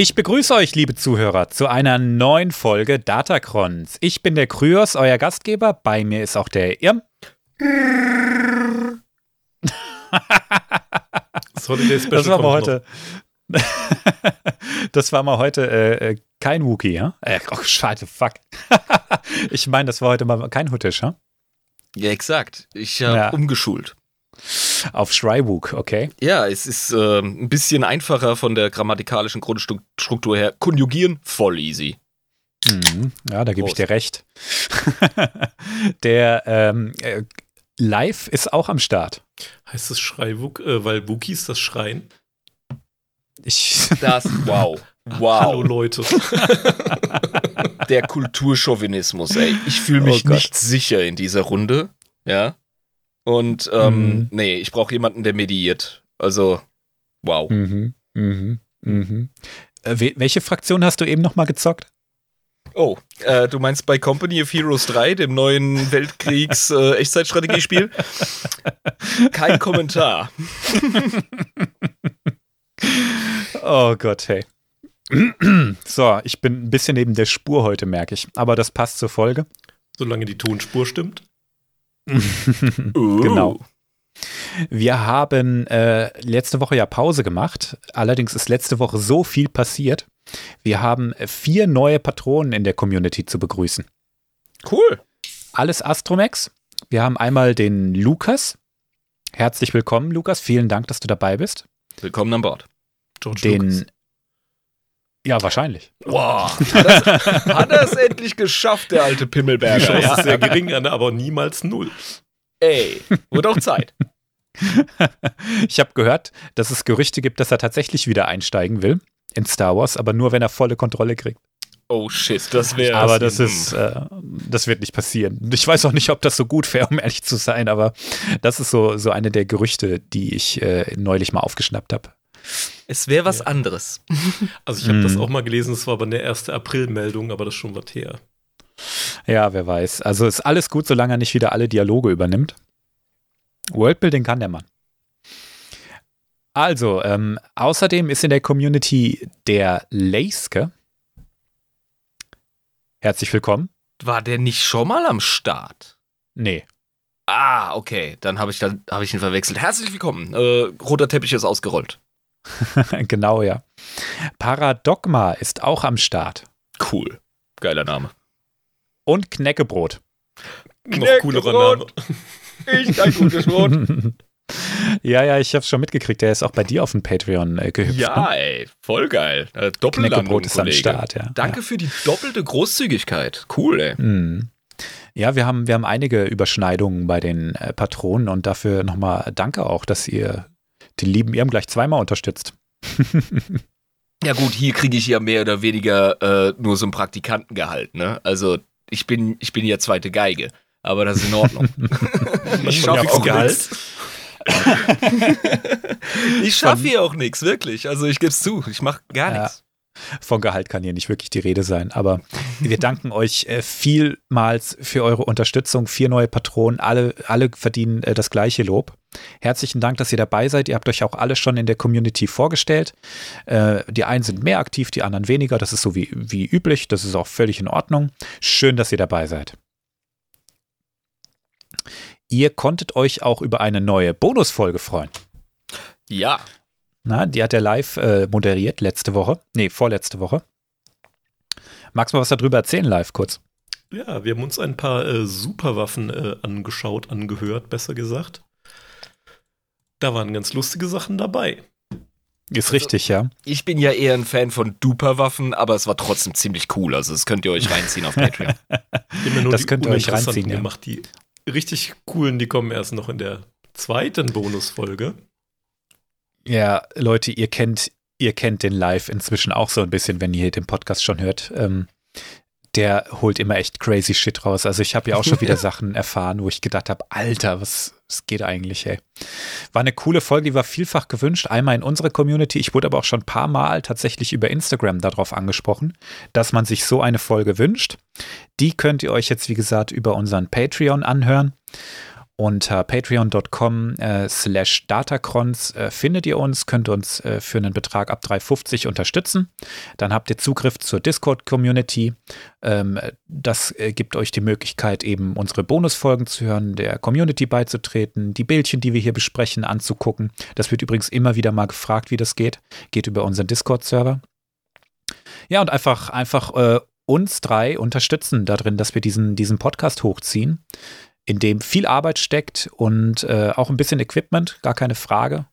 Ich begrüße euch, liebe Zuhörer, zu einer neuen Folge Datacrons. Ich bin der Kryos, euer Gastgeber. Bei mir ist auch der Irm. das, das war mal heute. das war mal heute äh, kein Wookie, ja? Äh, oh, schade, fuck. ich meine, das war heute mal kein Huttisch, ja? Ja, exakt. Ich habe Ja. umgeschult. Auf Shrywook, okay. Ja, es ist äh, ein bisschen einfacher von der grammatikalischen Grundstruktur her. Konjugieren, voll easy. Mhm. Ja, da gebe ich dir recht. der ähm, äh, Live ist auch am Start. Heißt es Schreiwuk, äh, weil Wookies das Schreien? Ich, Das, wow. Hallo Wow. Leute. Der Kulturchauvinismus, ey. Ich fühle Oh mich Gott. nicht sicher in dieser Runde. Ja. Und, ähm, Mhm. nee, ich brauche jemanden, der mediiert. Also, wow. mhm, mhm, mhm. Äh, we- welche Fraktion hast du eben noch mal gezockt? Oh, äh, du meinst bei Company of Heroes 3, dem neuen Weltkriegs-Echtzeitstrategiespiel? Kein Kommentar. Oh Gott, hey. So, ich bin ein bisschen neben der Spur heute, merke ich. Aber das passt zur Folge. Solange die Tonspur stimmt. Genau. Wir haben äh, letzte Woche ja Pause gemacht. Allerdings ist letzte Woche so viel passiert. Wir haben vier neue Patronen in der Community zu begrüßen. Cool. Alles Astromex. Wir haben einmal den Lukas. Herzlich willkommen, Lukas. Vielen Dank, dass du dabei bist. Willkommen an Bord. George Den. Lucas. Ja, wahrscheinlich. Wow. Hat er es endlich geschafft, der alte Die Pimmelberger? Chance Ja. ist sehr gering, aber niemals null. Ey, wurde auch Zeit. Ich habe gehört, dass es Gerüchte gibt, dass er tatsächlich wieder einsteigen will in Star Wars, aber nur, wenn er volle Kontrolle kriegt. Oh shit, das wäre. aber das ist, äh, das wird nicht passieren. Ich weiß auch nicht, ob das so gut wäre, um ehrlich zu sein, aber das ist so, so eine der Gerüchte, die ich äh, neulich mal aufgeschnappt habe. Es wäre was Ja. anderes. Also ich habe das Mhm. auch mal gelesen, es war aber eine erste April-Meldung, aber das ist schon was her. Ja, wer weiß. Also ist alles gut, solange er nicht wieder alle Dialoge übernimmt. Worldbuilding kann der Mann. Also, ähm, außerdem ist in der Community der Leiske. Herzlich willkommen. War der nicht schon mal am Start? Nee. Ah, okay. Dann habe ich, dann hab ich ihn verwechselt. Herzlich willkommen. Äh, roter Teppich ist ausgerollt. genau, ja. Paradogma ist auch am Start. Cool. Geiler Name. Und Knäckebrot. Noch coolerer Name. Ich ein gutes Wort. ja, ja, ich habe schon mitgekriegt. Der ist auch bei dir auf dem Patreon äh, gehüpft. Ja, ne? ey, voll geil. Äh, Doppellandung, ist am. Start, ja. Danke für die doppelte Großzügigkeit. Cool, ey. Mhm. Ja, wir haben, wir haben einige Überschneidungen bei den äh, Patronen und dafür nochmal danke auch, dass ihr den lieben Irm gleich zweimal unterstützt. Ja gut, hier kriege ich ja mehr oder weniger äh, nur so ein Praktikantengehalt, ne? Also ich bin, ich bin ja zweite Geige, aber das ist in Ordnung. ich schaffe auch Gehalt? nichts. ich schaffe hier auch nichts, wirklich. Also ich gebe es zu, ich mache gar Ja. nichts. Von Gehalt kann hier nicht wirklich die Rede sein, aber wir danken euch äh, vielmals für eure Unterstützung. Vier neue Patronen, alle, alle verdienen äh, das gleiche Lob. Herzlichen Dank, dass ihr dabei seid. Ihr habt euch auch alle schon in der Community vorgestellt. Äh, die einen sind mehr aktiv, die anderen weniger. Das ist so wie, wie üblich. Das ist auch völlig in Ordnung. Schön, dass ihr dabei seid. Ihr konntet euch auch über eine neue Bonusfolge freuen. Ja, Na, die hat er live äh, moderiert letzte Woche. Nee, vorletzte Woche. Magst du mal was darüber erzählen, live kurz? Ja, wir haben uns ein paar äh, Superwaffen äh, angeschaut, angehört, besser gesagt. Da waren ganz lustige Sachen dabei. Ist richtig, ja. ich bin ja eher ein Fan von Duperwaffen, aber es war trotzdem ziemlich cool. Also das könnt ihr euch reinziehen auf Patreon. Ja nur Das könnt ihr euch reinziehen, ja. gemacht. Die richtig coolen, die kommen erst noch in der zweiten Bonusfolge. Ja, Leute, ihr kennt, ihr kennt den Live inzwischen auch so ein bisschen, wenn ihr den Podcast schon hört. Ähm, der holt immer echt crazy Shit raus. Also ich habe ja auch schon wieder Sachen erfahren, wo ich gedacht habe, Alter, was, was geht eigentlich, ey? War eine coole Folge, die war vielfach gewünscht. Einmal in unserer Community. Ich wurde aber auch schon ein paar Mal tatsächlich über Instagram darauf angesprochen, dass man sich so eine Folge wünscht. Die könnt ihr euch jetzt, wie gesagt, über unseren Patreon anhören. Unter patreon.com äh, slash datacrons äh, findet ihr uns, könnt uns äh, für einen Betrag ab 3,50 unterstützen. Dann habt ihr Zugriff zur Discord-Community. Ähm, das äh, gibt euch die Möglichkeit, eben unsere Bonusfolgen zu hören, der Community beizutreten, die Bildchen, die wir hier besprechen, anzugucken. Das wird übrigens immer wieder mal gefragt, wie das geht. Geht über unseren Discord-Server. Ja, und einfach, einfach äh, uns drei unterstützen darin, dass wir diesen, diesen Podcast hochziehen in dem viel Arbeit steckt und äh, auch ein bisschen Equipment, gar keine Frage.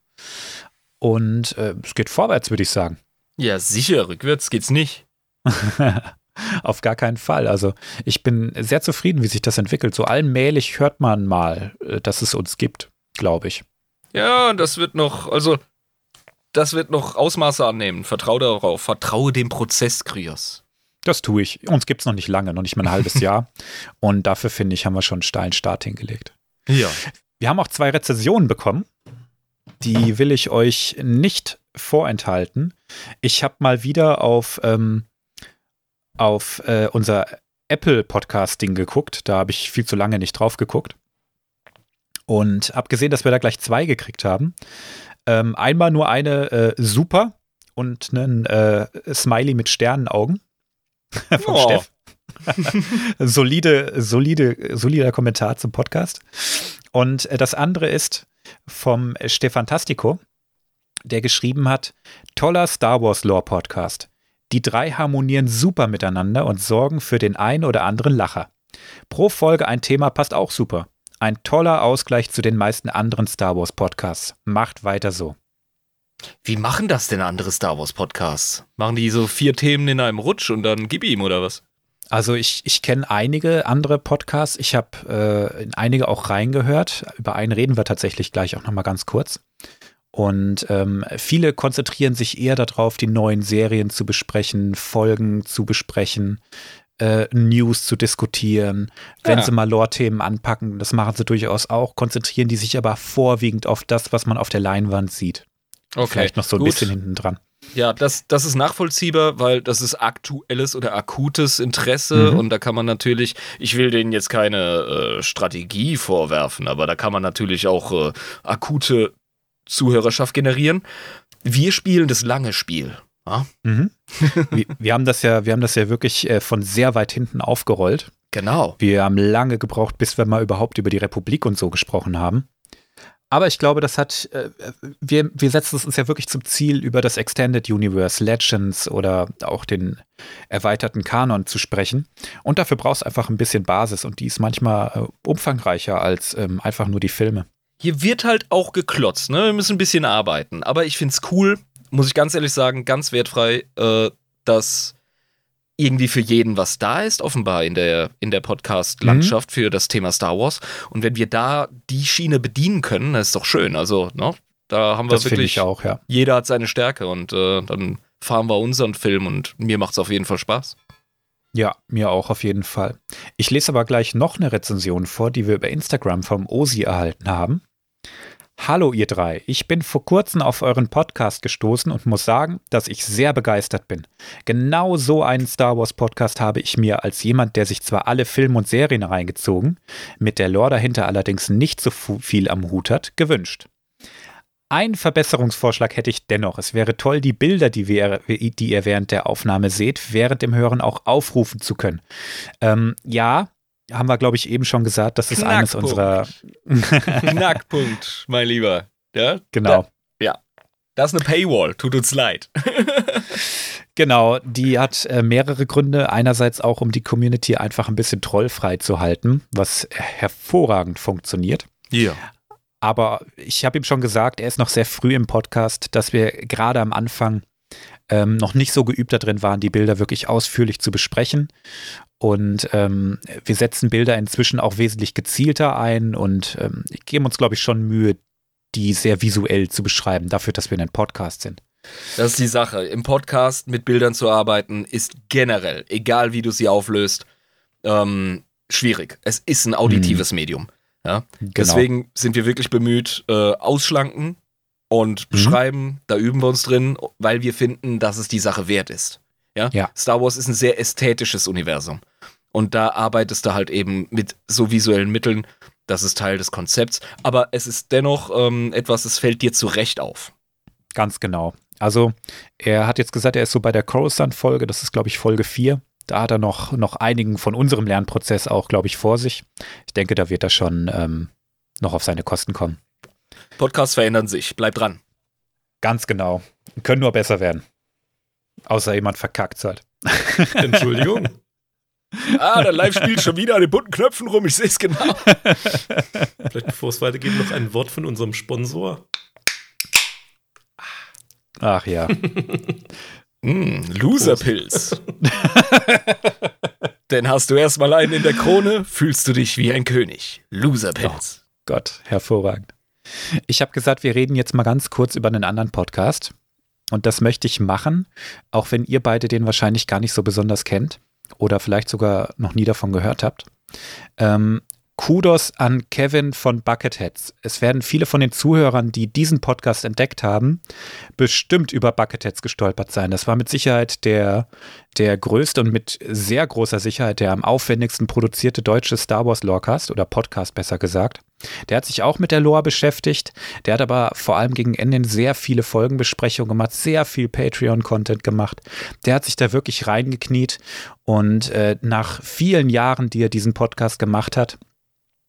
Und äh, es geht vorwärts, würde ich sagen. Ja, sicher, rückwärts geht's nicht. Auf gar keinen Fall. Also ich bin sehr zufrieden, wie sich das entwickelt. So allmählich hört man mal, äh, dass es uns gibt, glaube ich. Ja, das wird noch, also das wird noch Ausmaße annehmen. Vertraue darauf. Vertraue dem Prozess, Krios. Das tue ich. Uns gibt es noch nicht lange, noch nicht mal ein halbes Jahr. Und dafür, finde ich, haben wir schon einen steilen Start hingelegt. Ja. Wir haben auch zwei Rezensionen bekommen. Die will ich euch nicht vorenthalten. Ich habe mal wieder auf, ähm, auf äh, unser Apple-Podcasting geguckt. Da habe ich viel zu lange nicht drauf geguckt. Und habe gesehen, dass wir da gleich zwei gekriegt haben. Ähm, einmal nur eine äh, super und einen äh, Smiley mit Sternenaugen. vom oh. Steff. solide, solide, solider Kommentar zum Podcast. Und äh, das andere ist vom Stefantastico, der geschrieben hat: Toller Star Wars Lore Podcast. Die drei harmonieren super miteinander und sorgen für den einen oder anderen Lacher. Pro Folge ein Thema passt auch super. Ein toller Ausgleich zu den meisten anderen Star Wars Podcasts. Macht weiter so. Wie machen das denn andere Star Wars Podcasts? Machen die so vier Themen in einem Rutsch und dann gib ihm oder was? Also ich, ich kenne einige andere Podcasts. Ich habe äh, in einige auch reingehört. Über einen reden wir tatsächlich gleich auch nochmal ganz kurz. Und ähm, viele konzentrieren sich eher darauf, die neuen Serien zu besprechen, Folgen zu besprechen, äh, News zu diskutieren. Wenn ja. sie mal Lore-Themen anpacken, das machen sie durchaus auch, konzentrieren die sich aber vorwiegend auf das, was man auf der Leinwand sieht. Okay. Vielleicht noch so ein Gut. bisschen hinten dran. Ja, das, das ist nachvollziehbar, weil das ist aktuelles oder akutes Interesse mhm. und da kann man natürlich, ich will denen jetzt keine äh, Strategie vorwerfen, aber da kann man natürlich auch äh, akute Zuhörerschaft generieren. Wir spielen das lange Spiel. Ja? Mhm. wir, wir, haben das ja, wir haben das ja wirklich äh, von sehr weit hinten aufgerollt. Genau. Wir haben lange gebraucht, bis wir mal überhaupt über die Republik und so gesprochen haben. Aber ich glaube, das hat, äh, wir, wir setzen es uns ja wirklich zum Ziel, über das Extended Universe, Legends oder auch den erweiterten Kanon zu sprechen. Und dafür brauchst du einfach ein bisschen Basis und die ist manchmal äh, umfangreicher als ähm, einfach nur die Filme. Hier wird halt auch geklotzt, ne? Wir müssen ein bisschen arbeiten. Aber ich finde es cool, muss ich ganz ehrlich sagen, ganz wertfrei, äh, dass irgendwie für jeden was da ist, offenbar in der, in der Podcast-Landschaft mhm. für das Thema Star Wars. Und wenn wir da die Schiene bedienen können, das ist doch schön. Also, ne? Da haben wir das wirklich. Ich auch, ja. Jeder hat seine Stärke und äh, dann fahren wir unseren Film und mir macht es auf jeden Fall Spaß. Ja, mir auch auf jeden Fall. Ich lese aber gleich noch eine Rezension vor, die wir über Instagram vom Osi erhalten haben. Hallo ihr drei, ich bin vor kurzem auf euren Podcast gestoßen und muss sagen, dass ich sehr begeistert bin. Genau so einen Star Wars Podcast habe ich mir als jemand, der sich zwar alle Filme und Serien reingezogen, mit der Lore dahinter allerdings nicht so viel am Hut hat, gewünscht. Ein Verbesserungsvorschlag hätte ich dennoch. Es wäre toll, die Bilder, die, wir, die ihr während der Aufnahme seht, während dem Hören auch aufrufen zu können. Ähm, ja, haben wir, glaube ich, eben schon gesagt, das ist eines unserer. Knackpunkt, mein Lieber. Ja? Genau. Da, ja. Das ist eine Paywall, tut uns leid. genau, die hat äh, mehrere Gründe. Einerseits auch, um die Community einfach ein bisschen trollfrei zu halten, was hervorragend funktioniert. Ja. Aber ich habe ihm schon gesagt, er ist noch sehr früh im Podcast, dass wir gerade am Anfang ähm, noch nicht so geübt darin waren, die Bilder wirklich ausführlich zu besprechen. Und ähm, wir setzen Bilder inzwischen auch wesentlich gezielter ein und ähm, geben uns, glaube ich, schon Mühe, die sehr visuell zu beschreiben, dafür, dass wir in einem Podcast sind. Das ist die Sache. Im Podcast mit Bildern zu arbeiten, ist generell, egal wie du sie auflöst, ähm, schwierig. Es ist ein auditives hm. Medium. Ja? Genau. Deswegen sind wir wirklich bemüht, äh, ausschlanken und mhm. beschreiben. Mhm. Da üben wir uns drin, weil wir finden, dass es die Sache wert ist. Ja? ja? Star Wars ist ein sehr ästhetisches Universum. Und da arbeitest du halt eben mit so visuellen Mitteln. Das ist Teil des Konzepts, aber es ist dennoch ähm, etwas, es fällt dir zurecht auf. Ganz genau. Also, er hat jetzt gesagt, er ist so bei der Coruscant-Folge, das ist, glaube ich, Folge 4. Da hat er noch, noch einigen von unserem Lernprozess auch, glaube ich, vor sich. Ich denke, da wird er schon ähm, noch auf seine Kosten kommen. Podcasts verändern sich, bleib dran. Ganz genau. Können nur besser werden. Außer jemand verkackt halt. Entschuldigung. Ah, der Live spielt schon wieder an den bunten Knöpfen rum, ich sehe es genau. Vielleicht bevor es weitergeht, noch ein Wort von unserem Sponsor. Ach ja. mm, Loserpilz. Denn hast du erstmal einen in der Krone, fühlst du dich wie ein König. Loserpilz. Oh Gott, hervorragend. Ich habe gesagt, wir reden jetzt mal ganz kurz über einen anderen Podcast. Und das möchte ich machen, auch wenn ihr beide den wahrscheinlich gar nicht so besonders kennt oder vielleicht sogar noch nie davon gehört habt. Ähm, Kudos an Kevin von Bucketheads. Es werden viele von den Zuhörern, die diesen Podcast entdeckt haben, bestimmt über Bucketheads gestolpert sein. Das war mit Sicherheit der, der größte und mit sehr großer Sicherheit der am aufwendigsten produzierte deutsche Star Wars Lorecast oder Podcast besser gesagt. Der hat sich auch mit der Lore beschäftigt. Der hat aber vor allem gegen Ende sehr viele Folgenbesprechungen gemacht, sehr viel Patreon-Content gemacht. Der hat sich da wirklich reingekniet und äh, nach vielen Jahren, die er diesen Podcast gemacht hat,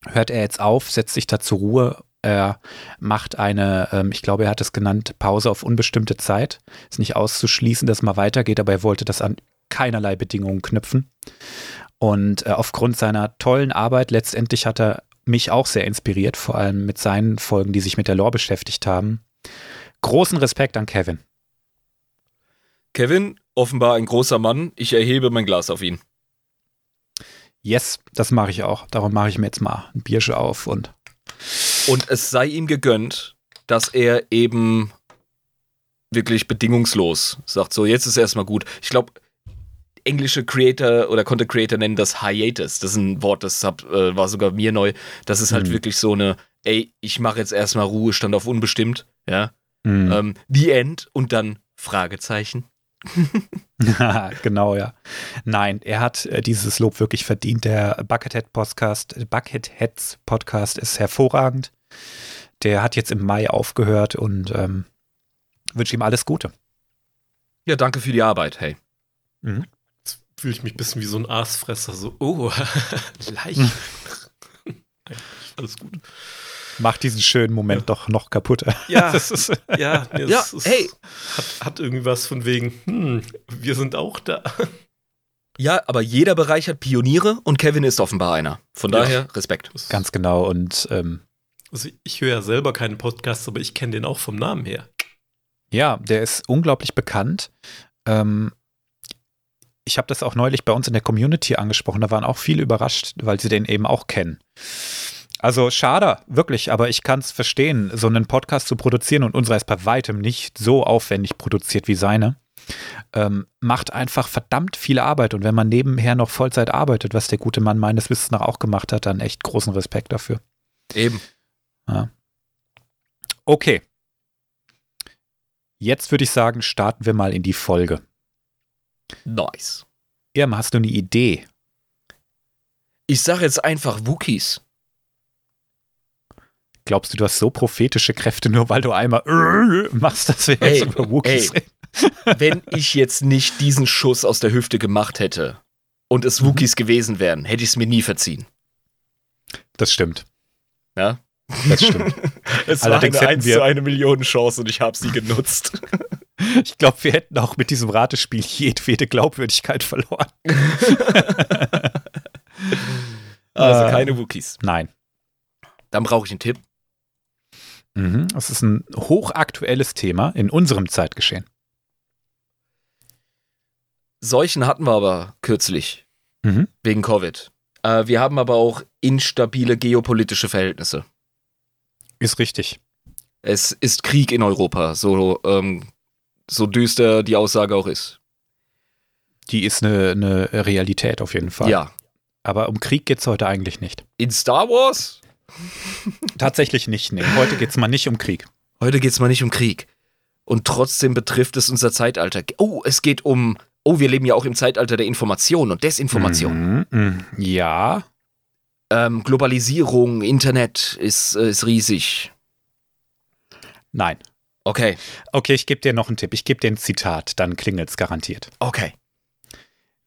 hört er jetzt auf, setzt sich da zur Ruhe. Er macht eine, ähm, ich glaube, er hat es genannt, Pause auf unbestimmte Zeit. Ist nicht auszuschließen, dass mal weitergeht, aber er wollte das an keinerlei Bedingungen knüpfen. Und äh, aufgrund seiner tollen Arbeit, letztendlich hat er mich auch sehr inspiriert, vor allem mit seinen Folgen, die sich mit der Lore beschäftigt haben. Großen Respekt an Kevin. Kevin, offenbar ein großer Mann. Ich erhebe mein Glas auf ihn. Yes, das mache ich auch. Darum mache ich mir jetzt mal ein Biersche auf und. Und es sei ihm gegönnt, dass er eben wirklich bedingungslos sagt, so jetzt ist erstmal gut. Ich glaube, englische Creator oder Content Creator nennen das Hiatus. Das ist ein Wort, das hab, äh, war sogar mir neu. Das ist halt mhm. wirklich so eine, ey, ich mache jetzt erstmal Ruhestand auf unbestimmt, ja. Mhm. Ähm, the End und dann Fragezeichen. genau, ja. Nein, er hat äh, dieses Lob wirklich verdient. Der Buckethead Podcast, Bucketheads Podcast ist hervorragend. Der hat jetzt im Mai aufgehört und ähm, wünsche ihm alles Gute. Ja, danke für die Arbeit, hey. Mhm. Jetzt fühle ich mich ein bisschen wie so ein Aasfresser, so, oh, leicht. alles gut macht diesen schönen Moment ja. doch noch kaputt. Ja, das ist, ja, nee, ja ist, hey. Hat, hat irgendwie was von wegen, hm, wir sind auch da. Ja, aber jeder Bereich hat Pioniere und Kevin ist offenbar einer. Von ja. daher Respekt. Ganz genau. Und ähm, also ich höre ja selber keinen Podcast, aber ich kenne den auch vom Namen her. Ja, der ist unglaublich bekannt. Ähm, ich habe das auch neulich bei uns in der Community angesprochen. Da waren auch viele überrascht, weil sie den eben auch kennen. Also schade, wirklich, aber ich kann es verstehen, so einen Podcast zu produzieren und unserer ist bei weitem nicht so aufwendig produziert wie seine. Ähm, macht einfach verdammt viel Arbeit und wenn man nebenher noch Vollzeit arbeitet, was der gute Mann meines Wissens nach auch gemacht hat, dann echt großen Respekt dafür. Eben. Ja. Okay. Jetzt würde ich sagen, starten wir mal in die Folge. Nice. Irma, hast du eine Idee? Ich sage jetzt einfach Wookies. Glaubst du, du hast so prophetische Kräfte, nur weil du einmal äh, machst, dass wir jetzt über Wookies reden? Wenn ich jetzt nicht diesen Schuss aus der Hüfte gemacht hätte und es mhm. Wookies gewesen wären, hätte ich es mir nie verziehen. Das stimmt. Ja? Das stimmt. es Allerdings war eine 1 zu eine Million Chance und ich habe sie genutzt. ich glaube, wir hätten auch mit diesem Ratespiel jedwede Glaubwürdigkeit verloren. also keine Wookies. Nein. Dann brauche ich einen Tipp. Mhm. Das ist ein hochaktuelles Thema in unserem Zeitgeschehen. Seuchen hatten wir aber kürzlich mhm. wegen Covid. Äh, wir haben aber auch instabile geopolitische Verhältnisse. Ist richtig. Es ist Krieg in Europa, so, ähm, so düster die Aussage auch ist. Die ist eine, eine Realität auf jeden Fall. Ja. Aber um Krieg geht es heute eigentlich nicht. In Star Wars? Tatsächlich nicht, nee. Heute geht es mal nicht um Krieg. Heute geht es mal nicht um Krieg. Und trotzdem betrifft es unser Zeitalter. Oh, es geht um. Oh, wir leben ja auch im Zeitalter der Information und Desinformation. Mm, mm, ja. ähm, Globalisierung, Internet ist, äh, ist riesig. Nein. Okay, Okay, ich gebe dir noch einen Tipp. Ich gebe dir ein Zitat, dann klingelt's garantiert. okay.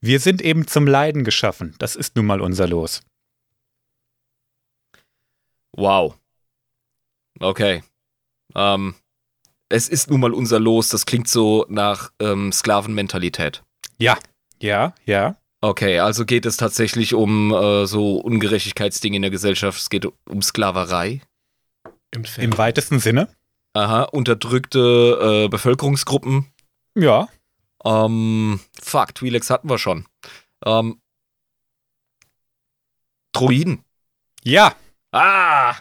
Wir sind eben zum Leiden geschaffen. Das ist nun mal unser Los. Wow. Okay. Ähm, es ist nun mal unser Los. Das klingt so nach ähm, Sklavenmentalität. Ja, ja, ja. Okay, also geht es tatsächlich um äh, so Ungerechtigkeitsdinge in der Gesellschaft. Es geht um Sklaverei. Im, Im weitesten Sinne. Aha, unterdrückte äh, Bevölkerungsgruppen. Ja. Ähm, fuck, Twi'leks hatten wir schon. Ähm, Droiden. Ja. Ah!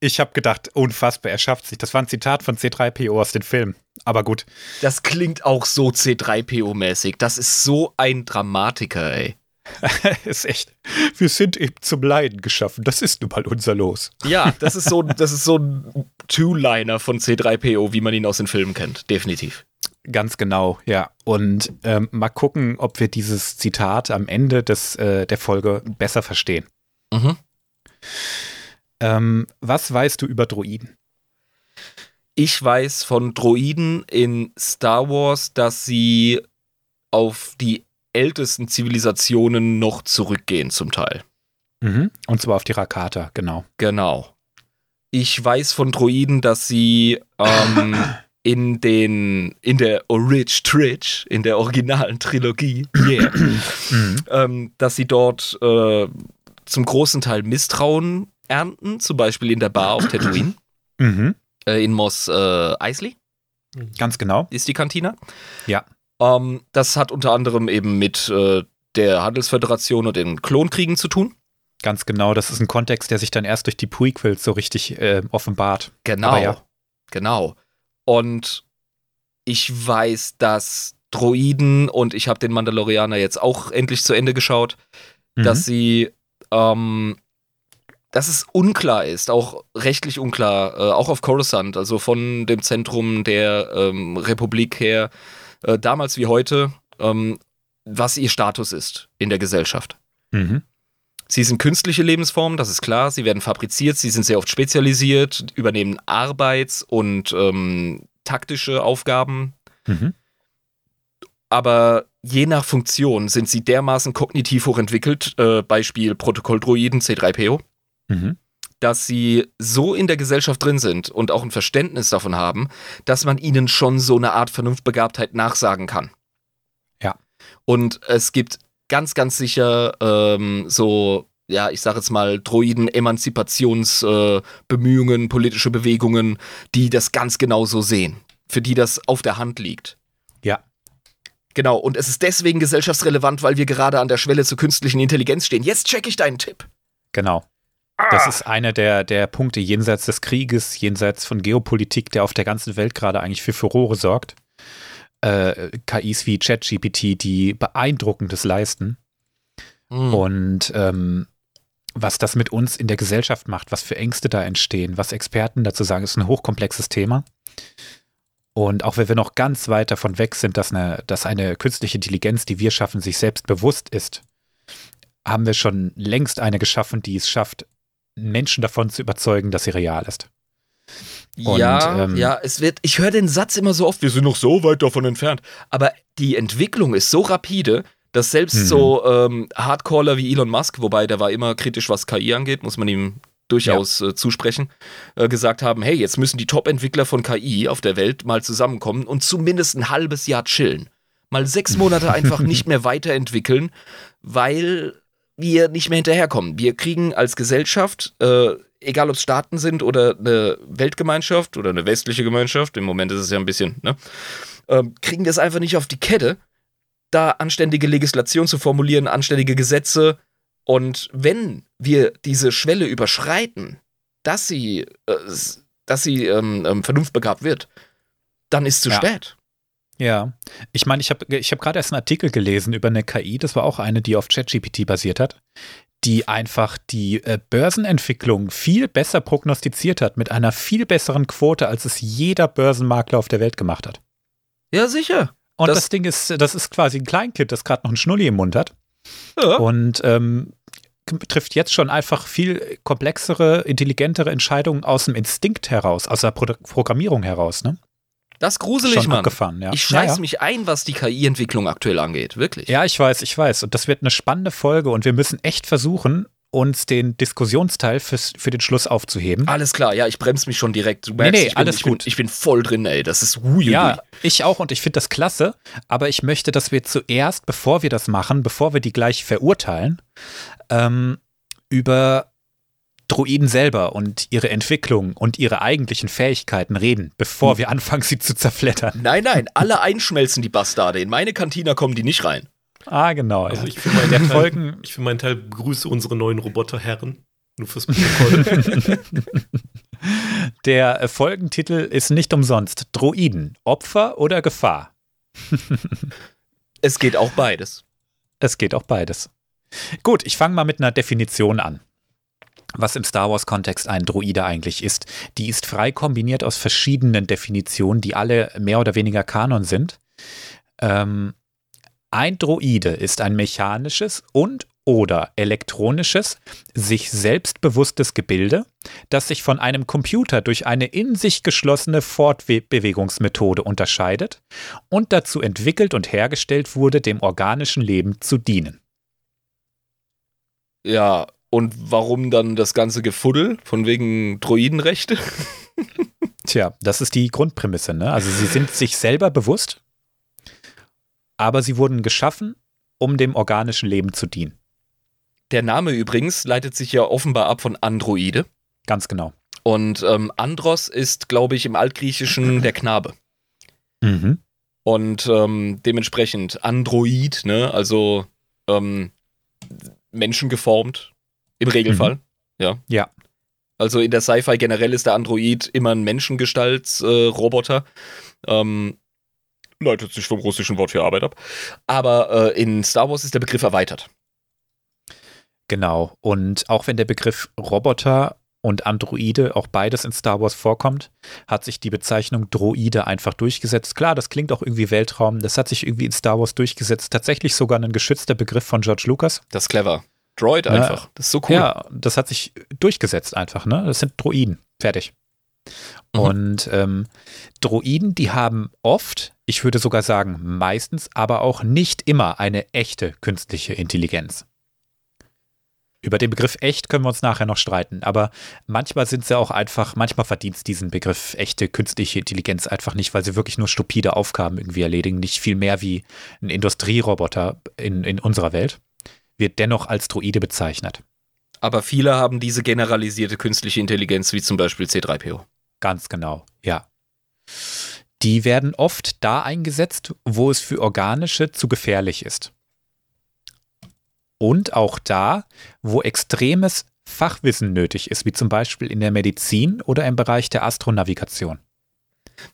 Ich habe gedacht, unfassbar, er schafft sich. Das war ein Zitat von C3PO aus den Filmen. Aber gut. Das klingt auch so C3PO-mäßig. Das ist so ein Dramatiker, ey. ist echt. Wir sind eben zum Leiden geschaffen. Das ist nun mal unser Los. Ja, das ist so, das ist so ein Two-Liner von C3PO, wie man ihn aus den Filmen kennt. Definitiv. Ganz genau, ja. Und ähm, mal gucken, ob wir dieses Zitat am Ende des, äh, der Folge besser verstehen. Mhm. Ähm, was weißt du über Droiden? Ich weiß von Droiden in Star Wars, dass sie auf die ältesten Zivilisationen noch zurückgehen, zum Teil. Mhm. Und zwar auf die Rakata, genau. Genau. Ich weiß von Droiden, dass sie ähm, in den in der Orig Tridge, in der originalen Trilogie, yeah, ähm, dass sie dort äh, zum großen Teil Misstrauen ernten, zum Beispiel in der Bar auf Tatooine, Mhm. äh, in Mos äh, Eisley Ganz genau. ist die Kantine. Ja. Ähm, das hat unter anderem eben mit äh, der Handelsföderation und den Klonkriegen zu tun. Ganz genau. Das ist ein Kontext, der sich dann erst durch die Prequels so richtig äh, offenbart. Genau. Ja. Genau. Und ich weiß, dass Droiden, und ich habe den Mandalorianer jetzt auch endlich zu Ende geschaut, Mhm. dass sie, ähm, dass es unklar ist, auch rechtlich unklar, äh, auch auf Coruscant, also von dem Zentrum der ähm, Republik her, äh, damals wie heute, ähm, was ihr Status ist in der Gesellschaft. Mhm. Sie sind künstliche Lebensformen, das ist klar. Sie werden fabriziert, sie sind sehr oft spezialisiert, übernehmen Arbeits- und ähm, taktische Aufgaben. Mhm. Aber je nach Funktion sind sie dermaßen kognitiv hochentwickelt, äh, Beispiel Protokolldroiden C3PO, Mhm. dass sie so in der Gesellschaft drin sind und auch ein Verständnis davon haben, dass man ihnen schon so eine Art Vernunftbegabtheit nachsagen kann. Ja. Und es gibt ganz, ganz sicher ähm, so, ja, ich sage jetzt mal, Droiden-Emanzipationsbemühungen, äh, politische Bewegungen, die das ganz genau so sehen, für die das auf der Hand liegt. Genau, und es ist deswegen gesellschaftsrelevant, weil wir gerade an der Schwelle zur künstlichen Intelligenz stehen. Jetzt check ich deinen Tipp. Genau. Das ist einer der, der Punkte jenseits des Krieges, jenseits von Geopolitik, der auf der ganzen Welt gerade eigentlich für Furore sorgt. Äh, KIs wie ChatGPT, die beeindruckendes leisten. Hm. Und ähm, was das mit uns in der Gesellschaft macht, was für Ängste da entstehen, was Experten dazu sagen, ist ein hochkomplexes Thema. Und auch wenn wir noch ganz weit davon weg sind, dass eine, dass eine künstliche Intelligenz, die wir schaffen, sich selbst bewusst ist, haben wir schon längst eine geschaffen, die es schafft, Menschen davon zu überzeugen, dass sie real ist. Und, ja, ähm, ja, es wird, ich höre den Satz immer so oft, wir sind noch so weit davon entfernt. Aber die Entwicklung ist so rapide, dass selbst Mhm. so ähm, Hardcaller wie Elon Musk, wobei der war immer kritisch, was KI angeht, muss man ihm durchaus äh, zusprechen, äh, gesagt haben, hey, jetzt müssen die Top-Entwickler von KI auf der Welt mal zusammenkommen und zumindest ein halbes Jahr chillen. Mal sechs Monate einfach nicht mehr weiterentwickeln, weil wir nicht mehr hinterherkommen. Wir kriegen als Gesellschaft, äh, egal ob es Staaten sind oder eine Weltgemeinschaft oder eine westliche Gemeinschaft, im Moment ist es ja ein bisschen, ne, ähm, kriegen wir es einfach nicht auf die Kette, da anständige Legislation zu formulieren, anständige Gesetze. Und wenn wir diese Schwelle überschreiten, dass sie, äh, dass sie ähm, ähm, vernunftbegabt wird, dann ist zu Ja. spät. Ja, ich meine, ich habe ich hab gerade erst einen Artikel gelesen über eine KI, das war auch eine, die auf ChatGPT basiert hat, die einfach die äh, Börsenentwicklung viel besser prognostiziert hat, mit einer viel besseren Quote, als es jeder Börsenmakler auf der Welt gemacht hat. Ja, sicher. Und das, Das- Ding ist, das ist quasi ein Kleinkind, das gerade noch einen Schnulli im Mund hat. Ja. Und ähm, trifft jetzt schon einfach viel komplexere, intelligentere Entscheidungen aus dem Instinkt heraus, aus der Pro Programmierung heraus, ne? Das ist gruselig, Schon Mann. abgefahren, ja. Ich scheiß Ja, ja. mich ein, was die KI-Entwicklung aktuell angeht. Wirklich. Ja, ich weiß, ich weiß. Und das wird eine spannende Folge und wir müssen echt versuchen, uns den Diskussionsteil fürs, für den Schluss aufzuheben. Alles klar, ja, ich bremse mich schon direkt. Du merkst, nee, ich, bin, alles ich, bin, gut. ich bin voll drin, ey. Das ist hui, Ja, ich auch und ich finde das klasse, aber ich möchte, dass wir zuerst, bevor wir das machen, bevor wir die gleich verurteilen, ähm, über Droiden selber und ihre Entwicklung und ihre eigentlichen Fähigkeiten reden, bevor wir anfangen, sie zu zerflettern. Nein, nein, alle einschmelzen die Bastarde. In meine Kantina kommen die nicht rein. Ah, genau. Also ja. ich für meinen Teil, ich für meinen Teil begrüße unsere neuen Roboterherren. Nur fürs Protokoll. Der äh, Folgentitel ist nicht umsonst Droiden, Opfer oder Gefahr. Es geht auch beides. Es geht auch beides. Gut, ich fange mal mit einer Definition an. Was im Star Wars-Kontext ein Droide eigentlich ist. Die ist frei kombiniert aus verschiedenen Definitionen, die alle mehr oder weniger Kanon sind. Ähm, ein Droide ist ein mechanisches und oder elektronisches, sich selbstbewusstes Gebilde, das sich von einem Computer durch eine in sich geschlossene Fortbewegungsmethode unterscheidet und dazu entwickelt und hergestellt wurde, dem organischen Leben zu dienen. Ja, und warum dann das ganze Gefuddel? Von wegen Droidenrechte? Tja, das ist die Grundprämisse. Ne? Also sie sind sich selber bewusst, aber sie wurden geschaffen, um dem organischen Leben zu dienen. Der Name übrigens leitet sich ja offenbar ab von Androide. Ganz genau. Und ähm, Andros ist, glaube ich, im Altgriechischen der Knabe. Mhm. Und ähm, dementsprechend Android, ne? Also ähm, menschengeformt im Regelfall. Ja. Ja. Also in der Sci-Fi generell ist der Android immer ein Menschengestaltsroboter. Äh, ähm, leitet sich vom russischen Wort für Arbeit ab. Aber äh, in Star Wars ist der Begriff erweitert. Genau. Und auch wenn der Begriff Roboter und Androide auch beides in Star Wars vorkommt, hat sich die Bezeichnung Droide einfach durchgesetzt. Klar, das klingt auch irgendwie Weltraum. Das hat sich irgendwie in Star Wars durchgesetzt. Tatsächlich sogar ein geschützter Begriff von George Lucas. Das ist clever. Droid Ja. einfach. Das ist so cool. Ja, das hat sich durchgesetzt einfach, ne? Das sind Droiden. Fertig. Mhm. Und ähm, Droiden, die haben oft, ich würde sogar sagen meistens, aber auch nicht immer eine echte künstliche Intelligenz. Über den Begriff echt können wir uns nachher noch streiten, aber manchmal sind sie auch einfach, manchmal verdient es diesen Begriff echte künstliche Intelligenz einfach nicht, weil sie wirklich nur stupide Aufgaben irgendwie erledigen, nicht viel mehr wie ein Industrieroboter in, in unserer Welt, wird dennoch als Droide bezeichnet. Aber viele haben diese generalisierte künstliche Intelligenz, wie zum Beispiel C3PO. Ganz genau, ja. Die werden oft da eingesetzt, wo es für organische zu gefährlich ist. Und auch da, wo extremes Fachwissen nötig ist, wie zum Beispiel in der Medizin oder im Bereich der Astronavigation.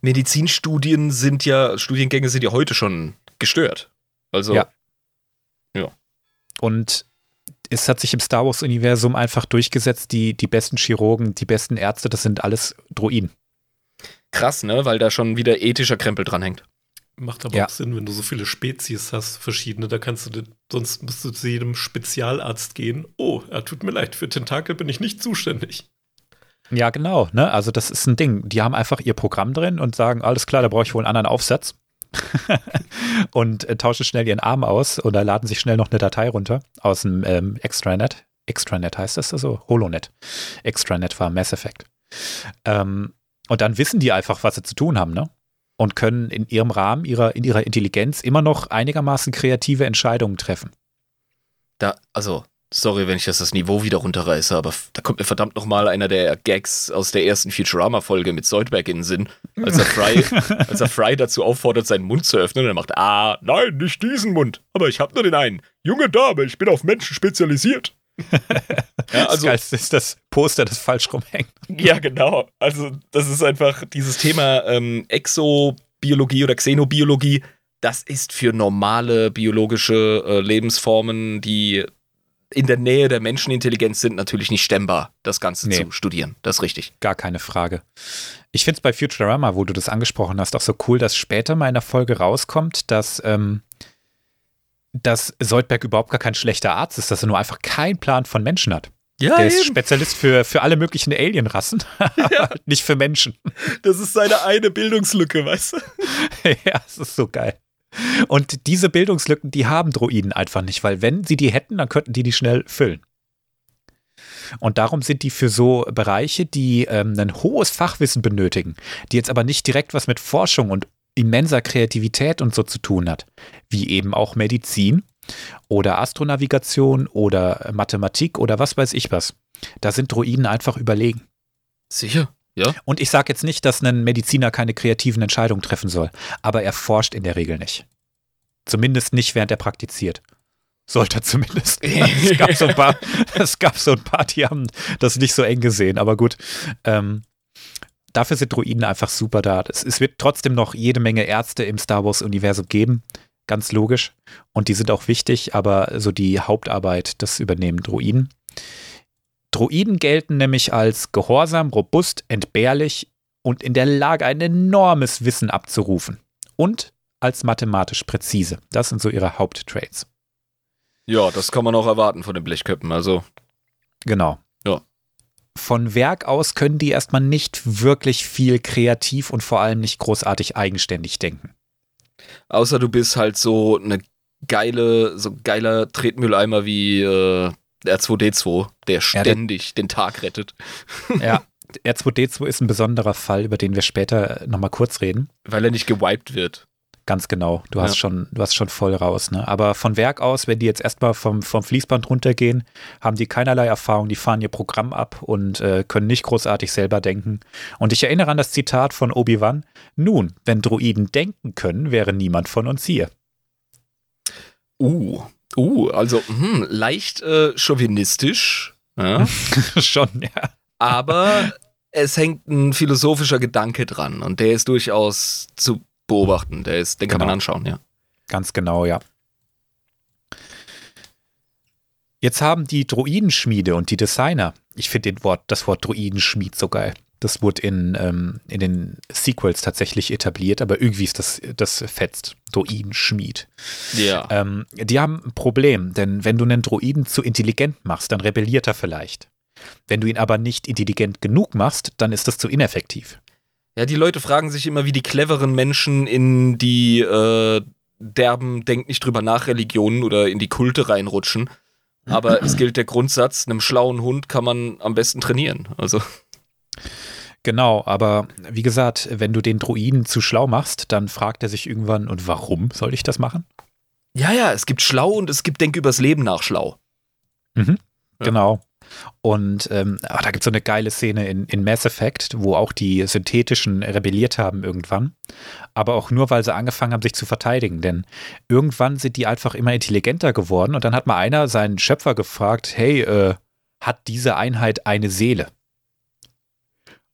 Medizinstudien sind ja, Studiengänge sind ja heute schon gestört. Also, Ja. Und es hat sich im Star Wars-Universum einfach durchgesetzt, die, die besten Chirurgen, die besten Ärzte, das sind alles Droiden. krass, ne? Weil da schon wieder ethischer Krempel dranhängt. Macht aber Ja. auch Sinn, wenn du so viele Spezies hast, verschiedene, da kannst du, sonst musst du zu jedem Spezialarzt gehen. Oh, er tut mir leid, für Tentakel bin ich nicht zuständig. Ja, genau. Ne? Also das ist ein Ding. Die haben einfach ihr Programm drin und sagen, alles klar, da brauche ich wohl einen anderen Aufsatz. und äh, tauschen schnell ihren Arm aus oder laden sich schnell noch eine Datei runter aus dem ähm, Extranet. Extranet heißt das also? Holonet. Extranet war Mass Effect. Ähm, und dann wissen die einfach, was sie zu tun haben, ne? Und können in ihrem Rahmen, ihrer, in ihrer Intelligenz immer noch einigermaßen kreative Entscheidungen treffen. Da, also, sorry, wenn ich das, das Niveau wieder runterreiße, aber da kommt mir verdammt nochmal einer der Gags aus der ersten Futurama-Folge mit Soldberg in den Sinn, als er, Fry, als er Fry dazu auffordert, seinen Mund zu öffnen und er macht, ah, nein, nicht diesen Mund, aber ich habe nur den einen. Junge Dame, ich bin auf Menschen spezialisiert. ja, Also, das ist das Poster, das falsch rumhängt. ja, genau. Also, das ist einfach dieses Thema ähm, Exobiologie oder Xenobiologie. Das ist für normale biologische äh, Lebensformen, die in der Nähe der Menschenintelligenz sind, natürlich nicht stemmbar, das Ganze Nee. zu studieren. Das ist richtig. Gar keine Frage. Ich finde es bei Futurama, wo du das angesprochen hast, auch so cool, dass später mal in der Folge rauskommt, dass ähm, dass Soldberg überhaupt gar kein schlechter Arzt ist, dass er nur einfach keinen Plan von Menschen hat. Ja, Der ist eben. Spezialist für, für alle möglichen Alienrassen, aber halt nicht für Menschen. das ist seine eine Bildungslücke, weißt du? ja, es ist so geil. Und diese Bildungslücken, die haben Droiden einfach nicht, weil wenn sie die hätten, dann könnten die die schnell füllen. Und darum sind die für so Bereiche, die ähm, ein hohes Fachwissen benötigen, die jetzt aber nicht direkt was mit Forschung und immenser Kreativität und so zu tun hat, wie eben auch Medizin oder Astronavigation oder Mathematik oder was weiß ich was. Da sind Droiden einfach überlegen. Sicher, ja. Und ich sage jetzt nicht, dass ein Mediziner keine kreativen Entscheidungen treffen soll, aber er forscht in der Regel nicht. Zumindest nicht, während er praktiziert. Sollte er zumindest. es, gab so ein paar, es gab so ein paar, die haben das nicht so eng gesehen, aber gut. Ähm, dafür sind Droiden einfach super da. Es, es wird trotzdem noch jede Menge Ärzte im Star Wars-Universum geben, ganz logisch. Und die sind auch wichtig, aber so die Hauptarbeit, das übernehmen Droiden. Droiden gelten nämlich als gehorsam, robust, entbehrlich und in der Lage, ein enormes Wissen abzurufen. Und als mathematisch präzise. Das sind so ihre Haupttraits. Ja, das kann man auch erwarten von den Blechköppen. Also, Genau. Ja. Von Werk aus können die erstmal nicht wirklich viel kreativ und vor allem nicht großartig eigenständig denken. außer du bist halt so eine geile, so geiler Tretmülleimer wie äh, R2D2, der Ja, der- ständig den Tag rettet. Ja. R2D2 ist ein besonderer Fall, über den wir später nochmal kurz reden. Weil er nicht gewiped wird. Ganz genau. Du hast Ja. schon, du hast schon voll raus, ne? Aber von Werk aus, wenn die jetzt erstmal vom, vom Fließband runtergehen, haben die keinerlei Erfahrung, die fahren ihr Programm ab und äh, können nicht großartig selber denken. Und ich erinnere an das Zitat von Obi-Wan: Nun, wenn Druiden denken können, wäre niemand von uns hier. Uh, uh, also hm, leicht äh, chauvinistisch, ja, schon, ja. aber es hängt ein philosophischer Gedanke dran und der ist durchaus zu beobachten. Der ist, den kann man Genau. anschauen, ja. Ganz genau, ja. Jetzt haben die Druidenschmiede und die Designer, ich finde Wort, das Wort Druidenschmied so geil. Das wurde in, ähm, in den Sequels tatsächlich etabliert, aber irgendwie ist das, das fetzt. Druidenschmied. Ja. Ähm, die haben ein Problem, denn wenn du einen Druiden zu intelligent machst, dann rebelliert er vielleicht. Wenn du ihn aber nicht intelligent genug machst, dann ist das zu ineffektiv. Ja, die Leute fragen sich immer, wie die cleveren Menschen in die äh, derben Denk nicht drüber nach Religionen oder in die Kulte reinrutschen. Aber es gilt der Grundsatz, einem schlauen Hund kann man am besten trainieren. Also, Genau, aber wie gesagt, wenn du den Druiden zu schlau machst, dann fragt er sich irgendwann, und warum soll ich das machen? ja, ja, es gibt schlau und es gibt Denk übers Leben nach schlau. Mhm. Ja. Genau. Und ähm, ah, da gibt es so eine geile Szene in, in Mass Effect, wo auch die Synthetischen rebelliert haben irgendwann. Aber auch nur, weil sie angefangen haben, sich zu verteidigen. Denn irgendwann sind die einfach immer intelligenter geworden. Und dann hat mal einer seinen Schöpfer gefragt, hey, äh, hat diese Einheit eine Seele?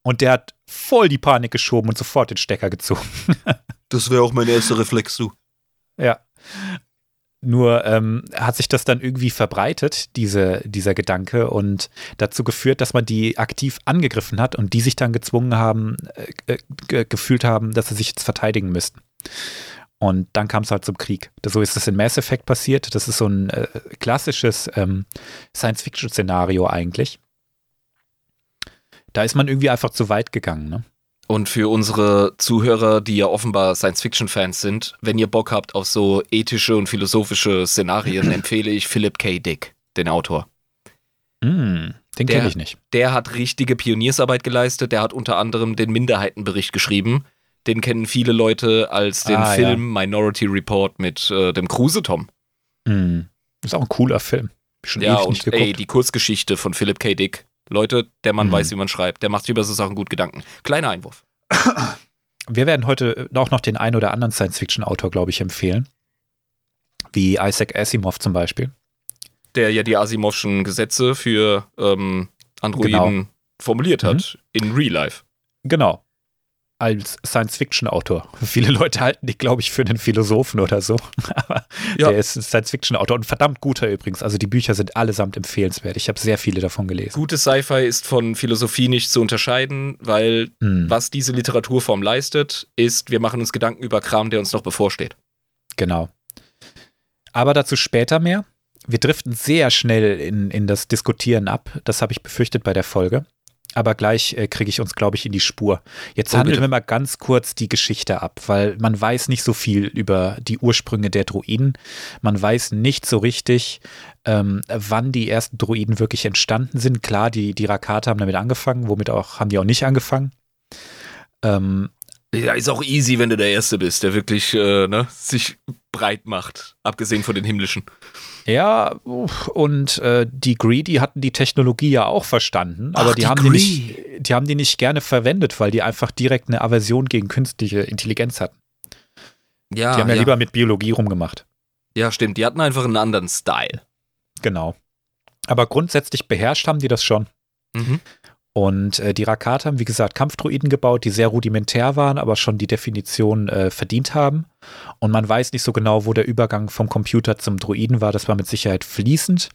Und der hat voll die Panik geschoben und sofort den Stecker gezogen. Das wäre auch mein erster Reflex, du. Ja. Nur ähm, hat sich das dann irgendwie verbreitet, diese, dieser Gedanke, und dazu geführt, dass man die aktiv angegriffen hat und die sich dann gezwungen haben, äh, äh, gefühlt haben, dass sie sich jetzt verteidigen müssten. Und dann kam es halt zum Krieg. So ist es in Mass Effect passiert. Das ist so ein äh, klassisches ähm, Science-Fiction-Szenario eigentlich. Da ist man irgendwie einfach zu weit gegangen. Ne? Und für unsere Zuhörer, die ja offenbar Science-Fiction-Fans sind, wenn ihr Bock habt auf so ethische und philosophische Szenarien, empfehle ich Philip K. Dick, den Autor. Hm, den kenne ich nicht. Der hat richtige Pioniersarbeit geleistet. Der hat unter anderem den Minderheitenbericht geschrieben. Den kennen viele Leute als den Ah, Film Minority Report mit äh, dem Kruse-Tom. Hm. Ist auch ein cooler Film. Schon Ja, und ey, die Kurzgeschichte von Philip K. Dick. Leute, der Mann Mhm. weiß, wie man schreibt. Der macht sich über so Sachen gut Gedanken. Kleiner Einwurf. Wir werden heute auch noch den einen oder anderen Science-Fiction-Autor, glaube ich, empfehlen. Wie Isaac Asimov zum Beispiel. Der ja die Asimovschen Gesetze für ähm, Androiden Genau. formuliert Mhm. hat. In Real Life. Genau. Als Science-Fiction-Autor. Viele Leute halten die, glaube ich, für einen Philosophen oder so. Aber Ja. der ist ein Science-Fiction-Autor und verdammt guter übrigens. Also die Bücher sind allesamt empfehlenswert. Ich habe sehr viele davon gelesen. Gute Sci-Fi ist von Philosophie nicht zu unterscheiden, weil Hm, was diese Literaturform leistet, ist, wir machen uns Gedanken über Kram, der uns noch bevorsteht. genau. Aber dazu später mehr. Wir driften sehr schnell in, in das Diskutieren ab. Das habe ich befürchtet bei der Folge. Aber gleich äh, kriege ich uns, glaube ich, in die Spur. Jetzt Oh, handeln bitte. wir mal ganz kurz die Geschichte ab, weil man weiß nicht so viel über die Ursprünge der Druiden. Man weiß nicht so richtig, ähm, wann die ersten Druiden wirklich entstanden sind. Klar, die, die Rakata haben damit angefangen, womit auch haben die auch nicht angefangen. Ähm, Ja, ist auch easy, wenn du der Erste bist, der wirklich äh, ne, sich breit macht, abgesehen von den himmlischen. Ja, und äh, die Greedy hatten die Technologie ja auch verstanden, aber Ach, die, die haben die, nicht, die haben die nicht gerne verwendet, weil die einfach direkt eine Aversion gegen künstliche Intelligenz hatten. Ja, Die haben ja, ja, lieber mit Biologie rumgemacht. ja, stimmt. Die hatten einfach einen anderen Style. Genau. Aber grundsätzlich beherrscht haben die das schon. Mhm. Und äh, die Rakata haben, wie gesagt, Kampfdruiden gebaut, die sehr rudimentär waren, aber schon die Definition äh, verdient haben. Und man weiß nicht so genau, wo der Übergang vom Computer zum Druiden war. Das war mit Sicherheit fließend.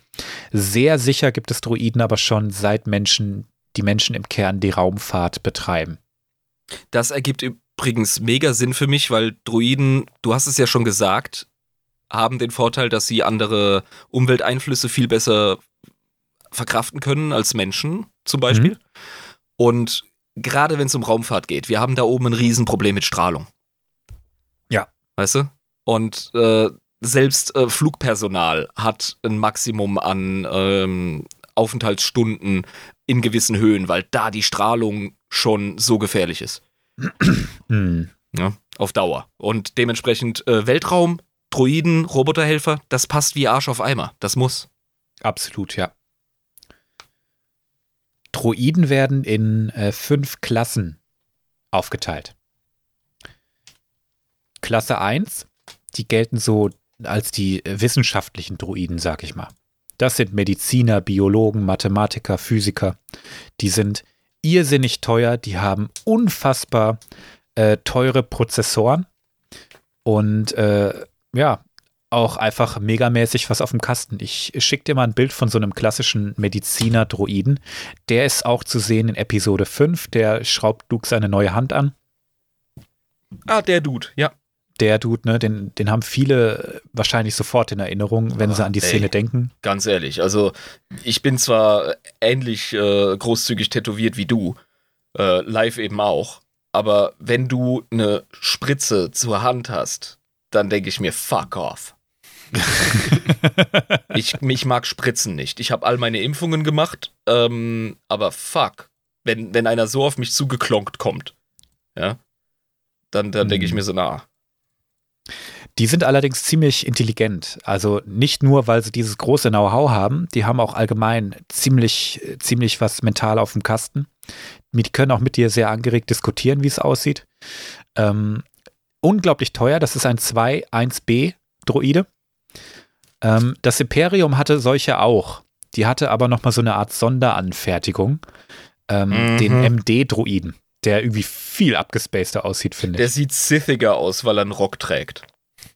Sehr sicher gibt es Druiden aber schon seit Menschen, die Menschen im Kern die Raumfahrt betreiben. Das ergibt übrigens mega Sinn für mich, weil Druiden, du hast es ja schon gesagt, haben den Vorteil, dass sie andere Umwelteinflüsse viel besser verkraften können als Menschen zum Beispiel. Und gerade wenn es um Raumfahrt geht, wir haben da oben ein Riesenproblem mit Strahlung. Ja. Weißt du? Und äh, selbst äh, Flugpersonal hat ein Maximum an ähm, Aufenthaltsstunden in gewissen Höhen, weil da die Strahlung schon so gefährlich ist. Hm. Ja, auf Dauer. Und dementsprechend äh, Weltraum, Droiden, Roboterhelfer, das passt wie Arsch auf Eimer. Das muss. Absolut, ja. Droiden werden in äh, fünf Klassen aufgeteilt. Klasse 1, die gelten so als die äh, wissenschaftlichen Droiden, sag ich mal. Das sind Mediziner, Biologen, Mathematiker, Physiker. Die sind irrsinnig teuer, die haben unfassbar äh, teure Prozessoren und äh, ja, auch einfach megamäßig was auf dem Kasten. Ich schicke dir mal ein Bild von so einem klassischen Mediziner-Droiden. Der ist auch zu sehen in Episode 5. Der schraubt Luke seine neue Hand an. Ah, der Dude, ja. Der Dude, ne, den, den haben viele wahrscheinlich sofort in Erinnerung, wenn sie Ah, an die ey. Szene denken. Ganz ehrlich. Also, ich bin zwar ähnlich äh, großzügig tätowiert wie du, äh, live eben auch, aber wenn du eine Spritze zur Hand hast, dann denke ich mir, fuck off. ich, ich mag Spritzen nicht. Ich habe all meine Impfungen gemacht, ähm, aber fuck, wenn, wenn einer so auf mich zugeklonkt kommt, ja, dann, dann denke ich Hm. mir so, na, Die sind allerdings ziemlich intelligent. Also nicht nur, weil sie dieses große Know-how haben, die haben auch allgemein ziemlich, ziemlich was mental auf dem Kasten. Die können auch mit dir sehr angeregt diskutieren, wie es aussieht. Ähm, unglaublich teuer. Das ist ein 2-1B-Droide. Ähm, das Imperium hatte solche auch. Die hatte aber nochmal so eine Art Sonderanfertigung. Ähm, Mhm. Den MD-Droiden, der irgendwie viel abgespaceter aussieht, finde ich. der sieht sithiger aus, weil er einen Rock trägt.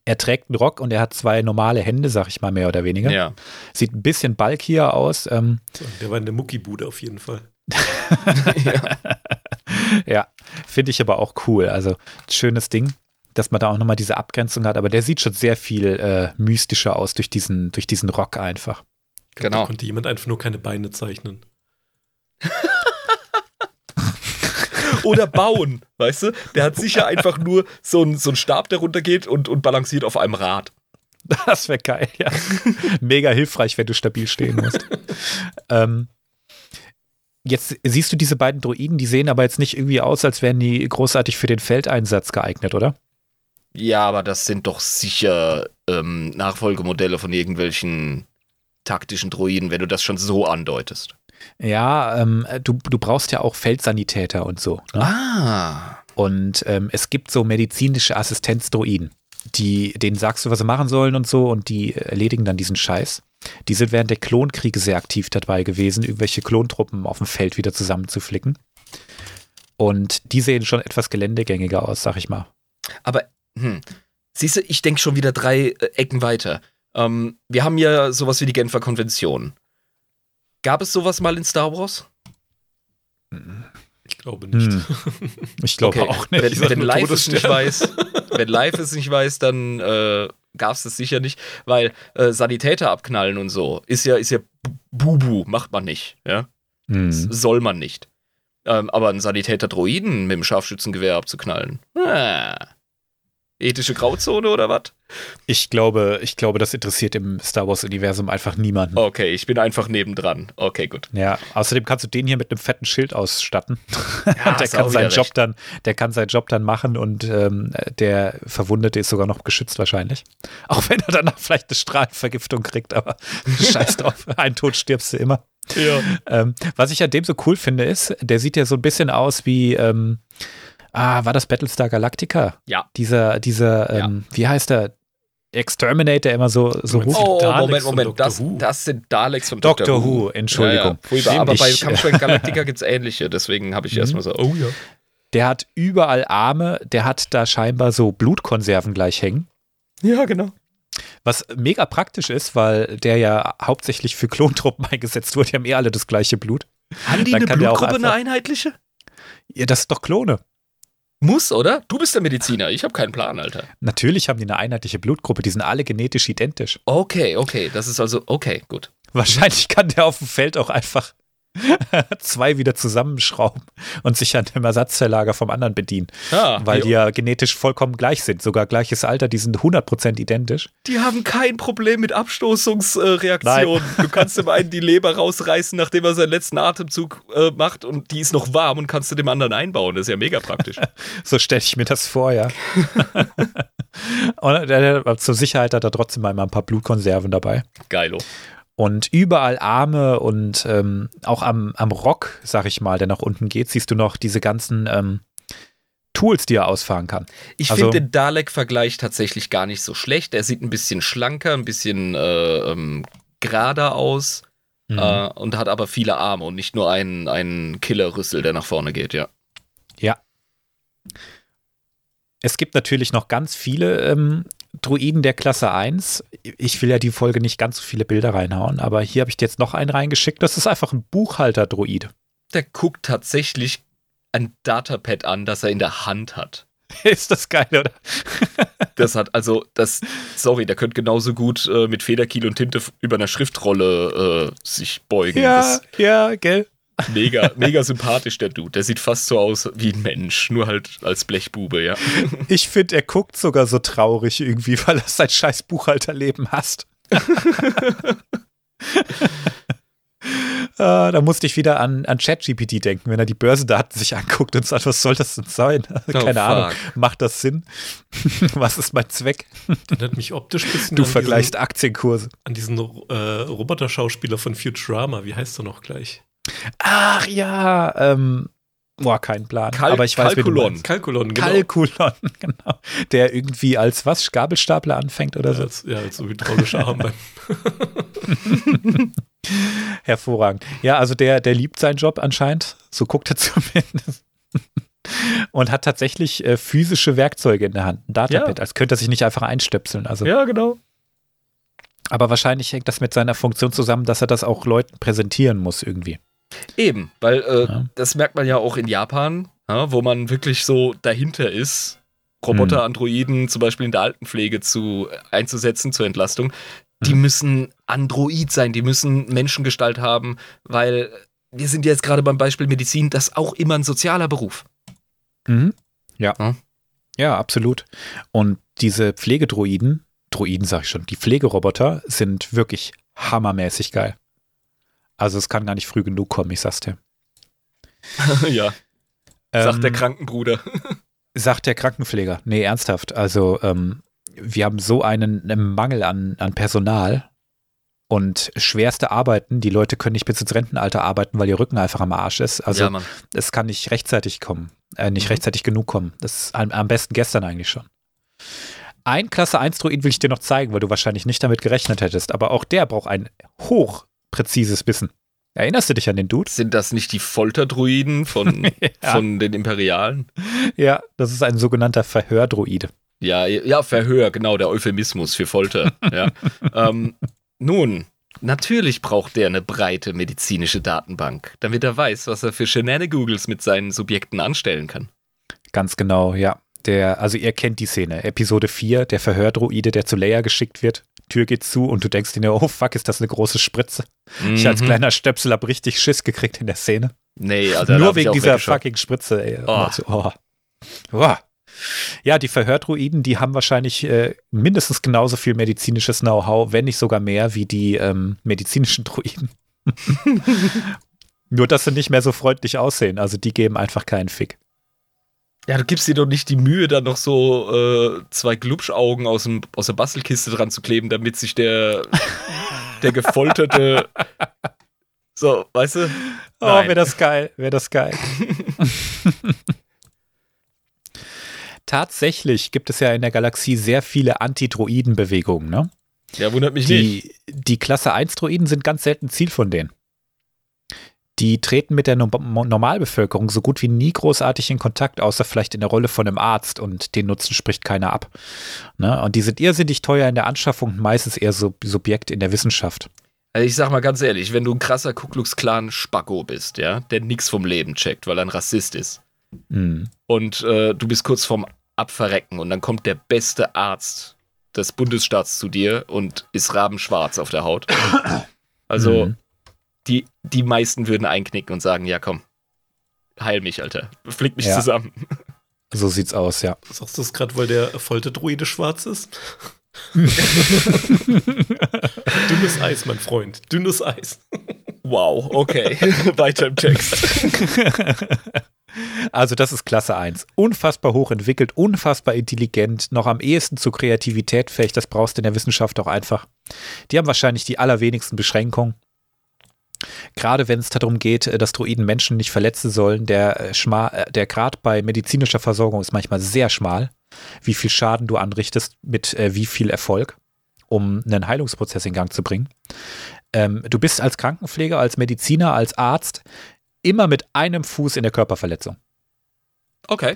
Er trägt einen Rock und er hat zwei normale Hände, sag ich mal, mehr oder weniger. Ja. Sieht ein bisschen bulkier aus. Ähm, Der war in der Muckibude auf jeden Fall. ja, finde ich aber auch cool. Also, schönes Ding, dass man da auch nochmal diese Abgrenzung hat. Aber der sieht schon sehr viel äh, mystischer aus durch diesen, durch diesen Rock einfach. Glaub, Genau. Da konnte jemand einfach nur keine Beine zeichnen. Oder bauen, weißt du? Der hat sicher einfach nur so einen so Stab, der runtergeht und, und balanciert auf einem Rad. Das wäre geil, ja. Mega hilfreich, wenn du stabil stehen musst. ähm, jetzt siehst du diese beiden Droiden, die sehen aber jetzt nicht irgendwie aus, als wären die großartig für den Feldeinsatz geeignet, oder? Ja, aber das sind doch sicher ähm, Nachfolgemodelle von irgendwelchen taktischen Droiden, wenn du das schon so andeutest. Ja, ähm, du, du brauchst ja auch Feldsanitäter und so. Ne? Ah. Und ähm, es gibt so medizinische Assistenzdroiden, die, denen sagst du, was sie machen sollen und so, und die erledigen dann diesen Scheiß. Die sind während der Klonkriege sehr aktiv dabei gewesen, irgendwelche Klontruppen auf dem Feld wieder zusammenzuflicken. Und die sehen schon etwas geländegängiger aus, sag ich mal. Aber, hm, siehst du, ich denke schon wieder drei äh, Ecken weiter. Ähm, wir haben ja sowas wie die Genfer Konvention. Gab es sowas mal in Star Wars? Ich glaube nicht. Hm. Ich glaube Okay. auch nicht. Wenn, wenn Live es nicht weiß, wenn Live es nicht weiß, dann äh, gab es das sicher nicht, weil äh, Sanitäter abknallen und so ist ja, ist ja Bubu, macht man nicht, ja. Hm. Soll man nicht. Ähm, aber einen Sanitäter-Droiden mit dem Scharfschützengewehr abzuknallen. Ah. Ethische Grauzone oder was? Ich glaube, ich glaube, das interessiert im Star Wars-Universum einfach niemanden. Okay, ich bin einfach nebendran. Okay, gut. Ja, außerdem kannst du den hier mit einem fetten Schild ausstatten. Ja, der kann seinen Job dann, der kann seinen Job dann machen und ähm, der Verwundete ist sogar noch geschützt wahrscheinlich. Auch wenn er danach vielleicht eine Strahlenvergiftung kriegt, aber scheiß drauf, ein Tod stirbst du immer. Ja. Ähm, was ich an dem so cool finde, ist, der sieht ja so ein bisschen aus wie, ähm, ah, war das Battlestar Galactica? Ja. Dieser, dieser, ähm, wie heißt der? Exterminator, der immer so, so ruft. Oh, Daleks Moment, Moment. Das, das sind Daleks von Doctor Dr. Who, Entschuldigung. Ja, ja. Aber bei Ich, äh, Kampfschwenk Galactica gibt es ähnliche, deswegen habe ich Mhm. erstmal so, oh ja. Der hat überall Arme, der hat da scheinbar so Blutkonserven gleich hängen. Ja, genau. Was mega praktisch ist, weil der ja hauptsächlich für Klontruppen eingesetzt wurde. Die haben eh alle das gleiche Blut. Haben die Dann eine Blutgruppe, eine einheitliche? Ja, das ist doch Klone. Muss, oder? Du bist der Mediziner, ich habe keinen Plan, Alter. Natürlich haben die eine einheitliche Blutgruppe, die sind alle genetisch identisch. Okay, okay, das ist also, okay, gut. Wahrscheinlich kann der auf dem Feld auch einfach zwei wieder zusammenschrauben und sich an dem Ersatzverlager vom anderen bedienen. Ah, Weil die, die ja genetisch vollkommen gleich sind. Sogar gleiches Alter, die sind 100% identisch. die haben kein Problem mit Abstoßungsreaktionen. du kannst dem einen die Leber rausreißen, nachdem er seinen letzten Atemzug äh, macht und die ist noch warm und kannst du dem anderen einbauen. Das ist ja mega praktisch. So stelle ich mir das vor, ja. und der, der, zur Sicherheit hat er trotzdem einmal ein paar Blutkonserven dabei. Geilo. Und überall Arme und ähm, auch am, am Rock, sag ich mal, der nach unten geht, siehst du noch diese ganzen ähm, Tools, die er ausfahren kann. Ich Also- finde den Dalek-Vergleich tatsächlich gar nicht so schlecht. Er sieht ein bisschen schlanker, ein bisschen äh, ähm, gerader aus Mhm. äh, und hat aber viele Arme und nicht nur einen, einen Killerrüssel, der nach vorne geht, ja. Es gibt natürlich noch ganz viele ähm, Druiden der Klasse 1. Ich will ja die Folge nicht ganz so viele Bilder reinhauen, aber hier habe ich dir jetzt noch einen reingeschickt. Das ist einfach ein Buchhalter-Druid. Der guckt tatsächlich ein Datapad an, das er in der Hand hat. ist das geil, oder? Das hat also, das, sorry, der könnte genauso gut äh, mit Federkiel und Tinte über einer Schriftrolle äh, sich beugen. Ja, ja, gell? Mega, mega sympathisch, der Dude. Der sieht fast so aus wie ein Mensch, nur halt als Blechbube, ja. Ich finde, er guckt sogar so traurig irgendwie, weil er sein scheiß Buchhalterleben hasst. Ah, da musste ich wieder an, an ChatGPT denken, wenn er die Börsendaten sich anguckt und sagt, was soll das denn sein? Keine Oh, Ahnung. fuck. Macht das Sinn? was ist mein Zweck? Erinnert mich optisch ein bisschen Du an vergleichst Aktienkurse. diesen, an diesen äh, Roboterschauspieler von Futurama. Wie heißt er noch gleich? Ach ja, ähm, boah, kein Plan. Kal- Aber ich weiß, Kalkulon. Kalkulon, genau. Kalkulon, genau. Der irgendwie als was? Gabelstapler anfängt oder ja, so. als, ja, als so hydraulischer Arm beim Hervorragend. Ja, also der, der liebt seinen Job anscheinend. So guckt er zumindest. Und hat tatsächlich äh, physische Werkzeuge in der Hand. Ein Datapad, als könnte er sich nicht einfach einstöpseln. Also, Ja, genau. Aber wahrscheinlich hängt das mit seiner Funktion zusammen, dass er das auch Leuten präsentieren muss irgendwie. Eben, weil äh, Ja. das merkt man ja auch in Japan, ja, wo man wirklich so dahinter ist, Roboter, Androiden zum Beispiel in der Altenpflege zu, einzusetzen zur Entlastung. Die müssen Android sein, die müssen Menschengestalt haben, weil wir sind ja jetzt gerade beim Beispiel Medizin, das ist auch immer ein sozialer Beruf. Mhm. Ja. Ja. Ja, absolut. Und diese Pflegedroiden, Droiden sag ich schon, die Pflegeroboter sind wirklich hammermäßig geil. Also es kann gar nicht früh genug kommen, ich sag's dir. ja, sagt der Ähm, Krankenbruder. Sagt der Krankenpfleger. Nee, ernsthaft. Also, ähm, wir haben so einen, einen Mangel an, an Personal und schwerste Arbeiten. Die Leute können nicht bis ins Rentenalter arbeiten, weil ihr Rücken einfach am Arsch ist. Also, ja, es kann nicht rechtzeitig kommen. Äh, nicht Mhm. rechtzeitig genug kommen. Das ist am, am besten gestern eigentlich schon. Ein Klasse 1 Druid will ich dir noch zeigen, weil du wahrscheinlich nicht damit gerechnet hättest. Aber auch der braucht ein hochpräzises Wissen. Erinnerst du dich an den Dude? Sind das nicht die Folterdruiden von, Ja. von den Imperialen? Ja, das ist ein sogenannter Verhördruide. Ja, ja, Verhör, genau, der Euphemismus für Folter. ja. ähm, nun, natürlich braucht der eine breite medizinische Datenbank, damit er weiß, was er für Shenanigans mit seinen Subjekten anstellen kann. Ganz genau, ja. der, also ihr kennt die Szene, Episode 4, der Verhördroide, der zu Leia geschickt wird, Tür geht zu und du denkst dir, oh fuck, ist das eine große Spritze. Mhm. Ich als mhm. kleiner Stöpsel habe richtig Schiss gekriegt in der Szene. Nee, also Nur wegen dieser fucking Spritze, ey. Oh. Oh. Oh. Ja, die Verhördruiden, die haben wahrscheinlich äh, mindestens genauso viel medizinisches Know-how, wenn nicht sogar mehr, wie die ähm, medizinischen Druiden. Nur, dass sie nicht mehr so freundlich aussehen. Also, die geben einfach keinen Fick. Ja, du gibst dir doch nicht die Mühe, da noch so äh, zwei Glubschaugen aus, dem, aus der Bastelkiste dran zu kleben, damit sich der, der gefolterte. So, weißt du? Oh, wäre das geil, wäre das geil. Tatsächlich gibt es ja in der Galaxie sehr viele Anti-Droiden-Bewegungen, ne? Ja, wundert mich die, nicht. Die Klasse 1-Droiden sind ganz selten Ziel von denen die treten mit der no Normalbevölkerung so gut wie nie großartig in Kontakt, außer vielleicht in der Rolle von einem Arzt und den Nutzen spricht keiner ab. Ne? Und die sind irrsinnig teuer in der Anschaffung, meistens eher so Subjekt in der Wissenschaft. Also ich sag mal ganz ehrlich, wenn du ein krasser Ku Klux Klan Spacko bist, ja, der nichts vom Leben checkt, weil er ein Rassist ist, mhm. und äh, du bist kurz vorm Abverrecken und dann kommt der beste Arzt des Bundesstaats zu dir und ist rabenschwarz auf der Haut. Also mhm die, die meisten würden einknicken und sagen, ja komm, heil mich, Alter. Flick mich ja. zusammen. So sieht's aus, ja. Sagst du das gerade, weil der Folterdruide schwarz ist? Dünnes Eis, mein Freund. Dünnes Eis. Wow, okay. Weiter im Text. Also das ist Klasse 1. Unfassbar hoch entwickelt, unfassbar intelligent, noch am ehesten zur Kreativität fähig. Das brauchst du in der Wissenschaft auch einfach. Die haben wahrscheinlich die allerwenigsten Beschränkungen. Gerade wenn es darum geht, äh, dass Droiden Menschen nicht verletzen sollen, der, äh, äh, der Grad bei medizinischer Versorgung ist manchmal sehr schmal, wie viel Schaden du anrichtest mit äh, wie viel Erfolg, um einen Heilungsprozess in Gang zu bringen. Ähm, du bist als Krankenpfleger, als Mediziner, als Arzt immer mit einem Fuß in der Körperverletzung. Okay.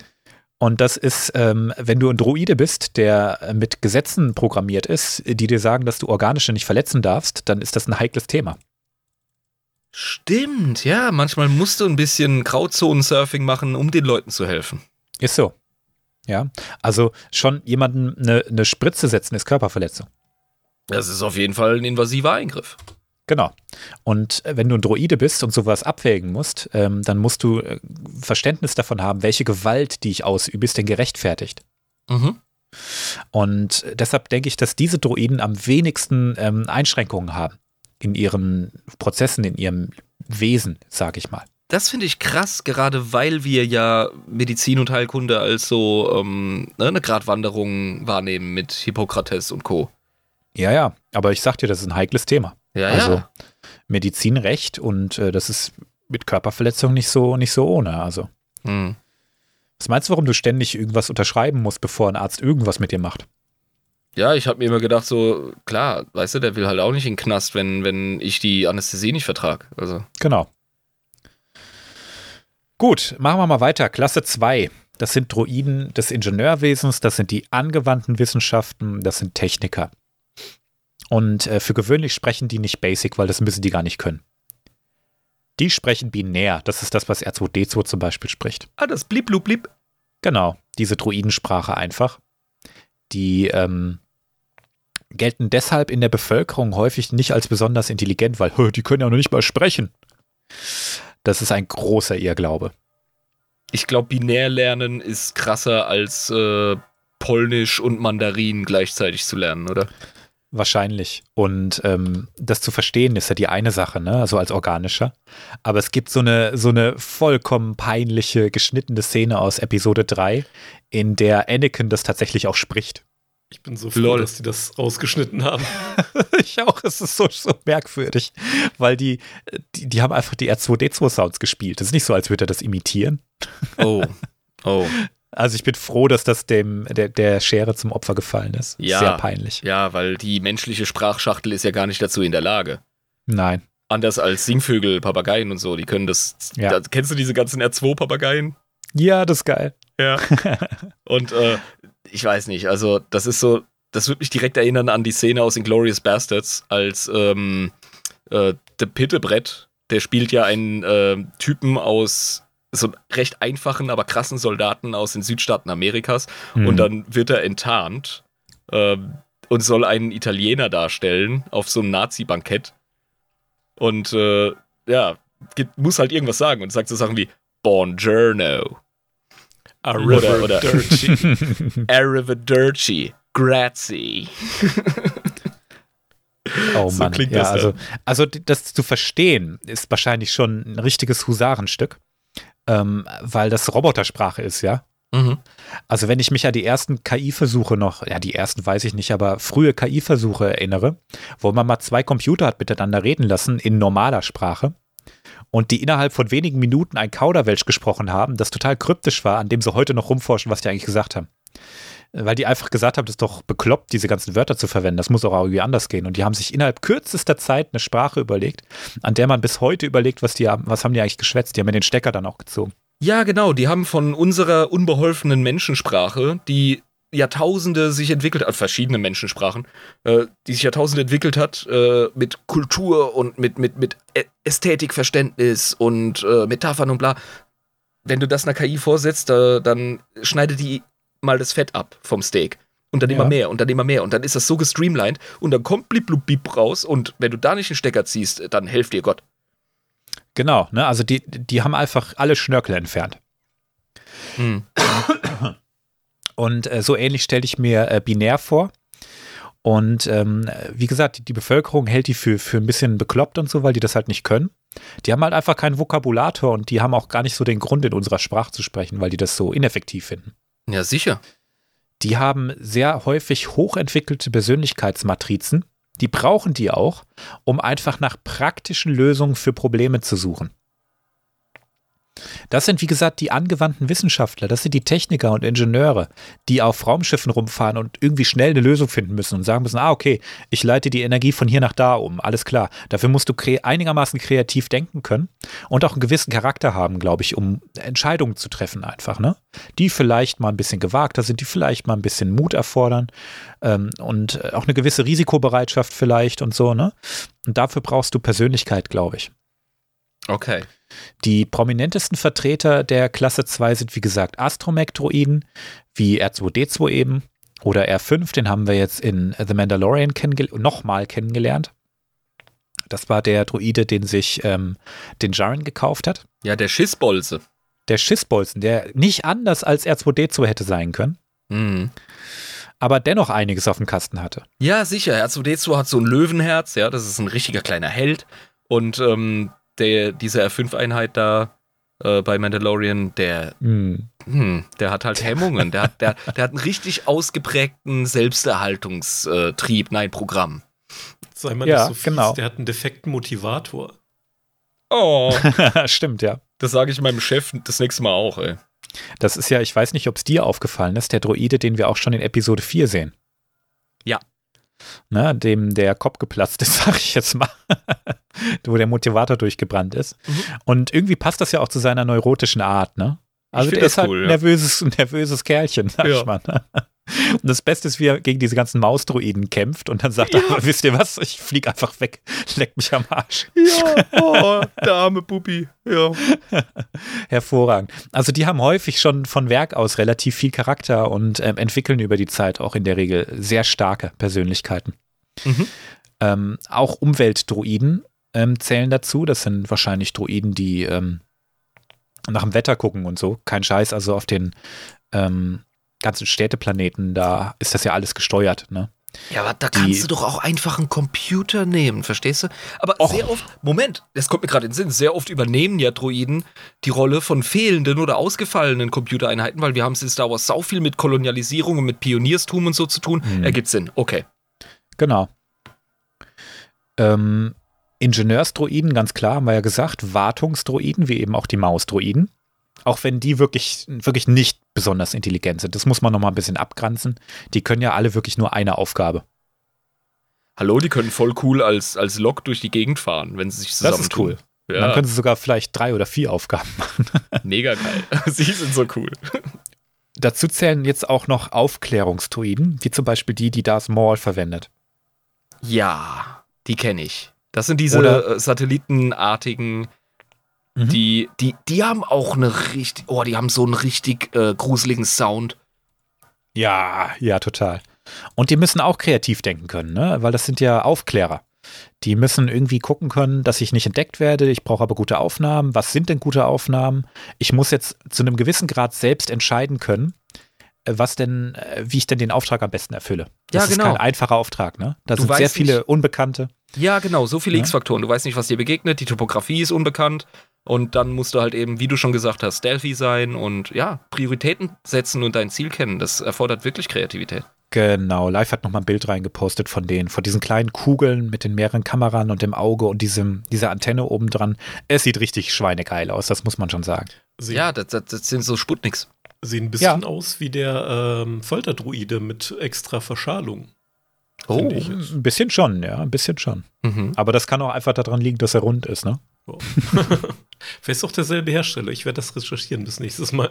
Und das ist, ähm, wenn du ein Droide bist, der mit Gesetzen programmiert ist, die dir sagen, dass du organische nicht verletzen darfst, dann ist das ein heikles Thema. Stimmt, ja. Manchmal musst du ein bisschen Grauzonen-Surfing machen, um den Leuten zu helfen. Ist so. Ja. Also schon jemanden eine, eine Spritze setzen ist Körperverletzung. Das ist auf jeden Fall ein invasiver Eingriff. Genau. Und äh, wenn du ein Droide bist und sowas abwägen musst, ähm, dann musst du äh, Verständnis davon haben, welche Gewalt, die ich ausübe, ist denn gerechtfertigt. Mhm. Und deshalb denke ich, dass diese Droiden am wenigsten ähm, Einschränkungen haben in ihren Prozessen, in ihrem Wesen, sage ich mal. Das finde ich krass, gerade weil wir ja Medizin und Heilkunde als so ähm, ne, eine Gratwanderung wahrnehmen mit Hippokrates und Co. Ja, ja, aber ich sag dir, das ist ein heikles Thema. Ja, also ja. Medizinrecht und äh, das ist mit Körperverletzung nicht so, nicht so ohne. Also. Hm. Was meinst du, warum du ständig irgendwas unterschreiben musst, bevor ein Arzt irgendwas mit dir macht? Ja, ich habe mir immer gedacht, so, klar, weißt du, der will halt auch nicht in den Knast, wenn, wenn ich die Anästhesie nicht vertrage. Also. Genau. Gut, machen wir mal weiter. Klasse 2. Das sind Droiden des Ingenieurwesens, das sind die angewandten Wissenschaften, das sind Techniker. Und äh, für gewöhnlich sprechen die nicht Basic, weil das müssen die gar nicht können. Die sprechen binär. Das ist das, was R2D2 zum Beispiel spricht. Ah, das blip, blub, blip. Genau, diese Droidensprache einfach. Die ähm, gelten deshalb in der Bevölkerung häufig nicht als besonders intelligent, weil die können ja noch nicht mal sprechen. Das ist ein großer Irrglaube. Ich glaube, binär lernen ist krasser als äh, Polnisch und Mandarin gleichzeitig zu lernen, oder? Wahrscheinlich. Und ähm, das zu verstehen ist ja die eine Sache, ne? Also als organischer. Aber es gibt so eine, so eine vollkommen peinliche, geschnittene Szene aus Episode 3, in der Anakin das tatsächlich auch spricht. Ich bin so froh, Lol. dass die das rausgeschnitten haben. ich auch, es ist so, so merkwürdig, weil die, die, die haben einfach die R2D2-Sounds gespielt. Es ist nicht so, als würde er das imitieren. Oh, oh. Also ich bin froh, dass das dem der, der Schere zum Opfer gefallen ist. Ja, Sehr peinlich. Ja, weil die menschliche Sprachschachtel ist ja gar nicht dazu in der Lage. Nein. Anders als Singvögel, Papageien und so, die können das. Ja. Da, kennst du diese ganzen R2-Papageien? Ja, das ist geil. Ja. und äh, ich weiß nicht, also das ist so, das würde mich direkt erinnern an die Szene aus Inglorious Bastards, als ähm, äh, der Pittebrett, der spielt ja einen äh, Typen aus so einen recht einfachen, aber krassen Soldaten aus den Südstaaten Amerikas Mhm. und dann wird er enttarnt ähm, und soll einen Italiener darstellen auf so einem Nazi-Bankett. Und äh, ja, gibt, muss halt irgendwas sagen und sagt so Sachen wie Buongiorno, Arriva oder- Dirty. Arrivederci, Grazie. Oh So Mann, klingt ja, das, also, also das zu verstehen ist wahrscheinlich schon ein richtiges Husarenstück, ähm, weil das Robotersprache ist, ja. Mhm. Also wenn ich mich an die ersten KI-Versuche noch, ja die ersten weiß ich nicht, aber frühe KI-Versuche erinnere, wo man mal zwei Computer hat miteinander reden lassen in normaler Sprache und die innerhalb von wenigen Minuten ein Kauderwelsch gesprochen haben, das total kryptisch war, an dem sie heute noch rumforschen, was die eigentlich gesagt haben. Weil die einfach gesagt haben, das ist doch bekloppt, diese ganzen Wörter zu verwenden. Das muss auch irgendwie anders gehen. Und die haben sich innerhalb kürzester Zeit eine Sprache überlegt, an der man bis heute überlegt, was die haben, was haben die eigentlich geschwätzt. Die haben ja den Stecker dann auch gezogen. Ja, genau. Die haben von unserer unbeholfenen Menschensprache, die Jahrtausende sich entwickelt hat, verschiedene Menschensprachen, äh, die sich Jahrtausende entwickelt hat, äh, mit Kultur und mit, mit, mit Ästhetikverständnis und äh, Metaphern und bla. Wenn du das einer KI vorsetzt, äh, dann schneidet die mal das Fett ab vom Steak. Und dann Ja. immer mehr und dann immer mehr. Und dann ist das so gestreamlined und dann kommt blub bip raus und wenn du da nicht einen Stecker ziehst, dann helft dir Gott. Genau, ne? Also die, die haben einfach alle Schnörkel entfernt. Hm. Und äh, so ähnlich stelle ich mir äh, binär vor. Und ähm, wie gesagt, die, die Bevölkerung hält die für, für ein bisschen bekloppt und so, weil die das halt nicht können. Die haben halt einfach keinen Vokabulator und die haben auch gar nicht so den Grund, in unserer Sprache zu sprechen, weil die das so ineffektiv finden. Ja, sicher. Die haben sehr häufig hochentwickelte Persönlichkeitsmatrizen. Die brauchen die auch, um einfach nach praktischen Lösungen für Probleme zu suchen. Das sind, wie gesagt, die angewandten Wissenschaftler, das sind die Techniker und Ingenieure, die auf Raumschiffen rumfahren und irgendwie schnell eine Lösung finden müssen und sagen müssen, ah, okay, ich leite die Energie von hier nach da um, alles klar. Dafür musst du kre einigermaßen kreativ denken können und auch einen gewissen Charakter haben, glaube ich, um Entscheidungen zu treffen einfach, ne? Die vielleicht mal ein bisschen gewagter sind, die vielleicht mal ein bisschen Mut erfordern ähm, und äh, auch eine gewisse Risikobereitschaft vielleicht und so, ne? Und dafür brauchst du Persönlichkeit, glaube ich. Okay. Die prominentesten Vertreter der Klasse 2 sind, wie gesagt, Astromech-Droiden, wie R2D2 eben, oder R5, den haben wir jetzt in The Mandalorian kennengel nochmal kennengelernt. Das war der Droide, den sich ähm, den Jaren gekauft hat. Ja, der Schissbolze. Der Schissbolzen, der nicht anders als R2D2 hätte sein können, Mhm. aber dennoch einiges auf dem Kasten hatte. Ja, sicher. R2D2 hat so ein Löwenherz, ja, das ist ein richtiger kleiner Held. Und ähm, der, diese R5-Einheit da äh, bei Mandalorian, der, Hm. hm, der hat halt Hemmungen. Der hat, der, der hat einen richtig ausgeprägten Selbsterhaltungstrieb, nein, Programm. Sei mal Ja, nicht so fies, genau. der hat einen defekten Motivator. Oh. Stimmt, ja. Das sage ich meinem Chef das nächste Mal auch, ey. Das ist ja, ich weiß nicht, ob es dir aufgefallen ist, der Droide, den wir auch schon in Episode 4 sehen. Ja. Ne, dem der Kopf geplatzt ist, sag ich jetzt mal. Wo der Motivator durchgebrannt ist. Mhm. Und irgendwie passt das ja auch zu seiner neurotischen Art, ne? Also der das ist halt cool, ein nervöses, nervöses Kerlchen, sag Ja. ich mal. Und das Beste ist, wie er gegen diese ganzen Mausdroiden kämpft und dann sagt er, aber wisst ihr was, ich flieg einfach weg, leck mich am Arsch. Ja, oh, der arme Bubi. Ja. Hervorragend. Also die haben häufig schon von Werk aus relativ viel Charakter und ähm, entwickeln über die Zeit auch in der Regel sehr starke Persönlichkeiten. Mhm. Ähm, auch Umweltdroiden ähm, zählen dazu. Das sind wahrscheinlich Droiden, die ähm, nach dem Wetter gucken und so. Kein Scheiß, also auf den ähm, ganzen Städteplaneten, da ist das ja alles gesteuert. Ne? Ja, aber da Die- kannst du doch auch einfach einen Computer nehmen, verstehst du? Aber Och. sehr oft, Moment, das kommt mir gerade in den Sinn, sehr oft übernehmen ja Droiden die Rolle von fehlenden oder ausgefallenen Computereinheiten, weil wir haben es in Star Wars sau viel mit Kolonialisierung und mit Pionierstum und so zu tun. Hm. Ergibt Sinn, okay. Genau. Ähm, Ingenieursdroiden, ganz klar, haben wir ja gesagt. Wartungsdroiden, wie eben auch die Mausdroiden. Auch wenn die wirklich, wirklich nicht besonders intelligent sind. Das muss man nochmal ein bisschen abgrenzen. Die können ja alle wirklich nur eine Aufgabe. Hallo, die können voll cool als, als Lok durch die Gegend fahren, wenn sie sich Das zusammen ist cool. Ja, Dann können sie sogar vielleicht drei oder vier Aufgaben machen. mega geil. sie sind so cool. Dazu zählen jetzt auch noch Aufklärungsdroiden, wie zum Beispiel die, die Darth Maul verwendet. Ja, die kenne ich. Das sind diese Oder- äh, satellitenartigen Mhm. Die, die, die haben auch eine richtig, oh, die haben so einen richtig äh, gruseligen Sound. Ja, ja, total. Und die müssen auch kreativ denken können, ne? weil das sind ja Aufklärer. Die müssen irgendwie gucken können, dass ich nicht entdeckt werde. Ich brauche aber gute Aufnahmen. Was sind denn gute Aufnahmen? Ich muss jetzt zu einem gewissen Grad selbst entscheiden können, äh, was denn, äh, wie ich denn den Auftrag am besten erfülle. Das ja, genau. ist kein einfacher Auftrag, ne? Da du sind sehr viele nicht, Unbekannte. Ja, genau, so viele ja. X-Faktoren. Du weißt nicht, was dir begegnet, die Topografie ist unbekannt. Und dann musst du halt eben, wie du schon gesagt hast, stealthy sein und ja, Prioritäten setzen und dein Ziel kennen. Das erfordert wirklich Kreativität. Genau, Live hat nochmal ein Bild reingepostet von denen, von diesen kleinen Kugeln mit den mehreren Kameran und dem Auge und diesem, dieser Antenne oben dran. Es sieht richtig schweinegeil aus, das muss man schon sagen. Sie ja, das, das, das, sind so Sputniks. Sehen ein bisschen ja. aus wie der ähm, Folterdruide mit extra Verschalung. Oh, ein bisschen schon, ja, ein bisschen schon. Mhm. Aber das kann auch einfach daran liegen, dass er rund ist, ne? Oh. Vielleicht auch derselbe Hersteller. Ich werde das recherchieren bis nächstes Mal.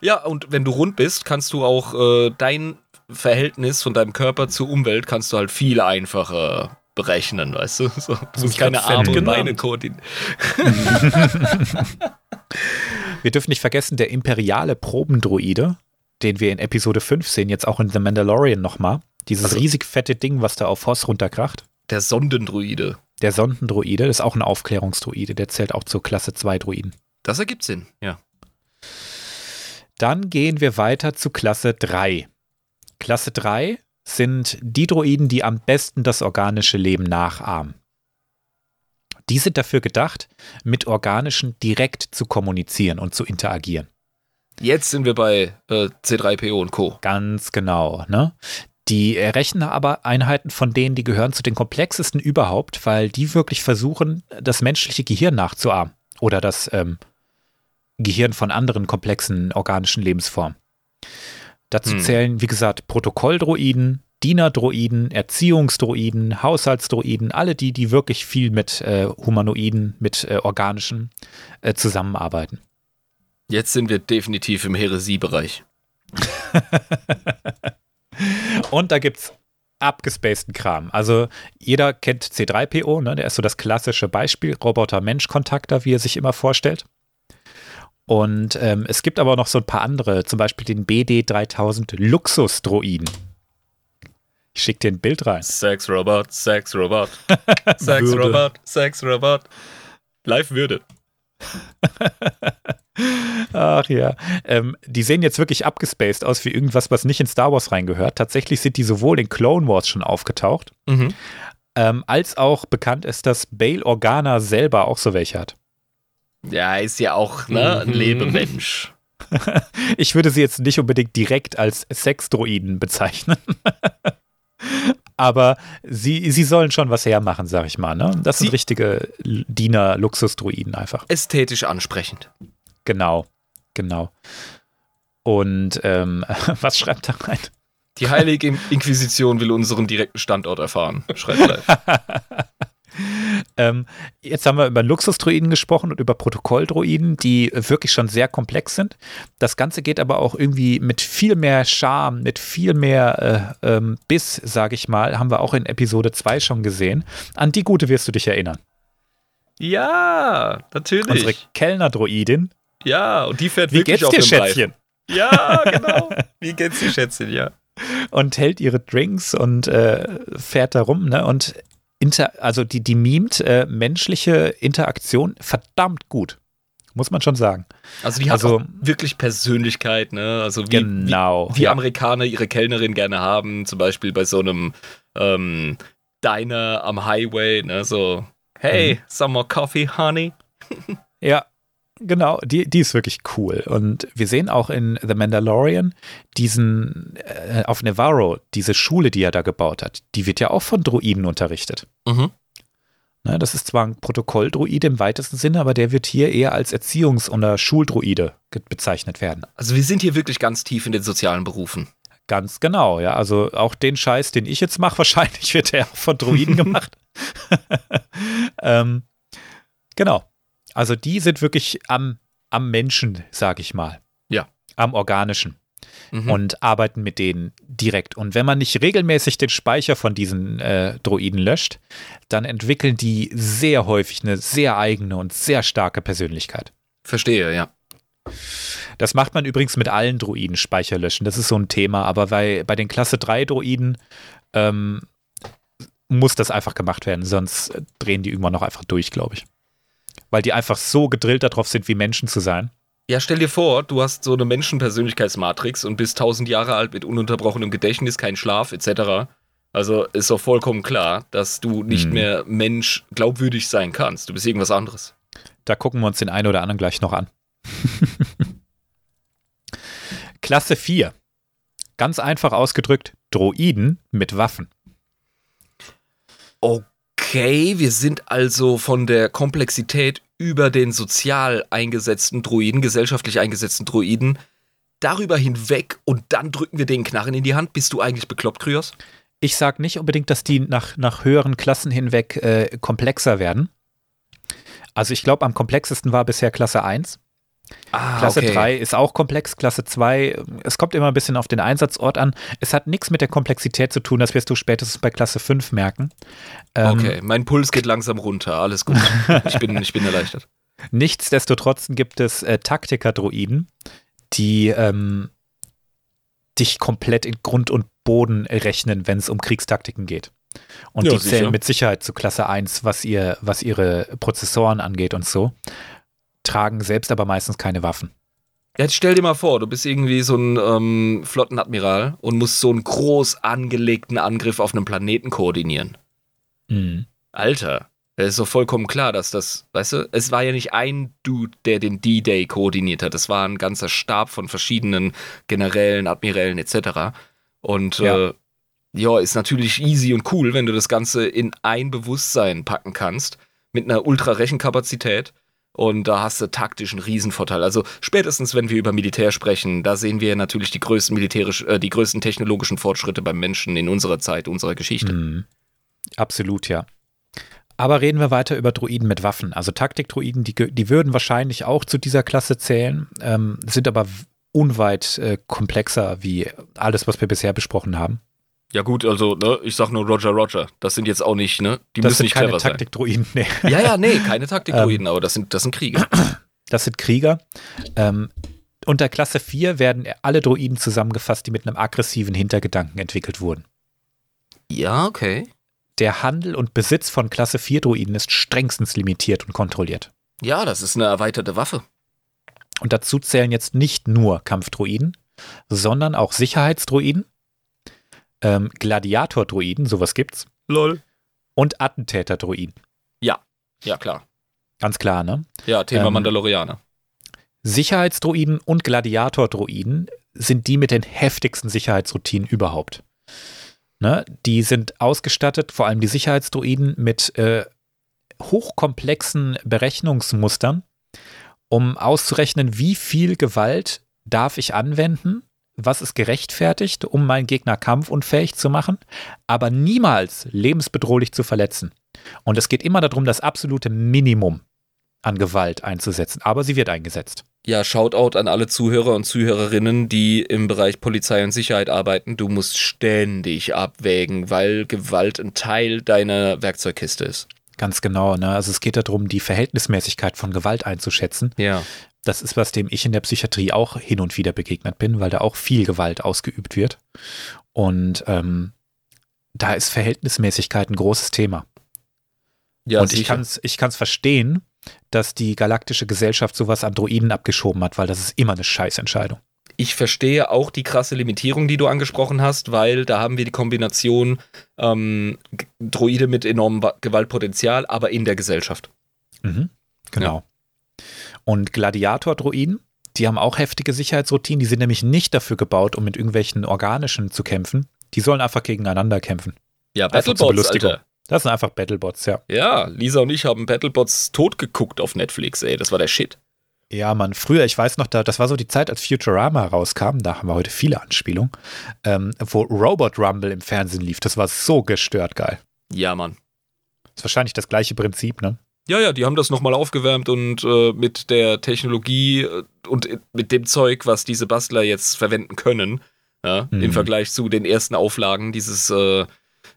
ja, und wenn du rund bist, kannst du auch äh, dein Verhältnis von deinem Körper zur Umwelt kannst du halt viel einfacher berechnen, weißt du? So, du musst keine Arme und Beine koordinieren. wir dürfen nicht vergessen, der imperiale Probendroide, den wir in Episode 5 sehen, jetzt auch in The Mandalorian nochmal. Dieses also, riesig fette Ding, was da auf Hoss runterkracht. Der Sondendroide. Der Sondendroide, das ist auch ein Aufklärungsdroide, der zählt auch zur Klasse 2 Droiden. Das ergibt Sinn, ja. Dann gehen wir weiter zu Klasse 3. Klasse 3 sind die Droiden, die am besten das organische Leben nachahmen. Die sind dafür gedacht, mit Organischen direkt zu kommunizieren und zu interagieren. Jetzt sind wir bei äh, C3PO und Co. Ganz genau. Ne? Die rechnen aber Einheiten von denen, die gehören zu den komplexesten überhaupt, weil die wirklich versuchen, das menschliche Gehirn nachzuahmen. Oder das ähm, Gehirn von anderen komplexen organischen Lebensformen. Dazu hm. zählen, wie gesagt, Protokolldroiden, Dienerdroiden, Erziehungsdroiden, Haushaltsdroiden, alle die, die wirklich viel mit äh, Humanoiden, mit äh, organischen äh, zusammenarbeiten. Jetzt sind wir definitiv im Heresie-Bereich. Und da gibt es abgespaceden Kram. Also jeder kennt C3PO, ne? der ist so das klassische Beispiel, Roboter-Mensch-Kontakter, wie er sich immer vorstellt. Und ähm, es gibt aber noch so ein paar andere, zum Beispiel den BD3000 Luxus-Droiden. Ich schicke dir ein Bild rein. Sex Robot, Sex Robot, Sex Robot, Sex Robot. Live Würde. Ach ja. Ähm, die sehen jetzt wirklich abgespaced aus wie irgendwas, was nicht in Star Wars reingehört. Tatsächlich sind die sowohl in Clone Wars schon aufgetaucht, mhm. ähm, als auch bekannt ist, dass Bail Organa selber auch so welche hat. Ja, ist ja auch ne, ein mhm. Lebemensch. ich würde sie jetzt nicht unbedingt direkt als Sexdroiden bezeichnen. Aber sie, sie sollen schon was hermachen, sag ich mal. Ne? Das sind sie richtige Diener-Luxusdroiden einfach. Ästhetisch ansprechend. Genau, genau. Und ähm, was schreibt da rein? Die Heilige Inquisition will unseren direkten Standort erfahren, schreibt live. ähm, jetzt haben wir über Luxusdroiden gesprochen und über Protokolldroiden, die wirklich schon sehr komplex sind. Das Ganze geht aber auch irgendwie mit viel mehr Charme, mit viel mehr äh, ähm, Biss, sage ich mal, haben wir auch in Episode 2 schon gesehen. An die gute wirst du dich erinnern. Ja, natürlich. Unsere Kellner-Droidin. Ja, und die fährt Wie wirklich geht's dir, Schätzchen? Reifen. Ja, genau. Wie geht's dir, Schätzchen, ja. Und hält ihre Drinks und äh, fährt da rum, ne? Und inter, also die, die mimt äh, menschliche Interaktion verdammt gut. Muss man schon sagen. Also die hat also, wirklich Persönlichkeit, ne? Also wie, genau, wie, wie ja. Amerikaner ihre Kellnerin gerne haben, zum Beispiel bei so einem ähm, Diner am Highway, ne? So, hey, mhm. some more coffee, honey. ja, Genau, die, die ist wirklich cool. Und wir sehen auch in The Mandalorian diesen, äh, auf Nevarro, diese Schule, die er da gebaut hat, die wird ja auch von Druiden unterrichtet. Mhm. Ne, das ist zwar ein Protokolldruide im weitesten Sinne, aber der wird hier eher als Erziehungs- oder Schuldruide bezeichnet werden. Also wir sind hier wirklich ganz tief in den sozialen Berufen. Ganz genau, ja. Also auch den Scheiß, den ich jetzt mache, wahrscheinlich wird der auch von Druiden gemacht. ähm, genau. Also die sind wirklich am, am Menschen, sag ich mal. Ja. Am Organischen. mhm. und arbeiten mit denen direkt. Und wenn man nicht regelmäßig den Speicher von diesen äh, Droiden löscht, dann entwickeln die sehr häufig eine sehr eigene und sehr starke Persönlichkeit. Verstehe, ja. Das macht man übrigens mit allen Droiden Speicher löschen. Das ist so ein Thema. Aber bei, bei den Klasse 3 Droiden ähm, muss das einfach gemacht werden. Sonst drehen die irgendwann noch einfach durch, glaube ich. Weil die einfach so gedrillt darauf sind, wie Menschen zu sein. Ja, stell dir vor, du hast so eine Menschenpersönlichkeitsmatrix und bist tausend Jahre alt mit ununterbrochenem Gedächtnis, kein Schlaf etc. Also ist doch vollkommen klar, dass du nicht hm. mehr Mensch glaubwürdig sein kannst. Du bist irgendwas anderes. Da gucken wir uns den einen oder anderen gleich noch an. Klasse 4. Ganz einfach ausgedrückt, Droiden mit Waffen. Okay, wir sind also von der Komplexität über den sozial eingesetzten Druiden, gesellschaftlich eingesetzten Druiden, darüber hinweg und dann drücken wir den Knarren in die Hand. Bist du eigentlich bekloppt, Kryos? Ich sage nicht unbedingt, dass die nach, nach höheren Klassen hinweg äh, komplexer werden. Also ich glaube, am komplexesten war bisher Klasse 1. Ah, Klasse okay. 3 ist auch komplex, Klasse 2, es kommt immer ein bisschen auf den Einsatzort an. Es hat nichts mit der Komplexität zu tun, das wirst du spätestens bei Klasse 5 merken. Ähm, okay, mein Puls geht langsam runter, alles gut. ich, bin, ich bin erleichtert. Nichtsdestotrotz gibt es äh, Taktiker-Droiden, die ähm, dich komplett in Grund und Boden rechnen, wenn es um Kriegstaktiken geht. Und ja, die zählen sicher. mit Sicherheit zu Klasse 1, was, ihr, was ihre Prozessoren angeht und so tragen selbst aber meistens keine Waffen. Jetzt stell dir mal vor, du bist irgendwie so ein ähm, Flottenadmiral und musst so einen groß angelegten Angriff auf einem Planeten koordinieren. Mhm. Alter, es ist so vollkommen klar, dass das, weißt du, es war ja nicht ein Dude, der den D-Day koordiniert hat. Es war ein ganzer Stab von verschiedenen Generälen, Admirälen etc. Und ja. Äh, ja, ist natürlich easy und cool, wenn du das Ganze in ein Bewusstsein packen kannst, mit einer Ultra-Rechenkapazität und da hast du taktisch einen Riesenvorteil. Also spätestens, wenn wir über Militär sprechen, da sehen wir natürlich die größten militärisch, äh, die größten technologischen Fortschritte beim Menschen in unserer Zeit, unserer Geschichte. Mhm. Absolut, ja. Aber reden wir weiter über Druiden mit Waffen. Also Taktikdruiden, die, die würden wahrscheinlich auch zu dieser Klasse zählen, ähm, sind aber unweit äh, komplexer wie alles, was wir bisher besprochen haben. Ja gut, also ne, ich sag nur Roger Roger. Das sind jetzt auch nicht, ne? Die das müssen nicht keine clever Taktikdruiden, nee. Ja, ja, nee, keine Taktikdruiden, ähm, aber das sind, das sind Krieger. Das sind Krieger. Ähm, unter Klasse 4 werden alle Druiden zusammengefasst, die mit einem aggressiven Hintergedanken entwickelt wurden. Ja, okay. Der Handel und Besitz von Klasse 4 Druiden ist strengstens limitiert und kontrolliert. Ja, das ist eine erweiterte Waffe. Und dazu zählen jetzt nicht nur Kampfdruiden, sondern auch Sicherheitsdruiden, ähm, Gladiator-Druiden, sowas gibt's. Lol. Und Attentäter-Druiden. Ja, ja, klar. Ganz klar, ne? Ja, Thema ähm, Mandalorianer. Sicherheitsdruiden und Gladiator-Druiden sind die mit den heftigsten Sicherheitsroutinen überhaupt. Ne? Die sind ausgestattet, vor allem die Sicherheitsdruiden, mit äh, hochkomplexen Berechnungsmustern, um auszurechnen, wie viel Gewalt darf ich anwenden, was ist gerechtfertigt, um meinen Gegner kampfunfähig zu machen, aber niemals lebensbedrohlich zu verletzen. Und es geht immer darum, das absolute Minimum an Gewalt einzusetzen, aber sie wird eingesetzt. Ja, Shoutout an alle Zuhörer und Zuhörerinnen, die im Bereich Polizei und Sicherheit arbeiten. Du musst ständig abwägen, weil Gewalt ein Teil deiner Werkzeugkiste ist. Ganz genau, ne? Also es geht darum, die Verhältnismäßigkeit von Gewalt einzuschätzen. Ja. Das ist was, dem ich in der Psychiatrie auch hin und wieder begegnet bin, weil da auch viel Gewalt ausgeübt wird. Und ähm, da ist Verhältnismäßigkeit ein großes Thema. Ja, und sicher. ich kann es ich kann's verstehen, dass die galaktische Gesellschaft sowas an Droiden abgeschoben hat, weil das ist immer eine Scheißentscheidung. Ich verstehe auch die krasse Limitierung, die du angesprochen hast, weil da haben wir die Kombination ähm, Droide mit enormem Gewaltpotenzial, aber in der Gesellschaft. Mhm, genau. Ja. Und Gladiator-Droiden, die haben auch heftige Sicherheitsroutinen. Die sind nämlich nicht dafür gebaut, um mit irgendwelchen organischen zu kämpfen. Die sollen einfach gegeneinander kämpfen. Ja, Battlebots, Alter. Das sind einfach Battlebots, ja. Ja, Lisa und ich haben Battlebots totgeguckt auf Netflix, ey. Das war der Shit. Ja, Mann, früher, ich weiß noch, da, das war so die Zeit, als Futurama rauskam, da haben wir heute viele Anspielungen, ähm, wo Robot Rumble im Fernsehen lief. Das war so gestört geil. Ja, Mann. ist wahrscheinlich das gleiche Prinzip, ne? Ja, ja, die haben das nochmal aufgewärmt und äh, mit der Technologie äh, und mit dem Zeug, was diese Bastler jetzt verwenden können, ja, mhm. im Vergleich zu den ersten Auflagen dieses, äh,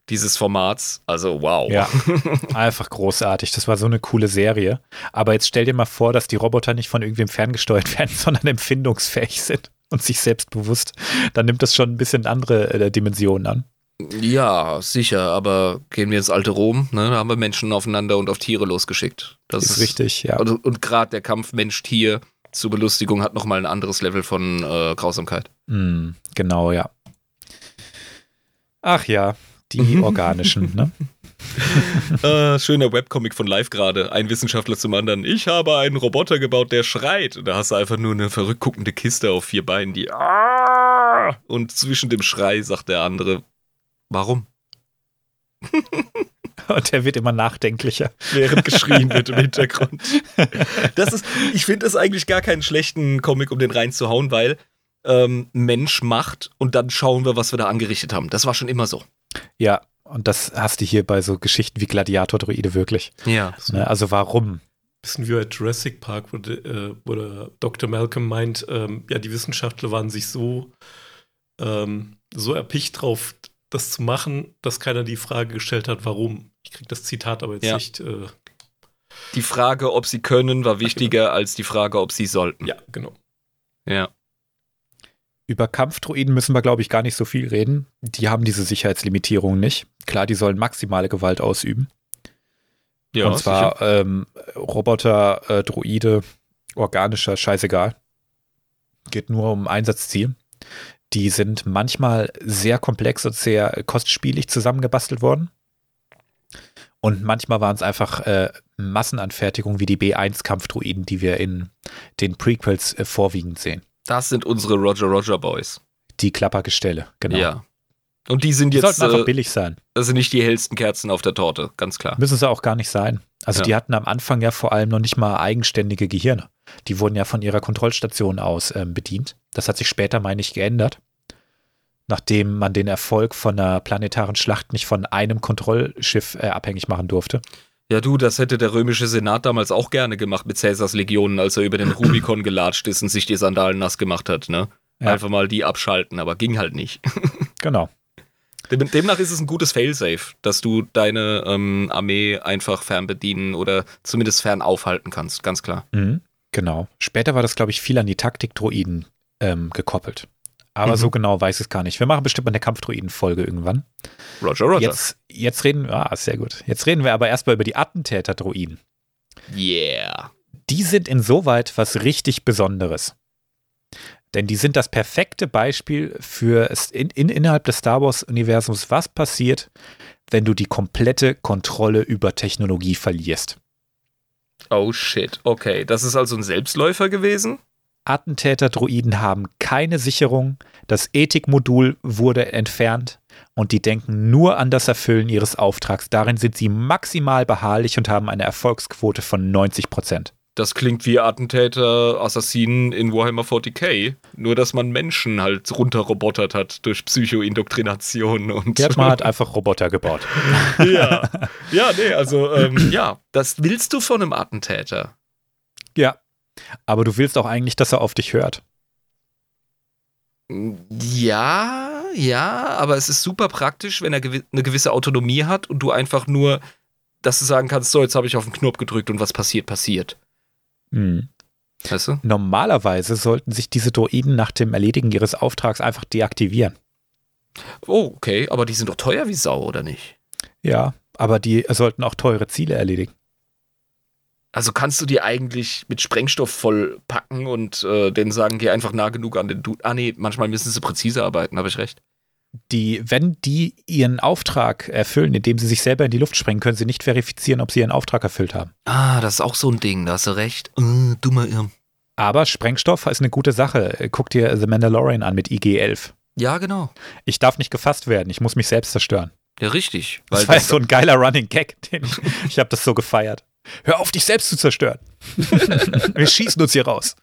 dieses Formats. Also wow. Ja, einfach großartig. Das war so eine coole Serie. Aber jetzt stell dir mal vor, dass die Roboter nicht von irgendwem ferngesteuert werden, sondern empfindungsfähig sind und sich selbstbewusst. Dann nimmt das schon ein bisschen andere äh, Dimensionen an. Ja, sicher, aber gehen wir ins alte Rom, ne? da haben wir Menschen aufeinander und auf Tiere losgeschickt. Das ist, ist richtig, ja. Und, und gerade der Kampf Mensch-Tier zur Belustigung hat nochmal ein anderes Level von äh, Grausamkeit. Mm, genau, ja. Ach ja, die organischen, ne? äh, schöner Webcomic von Live gerade. Ein Wissenschaftler zum anderen. Ich habe einen Roboter gebaut, der schreit. Und da hast du einfach nur eine verrückt guckende Kiste auf vier Beinen, die. Und zwischen dem Schrei sagt der andere, Warum? Und er wird immer nachdenklicher. Während geschrien wird im Hintergrund. Das ist, ich finde das eigentlich gar keinen schlechten Comic, um den reinzuhauen, weil ähm, Mensch macht und dann schauen wir, was wir da angerichtet haben. Das war schon immer so. Ja, und das hast du hier bei so Geschichten wie Gladiator-Droide wirklich. Ja. Ne, also warum? Bisschen wie bei Jurassic Park, wo, äh, wo der Dr. Malcolm meint, ähm, ja, die Wissenschaftler waren sich so, ähm, so erpicht drauf, das zu machen, dass keiner die Frage gestellt hat, warum. Ich kriege das Zitat aber jetzt ja. nicht. Äh die Frage, ob sie können, war wichtiger genau. als die Frage, ob sie sollten. Ja, genau. Ja. Über Kampfdroiden müssen wir, glaube ich, gar nicht so viel reden. Die haben diese Sicherheitslimitierung nicht. Klar, die sollen maximale Gewalt ausüben. Ja, Und zwar ähm, Roboter, äh, Droide, organischer, scheißegal. Geht nur um Einsatzziel. Die sind manchmal sehr komplex und sehr kostspielig zusammengebastelt worden. Und manchmal waren es einfach äh, Massenanfertigungen wie die B1-Kampfdruiden, die wir in den Prequels äh, vorwiegend sehen. Das sind unsere Roger Roger Boys. Die Klappergestelle, genau. Ja. Und die sind jetzt. Die sollten einfach äh, billig sein. Das sind nicht die hellsten Kerzen auf der Torte, ganz klar. Müssen sie auch gar nicht sein. Also ja. die hatten am Anfang ja vor allem noch nicht mal eigenständige Gehirne. Die wurden ja von ihrer Kontrollstation aus ähm, bedient. Das hat sich später, meine ich, geändert. Nachdem man den Erfolg von einer planetaren Schlacht nicht von einem Kontrollschiff äh, abhängig machen durfte. Ja, du, das hätte der römische Senat damals auch gerne gemacht mit Cäsars Legionen, als er über den Rubikon gelatscht ist und sich die Sandalen nass gemacht hat, ne? Ja. Einfach mal die abschalten, aber ging halt nicht. genau. Demnach ist es ein gutes Failsafe, dass du deine ähm, Armee einfach fernbedienen oder zumindest fern aufhalten kannst, ganz klar. Mhm, genau. Später war das, glaube ich, viel an die Taktikdroiden ähm, gekoppelt. Aber mhm. so genau weiß ich es gar nicht. Wir machen bestimmt mal eine Kampfdroiden-Folge irgendwann. Roger, Roger. Jetzt, jetzt reden, ah, sehr gut. Jetzt reden wir aber erstmal über die Attentäter-Droiden. Yeah. Die sind insoweit was richtig Besonderes. Denn die sind das perfekte Beispiel für in, in, innerhalb des Star Wars-Universums, was passiert, wenn du die komplette Kontrolle über Technologie verlierst. Oh shit, okay. Das ist also ein Selbstläufer gewesen? Attentäter-Droiden haben keine Sicherung, das Ethikmodul wurde entfernt und die denken nur an das Erfüllen ihres Auftrags. Darin sind sie maximal beharrlich und haben eine Erfolgsquote von 90 Prozent. Das klingt wie Attentäter, Assassinen in Warhammer 40k. Nur, dass man Menschen halt runterrobotert hat durch Psychoindoktrination und. Ja, man hat einfach Roboter gebaut. ja. Ja, nee, also, ähm, ja, das willst du von einem Attentäter. Ja. Aber du willst auch eigentlich, dass er auf dich hört. Ja, ja, aber es ist super praktisch, wenn er gew eine gewisse Autonomie hat und du einfach nur, dass du sagen kannst, so, jetzt habe ich auf den Knopf gedrückt und was passiert, passiert. Hm. Weißt du? Normalerweise sollten sich diese Droiden nach dem Erledigen ihres Auftrags einfach deaktivieren. Oh, okay, aber die sind doch teuer wie Sau, oder nicht? Ja, aber die sollten auch teure Ziele erledigen. Also kannst du die eigentlich mit Sprengstoff vollpacken und äh, denen sagen, geh einfach nah genug an den Dude. Ah, nee, manchmal müssen sie präzise arbeiten, habe ich recht. Die, wenn die ihren Auftrag erfüllen, indem sie sich selber in die Luft sprengen, können sie nicht verifizieren, ob sie ihren Auftrag erfüllt haben. Ah, das ist auch so ein Ding, da hast du recht. Uh, dummer Irm. Aber Sprengstoff ist eine gute Sache. Guck dir The Mandalorian an mit IG-11. Ja, genau. Ich darf nicht gefasst werden, ich muss mich selbst zerstören. Ja, richtig. das war das so ein geiler Running Gag, den ich, ich habe das so gefeiert. Hör auf, dich selbst zu zerstören. Wir schießen uns hier raus.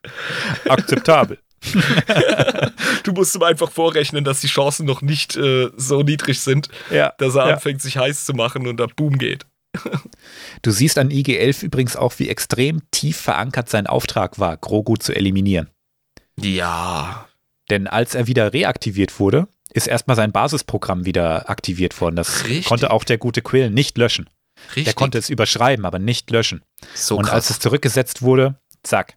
Akzeptabel. du musst ihm einfach vorrechnen, dass die Chancen noch nicht äh, so niedrig sind, ja, dass er ja. anfängt, sich heiß zu machen und da Boom geht. Du siehst an IG-11 übrigens auch, wie extrem tief verankert sein Auftrag war, Grogu zu eliminieren. Ja. Denn als er wieder reaktiviert wurde, ist erstmal sein Basisprogramm wieder aktiviert worden. Das Richtig. konnte auch der gute Quill nicht löschen. Richtig. Der konnte es überschreiben, aber nicht löschen. so Und krass. als es zurückgesetzt wurde, zack.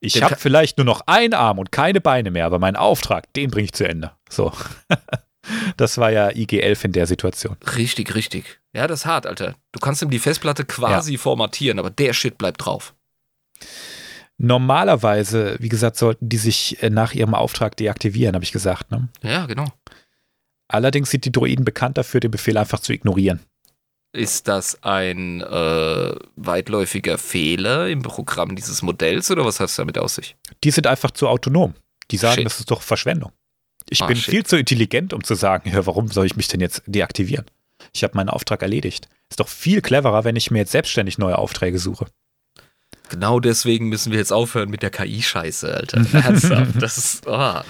Ich habe vielleicht nur noch einen Arm und keine Beine mehr, aber meinen Auftrag, den bringe ich zu Ende. So. das war ja IG-11 in der Situation. Richtig, richtig. Ja, das ist hart, Alter. Du kannst ihm die Festplatte quasi formatieren, aber der Shit bleibt drauf. Normalerweise, wie gesagt, sollten die sich äh, nach ihrem Auftrag deaktivieren, habe ich gesagt. Ne? Ja, genau. Allerdings sind die Droiden bekannt dafür, den Befehl einfach zu ignorieren. Ist das ein äh, weitläufiger Fehler im Programm dieses Modells oder was hast du damit aus sich? Die sind einfach zu autonom. Die sagen, Shit. das ist doch Verschwendung. Ich Ah, bin shit. viel zu intelligent, um zu sagen, ja, warum soll ich mich denn jetzt deaktivieren? Ich habe meinen Auftrag erledigt. Ist doch viel cleverer, wenn ich mir jetzt selbstständig neue Aufträge suche. Genau deswegen müssen wir jetzt aufhören mit der KI-Scheiße, Alter. Ernsthaft. Das ist. Oh.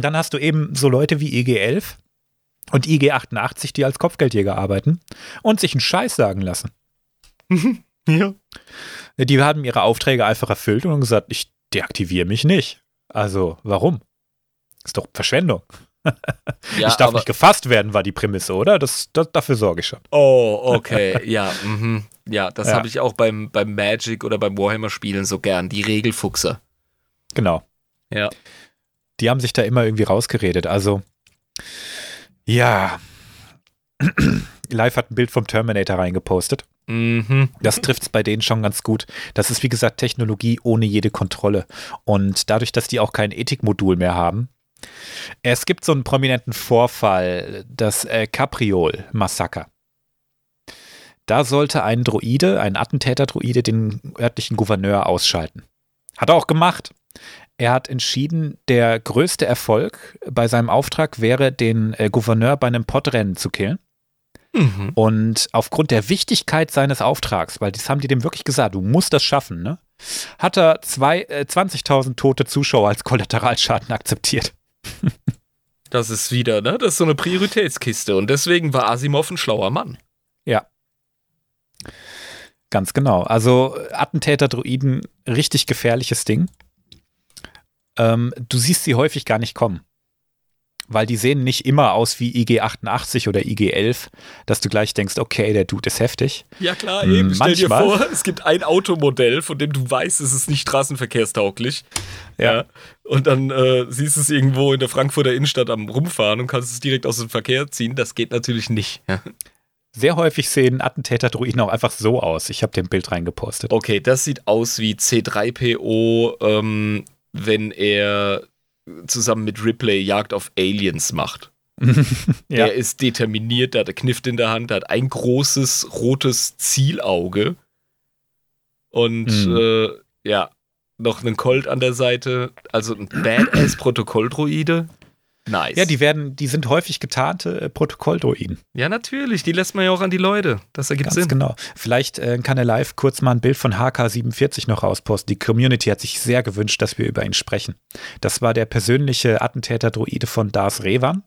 Dann hast du eben so Leute wie IG-11 und IG-88, die als Kopfgeldjäger arbeiten und sich einen Scheiß sagen lassen. Ja. Die haben ihre Aufträge einfach erfüllt und haben gesagt, ich deaktiviere mich nicht. Also, warum? Ist doch Verschwendung. ja ich darf nicht gefasst werden, war die Prämisse, oder? Das, das, dafür sorge ich schon. Oh, okay. Ja, mhm. ja das Ja. habe ich auch beim, beim Magic oder beim Warhammer-Spielen so gern. Die Regelfuchser. Genau. Ja. Die haben sich da immer irgendwie rausgeredet. Also, ja. Live hat ein Bild vom Terminator reingepostet. Mhm. Das trifft es bei denen schon ganz gut. Das ist, wie gesagt, Technologie ohne jede Kontrolle. Und dadurch, dass die auch kein Ethikmodul mehr haben, es gibt so einen prominenten Vorfall, das äh, Capriol-Massaker. Da sollte ein Droide, ein Attentäter-Droide, den örtlichen Gouverneur ausschalten. Hat er auch gemacht. Er hat entschieden, der größte Erfolg bei seinem Auftrag wäre, den äh, Gouverneur bei einem Podrennen zu killen. Mhm. Und aufgrund der Wichtigkeit seines Auftrags, weil das haben die dem wirklich gesagt, du musst das schaffen, ne? hat er zwei, äh, 20.000 tote Zuschauer als Kollateralschaden akzeptiert. Das ist wieder, ne? Das ist so eine Prioritätskiste. Und deswegen war Asimov ein schlauer Mann. Ja. Ganz genau. Also Attentäter-Droiden, richtig gefährliches Ding. Ähm, du siehst sie häufig gar nicht kommen. Weil die sehen nicht immer aus wie IG-88 oder IG-11, dass du gleich denkst, okay, der Dude ist heftig. Ja, klar, eben. Stell dir manchmal. vor, es gibt ein Automodell, von dem du weißt, es ist nicht straßenverkehrstauglich. Ja. Und dann äh, siehst du es irgendwo in der Frankfurter Innenstadt am Rumfahren und kannst es direkt aus dem Verkehr ziehen. Das geht natürlich nicht. Ja. Sehr häufig sehen Attentäter-Droiden auch einfach so aus. Ich habe dem Bild reingepostet. Okay, das sieht aus wie C3PO, ähm, wenn er zusammen mit Ripley Jagd auf Aliens macht. Ja. Er ist determiniert, der hat einen Knift in der Hand, hat ein großes rotes Zielauge und Mhm. äh, ja, noch einen Colt an der Seite, also ein Badass-Protokolldroide. Nice. Ja, die werden, die sind häufig getarnte äh, Protokolldroiden. ja, natürlich, die lässt man ja auch an die Leute. Das ergibt Ganz Sinn. genau. Vielleicht äh, kann er live kurz mal ein Bild von HK47 noch rausposten. Die Community hat sich sehr gewünscht, dass wir über ihn sprechen. Das war der persönliche Attentäter-Droide von Darth Revan,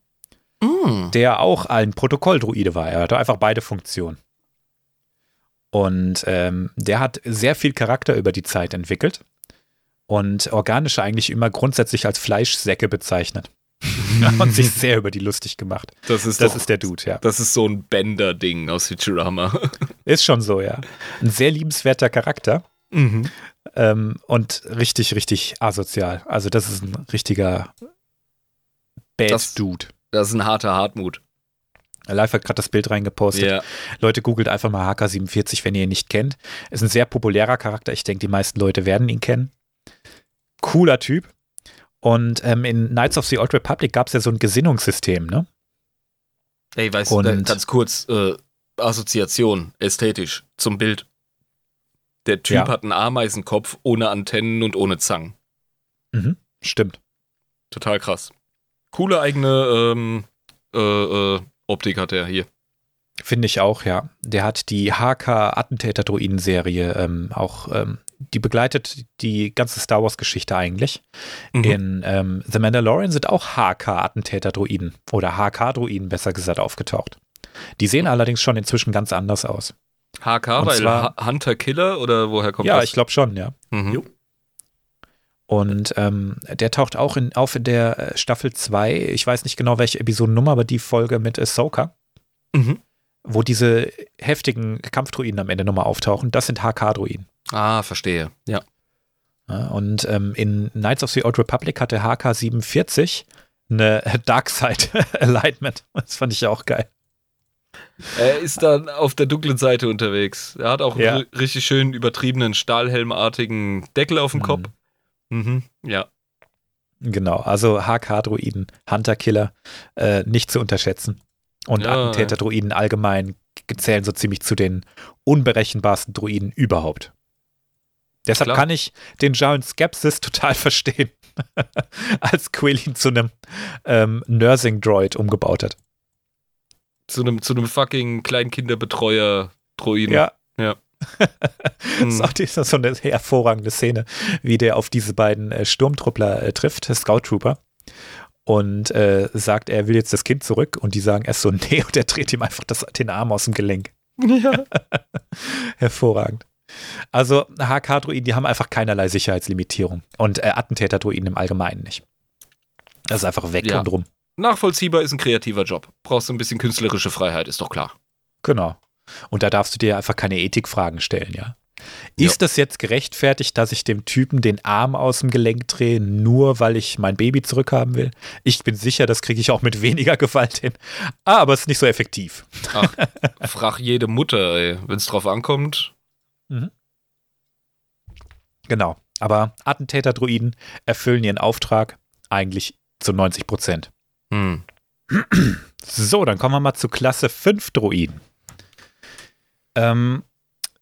Mm. der auch ein Protokolldroide war. Er hatte einfach beide Funktionen. Und ähm, der hat sehr viel Charakter über die Zeit entwickelt und organische eigentlich immer grundsätzlich als Fleischsäcke bezeichnet. und sich sehr über die lustig gemacht. Das ist Das doch, ist der Dude, ja. das ist so ein Bender-Ding aus Futurama. Ist schon so, ja. Ein sehr liebenswerter Charakter. mhm. Ähm, und richtig, richtig asozial. Also, das ist ein richtiger Bad Das- Dude. Das ist ein harter Hartmut. Live hat gerade das Bild reingepostet. Ja. Leute, googelt einfach mal HK47, wenn ihr ihn nicht kennt. Ist ein sehr populärer Charakter. Ich denke, die meisten Leute werden ihn kennen. Cooler Typ. Und ähm, in Knights of the Old Republic gab es ja so ein Gesinnungssystem, ne? Ey, weißt du, ganz kurz, äh, Assoziation, ästhetisch, zum Bild. Der Typ Ja. hat einen Ameisenkopf ohne Antennen und ohne Zangen. Mhm. Stimmt. Total krass. Coole eigene ähm, äh, äh, Optik hat er hier. Finde ich auch, ja. Der hat die HK-Attentäter-Droiden-Serie ähm, auch, ähm, die begleitet die ganze Star Wars-Geschichte eigentlich. Mhm. In ähm, The Mandalorian sind auch HK-Attentäter-Droiden oder HK-Droiden besser gesagt aufgetaucht. Die sehen allerdings schon inzwischen ganz anders aus. HK, Und weil zwar- Hunter Killer oder woher kommt ja, das? ich glaube schon, ja. Mhm. Und ähm, der taucht auch in, auf in der äh, Staffel 2, ich weiß nicht genau welche Episodennummer, aber die Folge mit Ahsoka, Mhm. wo diese heftigen Kampfdruiden am Ende nochmal auftauchen. Das sind HK-Druiden. Ah, verstehe. Ja. Ja, und ähm, in Knights of the Old Republic hatte HK47 eine Darkside Alignment. Das fand ich ja auch geil. Er ist dann auf der dunklen Seite unterwegs. Er hat auch Ja. einen ri- richtig schön übertriebenen Stahlhelmartigen Deckel auf dem Mhm. Kopf. Mhm. Ja. Genau, also HK-Druiden, Hunter-Killer, äh, nicht zu unterschätzen. Und Ja. Attentäter-Druiden allgemein zählen so ziemlich zu den unberechenbarsten Druiden überhaupt. Deshalb Klar. kann ich den Giant Skepsis total verstehen, als Quill ihn zu einem ähm, Nursing-Droid umgebaut hat. Zu einem, zu einem fucking Kleinkinderbetreuer-Droiden. Ja, das Mhm. ist auch die- das ist so eine hervorragende Szene, wie der auf diese beiden äh, Sturmtruppler äh, trifft, Scout Trooper. Und äh, sagt, er will jetzt das Kind zurück. Und die sagen erst so, nee, und er dreht ihm einfach das, den Arm aus dem Gelenk. ja. Hervorragend. Also HK-Druiden, die haben einfach keinerlei Sicherheitslimitierung. Und äh, Attentäter-Druiden im Allgemeinen nicht. Das ist einfach weg Ja. und rum. Nachvollziehbar ist ein kreativer Job. Brauchst du ein bisschen künstlerische Freiheit, ist doch klar. Genau. Und da darfst du dir einfach keine Ethikfragen stellen, ja. Ist das jetzt gerechtfertigt, dass ich dem Typen den Arm aus dem Gelenk drehe, nur weil ich mein Baby zurückhaben will? Ich bin sicher, das kriege ich auch mit weniger Gewalt hin. Ah, aber es ist nicht so effektiv. Ach, frag jede Mutter, wenn es drauf ankommt. Genau. Aber Attentäter-Druiden erfüllen ihren Auftrag eigentlich zu 90 Prozent. Hm. So, dann kommen wir mal zu Klasse 5 Druiden. Ähm,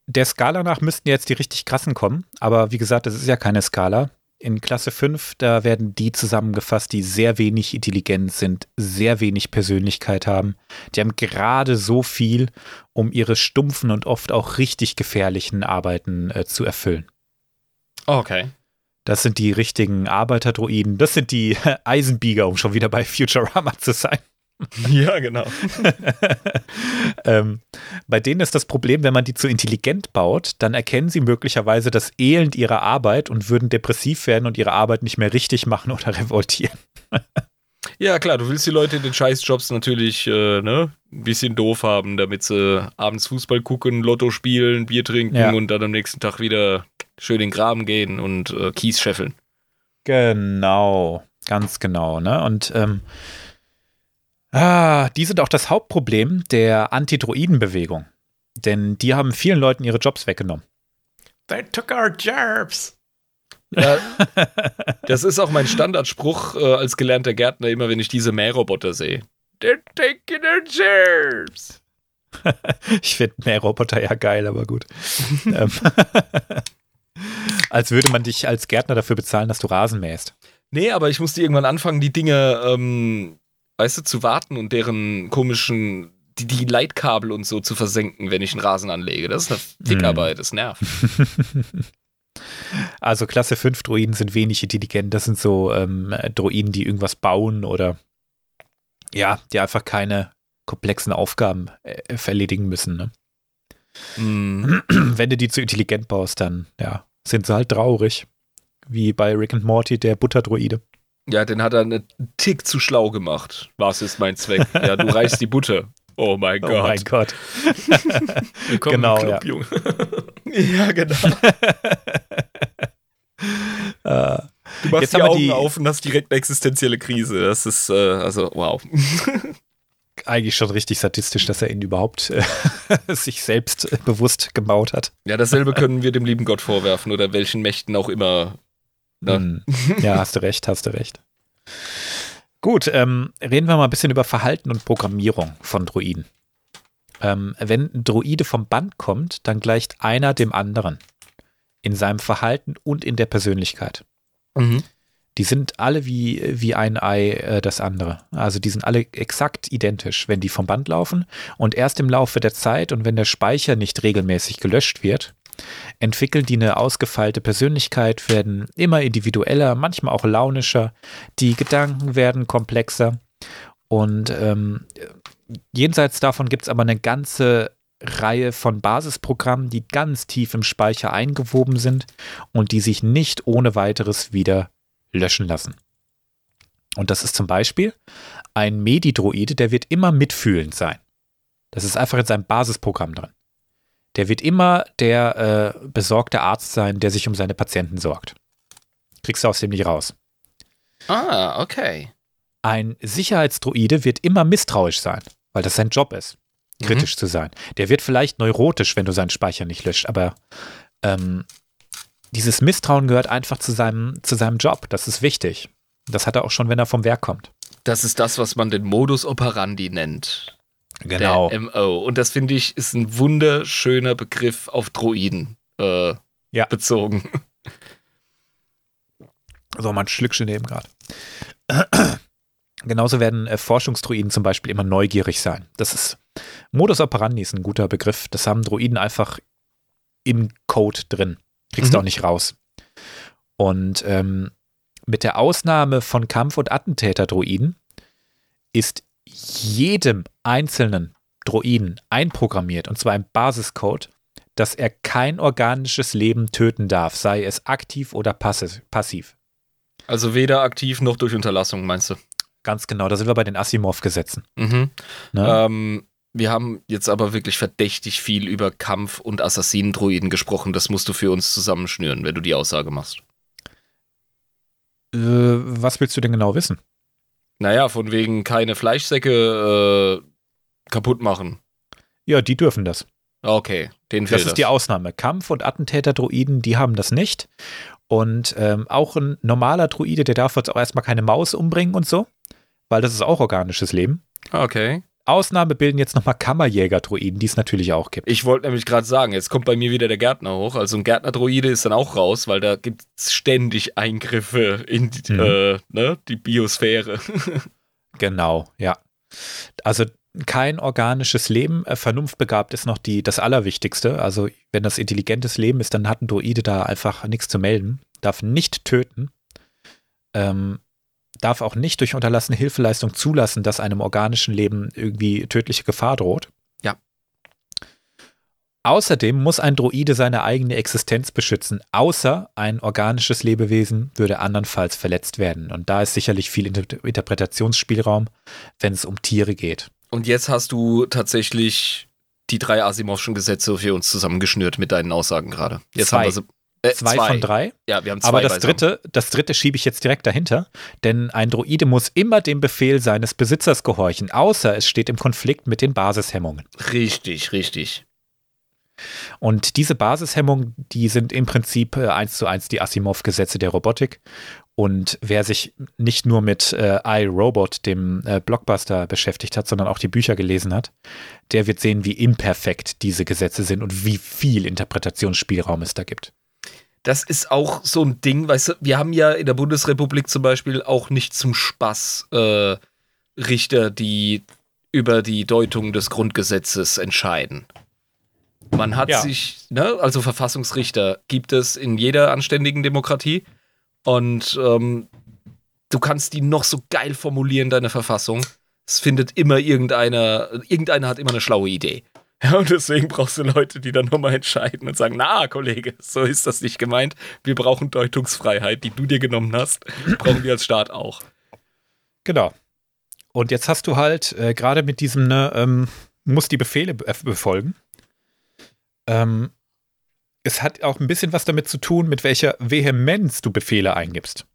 der Skala nach müssten jetzt die richtig krassen kommen, aber wie gesagt, das ist ja keine Skala. In Klasse 5, da werden die zusammengefasst, die sehr wenig intelligent sind, sehr wenig Persönlichkeit haben. Die haben gerade so viel, um ihre stumpfen und oft auch richtig gefährlichen Arbeiten äh, zu erfüllen. Okay. Das sind die richtigen Arbeiterdruiden. Das sind die Eisenbieger, um schon wieder bei Futurama zu sein. Ja, genau. ähm, bei denen ist das Problem, wenn man die zu intelligent baut, dann erkennen sie möglicherweise das Elend ihrer Arbeit und würden depressiv werden und ihre Arbeit nicht mehr richtig machen oder revoltieren. Ja, klar, du willst die Leute in den Scheißjobs natürlich äh, ne, ein bisschen doof haben, damit sie abends Fußball gucken, Lotto spielen, Bier trinken Ja. und dann am nächsten Tag wieder schön in den Graben gehen und äh, Kies scheffeln. Genau, ganz genau. Ne? Und ähm, ah, die sind auch das Hauptproblem der Anti-Droiden-Bewegung. Denn die haben vielen Leuten ihre Jobs weggenommen. They took our jobs. Ja, das ist auch mein Standardspruch äh, als gelernter Gärtner, immer wenn ich diese Mähroboter sehe. They're taking our jobs. Ich finde Mähroboter ja geil, aber gut. ähm, als würde man dich als Gärtner dafür bezahlen, dass du Rasen mähst. Nee, aber ich musste irgendwann anfangen, die Dinge, ähm, weißt du, zu warten und deren komischen, die, die Leitkabel und so zu versenken, wenn ich einen Rasen anlege. Das ist eine Fickarbeit, das nervt. Also Klasse 5 Droiden sind wenig intelligent. Das sind so ähm, Droiden, die irgendwas bauen oder ja, die einfach keine komplexen Aufgaben äh, erledigen müssen. Ne? Mhm. Wenn du die zu intelligent baust, dann ja, sind sie halt traurig. Wie bei Rick and Morty, der Butterdroide. Ja, den hat er einen Tick zu schlau gemacht. Was ist mein Zweck? Ja, du reichst die Butter. Oh mein Oh Gott. mein Gott. Willkommen Genau, im ja. Club, Junge. Ja, genau. Äh, Du machst Jetzt die Augen die- auf und hast direkt eine existenzielle Krise. Das ist, äh, also, wow. eigentlich schon richtig sadistisch, dass er ihn überhaupt äh, sich selbst äh, bewusst gebaut hat. Ja, dasselbe können wir dem lieben Gott vorwerfen oder welchen Mächten auch immer. Ja. Hm. Ja, hast du recht, hast du recht. Gut, ähm, reden wir mal ein bisschen über Verhalten und Programmierung von Droiden. Ähm, wenn ein Droide vom Band kommt, dann gleicht einer dem anderen. In seinem Verhalten und in der Persönlichkeit. Mhm. Die sind alle wie, wie ein Ei äh, das andere. Also die sind alle exakt identisch, wenn die vom Band laufen. Und erst im Laufe der Zeit und wenn der Speicher nicht regelmäßig gelöscht wird, entwickeln die eine ausgefeilte Persönlichkeit, werden immer individueller, manchmal auch launischer. Die Gedanken werden komplexer. Und ähm, jenseits davon gibt es aber eine ganze Reihe von Basisprogrammen, die ganz tief im Speicher eingewoben sind und die sich nicht ohne weiteres wieder löschen lassen. Und das ist zum Beispiel ein Medidroide, der wird immer mitfühlend sein. Das ist einfach in seinem Basisprogramm drin. Der wird immer der äh, besorgte Arzt sein, der sich um seine Patienten sorgt. Kriegst du aus dem nicht raus. Ah, okay. Ein Sicherheitsdroide wird immer misstrauisch sein, weil das sein Job ist, kritisch mhm. zu sein. Der wird vielleicht neurotisch, wenn du seinen Speicher nicht löscht, aber ähm, dieses Misstrauen gehört einfach zu seinem, zu seinem Job. Das ist wichtig. Das hat er auch schon, wenn er vom Werk kommt. Das ist das, was man den Modus operandi nennt. Genau. Der MO. Und das finde ich ist ein wunderschöner Begriff auf Droiden äh, ja. bezogen. So, mal ein Schlückchen nehmen gerade. Genauso werden äh, Forschungsdroiden zum Beispiel immer neugierig sein. Das ist Modus operandi ist ein guter Begriff. Das haben Droiden einfach im Code drin. Kriegst mhm. du auch nicht raus. Und ähm, mit der Ausnahme von Kampf- und Attentäter-Droiden ist jedem einzelnen Droiden einprogrammiert, und zwar im Basiscode, dass er kein organisches Leben töten darf, sei es aktiv oder passiv. Also weder aktiv noch durch Unterlassung, meinst du? Ganz genau, da sind wir bei den Asimov-Gesetzen. Mhm. Ne? Ähm, wir haben jetzt aber wirklich verdächtig viel über Kampf- und Assassinendroiden gesprochen. Das musst du für uns zusammenschnüren, wenn du die Aussage machst. Äh, was willst du denn genau wissen? Naja, von wegen keine Fleischsäcke äh, kaputt machen. Ja, die dürfen das. Okay, den Das ist das. die Ausnahme. Kampf- und Attentäter-Droiden, die haben das nicht. Und ähm, auch ein normaler Druide, der darf jetzt auch erstmal keine Maus umbringen und so, weil das ist auch organisches Leben. Okay. Ausnahme bilden jetzt nochmal Kammerjäger-Druiden, die es natürlich auch gibt. Ich wollte nämlich gerade sagen, jetzt kommt bei mir wieder der Gärtner hoch. Also ein Gärtner-Druide ist dann auch raus, weil da gibt es ständig Eingriffe in die, mhm. äh, ne, die Biosphäre. genau, ja. Also kein organisches Leben. Äh, vernunftbegabt ist noch die, das Allerwichtigste. Also, wenn das intelligentes Leben ist, dann hat ein Droide da einfach nichts zu melden. Darf nicht töten. Ähm, darf auch nicht durch unterlassene Hilfeleistung zulassen, dass einem organischen Leben irgendwie tödliche Gefahr droht. Ja. Außerdem muss ein Droide seine eigene Existenz beschützen, außer ein organisches Lebewesen würde andernfalls verletzt werden. Und da ist sicherlich viel Interpretationsspielraum, wenn es um Tiere geht. Und jetzt hast du tatsächlich die drei Asimovschen Gesetze für uns zusammengeschnürt mit deinen Aussagen gerade. Jetzt zwei. haben wir sie. Äh, zwei, zwei, von drei. Ja, wir haben zwei. Aber das dritte, das dritte schiebe ich jetzt direkt dahinter, denn ein Droide muss immer dem Befehl seines Besitzers gehorchen, außer es steht im Konflikt mit den Basishemmungen. Richtig, richtig. Und diese Basishemmungen, die sind im Prinzip äh, eins zu eins die Asimov-Gesetze der Robotik. Und wer sich nicht nur mit äh, iRobot, dem äh, Blockbuster, beschäftigt hat, sondern auch die Bücher gelesen hat, der wird sehen, wie imperfekt diese Gesetze sind und wie viel Interpretationsspielraum es da gibt. Das ist auch so ein Ding, weißt du, wir haben ja in der Bundesrepublik zum Beispiel auch nicht zum Spaß äh, Richter, die über die Deutung des Grundgesetzes entscheiden. Man hat ja. sich, ne, also Verfassungsrichter gibt es in jeder anständigen Demokratie. Und ähm, du kannst die noch so geil formulieren, deine Verfassung. Es findet immer irgendeiner, irgendeiner hat immer eine schlaue Idee. Ja, und deswegen brauchst du Leute, die dann nochmal entscheiden und sagen, na, Kollege, so ist das nicht gemeint. Wir brauchen Deutungsfreiheit, die du dir genommen hast, brauchen wir als Staat auch. Genau. Und jetzt hast du halt äh, gerade mit diesem, ne, ähm, muss die Befehle befolgen. Ähm, es hat auch ein bisschen was damit zu tun, mit welcher Vehemenz du Befehle eingibst.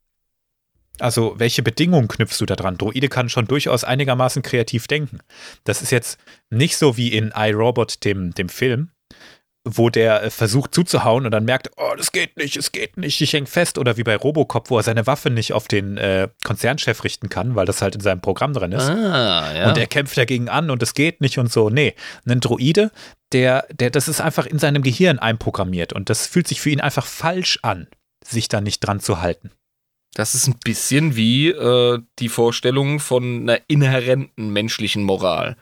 Also, welche Bedingungen knüpfst du da dran? Droide kann schon durchaus einigermaßen kreativ denken. Das ist jetzt nicht so wie in iRobot, dem, dem Film, wo der äh, versucht zuzuhauen und dann merkt, oh, das geht nicht, es geht nicht, ich häng fest. Oder wie bei Robocop, wo er seine Waffe nicht auf den äh, Konzernchef richten kann, weil das halt in seinem Programm drin ist. Ah, ja. Und er kämpft dagegen an und es geht nicht und so. Nee, ein Droide, der, der, das ist einfach in seinem Gehirn einprogrammiert und das fühlt sich für ihn einfach falsch an, sich da nicht dran zu halten. Das ist ein bisschen wie äh, die Vorstellung von einer inhärenten menschlichen Moral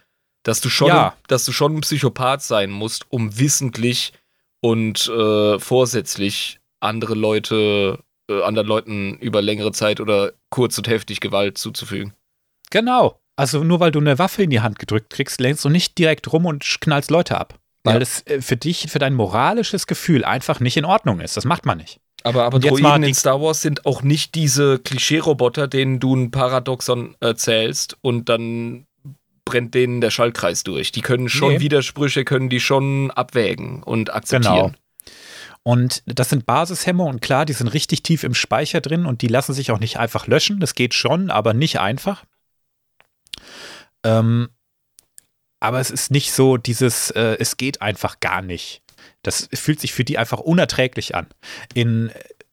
dass du schon, ja. dass du schon ein Psychopath sein musst, um wissentlich und äh, vorsätzlich andere Leute, äh, anderen Leuten über längere Zeit oder kurz und heftig Gewalt zuzufügen. Genau, Also nur weil du eine Waffe in die Hand gedrückt kriegst, lehnst du nicht direkt rum und knallst Leute ab. Weil ja. das äh, für dich, für dein moralisches Gefühl einfach nicht in Ordnung ist. Das macht man nicht. Aber, aber Droiden in Star Wars sind auch nicht diese Klischee-Roboter, denen du ein Paradoxon erzählst und dann brennt denen der Schaltkreis durch. Die können schon nee. Widersprüche, können die schon abwägen und akzeptieren. Genau. Und das sind Basishämmer und klar, die sind richtig tief im Speicher drin und die lassen sich auch nicht einfach löschen. Das geht schon, aber nicht einfach. Ähm, aber es ist nicht so dieses, äh, es geht einfach gar nicht. Das fühlt sich für die einfach unerträglich an. In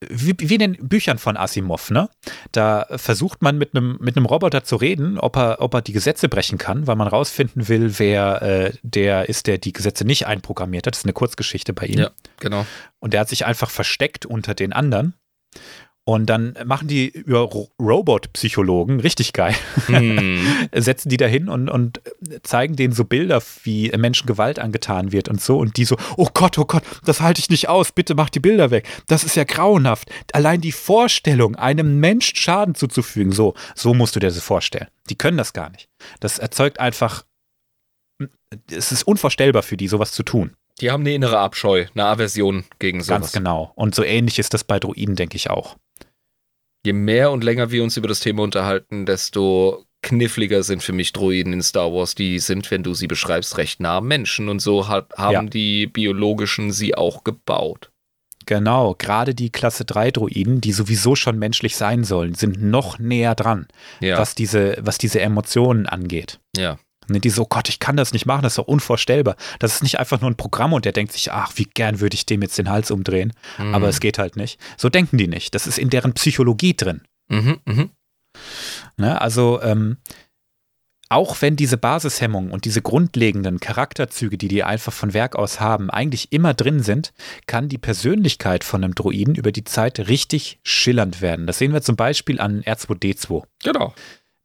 wie, wie, in den Büchern von Asimov, ne? Da versucht man mit einem mit Roboter zu reden, ob er, ob er die Gesetze brechen kann, weil man rausfinden will, wer äh, der ist, der die Gesetze nicht einprogrammiert hat. Das ist eine Kurzgeschichte bei ihm. Ja, genau. Und der hat sich einfach versteckt unter den anderen. Und dann machen die über Robot-Psychologen, richtig geil, hm. setzen die da hin und, und zeigen denen so Bilder, wie Menschen Gewalt angetan wird und so. Und die so, oh Gott, oh Gott, das halte ich nicht aus, bitte mach die Bilder weg. Das ist ja grauenhaft. Allein die Vorstellung, einem Menschen Schaden zuzufügen, so, so musst du dir das vorstellen. Die können das gar nicht. Das erzeugt einfach, es ist unvorstellbar für die, sowas zu tun. Die haben eine innere Abscheu, eine Aversion gegen sowas. Ganz genau. Und so ähnlich ist das bei Druiden, denke ich auch je mehr und länger wir uns über das Thema unterhalten, desto kniffliger sind für mich Droiden in Star Wars. Die sind, wenn du sie beschreibst, recht nah Menschen und so hat, haben ja. die biologischen sie auch gebaut. Genau, gerade die Klasse 3 Droiden, die sowieso schon menschlich sein sollen, sind noch näher dran, ja. was, diese, was diese Emotionen angeht. Ja. Und die so, Gott, ich kann das nicht machen, das ist doch unvorstellbar. Das ist nicht einfach nur ein Programm und der denkt sich, ach, wie gern würde ich dem jetzt den Hals umdrehen. Mhm. Aber es geht halt nicht. So denken die nicht. Das ist in deren Psychologie drin. Mhm, mh. ne, also, ähm, auch wenn diese Basishemmungen und diese grundlegenden Charakterzüge, die die einfach von Werk aus haben, eigentlich immer drin sind, kann die Persönlichkeit von einem Droiden über die Zeit richtig schillernd werden. Das sehen wir zum Beispiel an R2D2. Genau.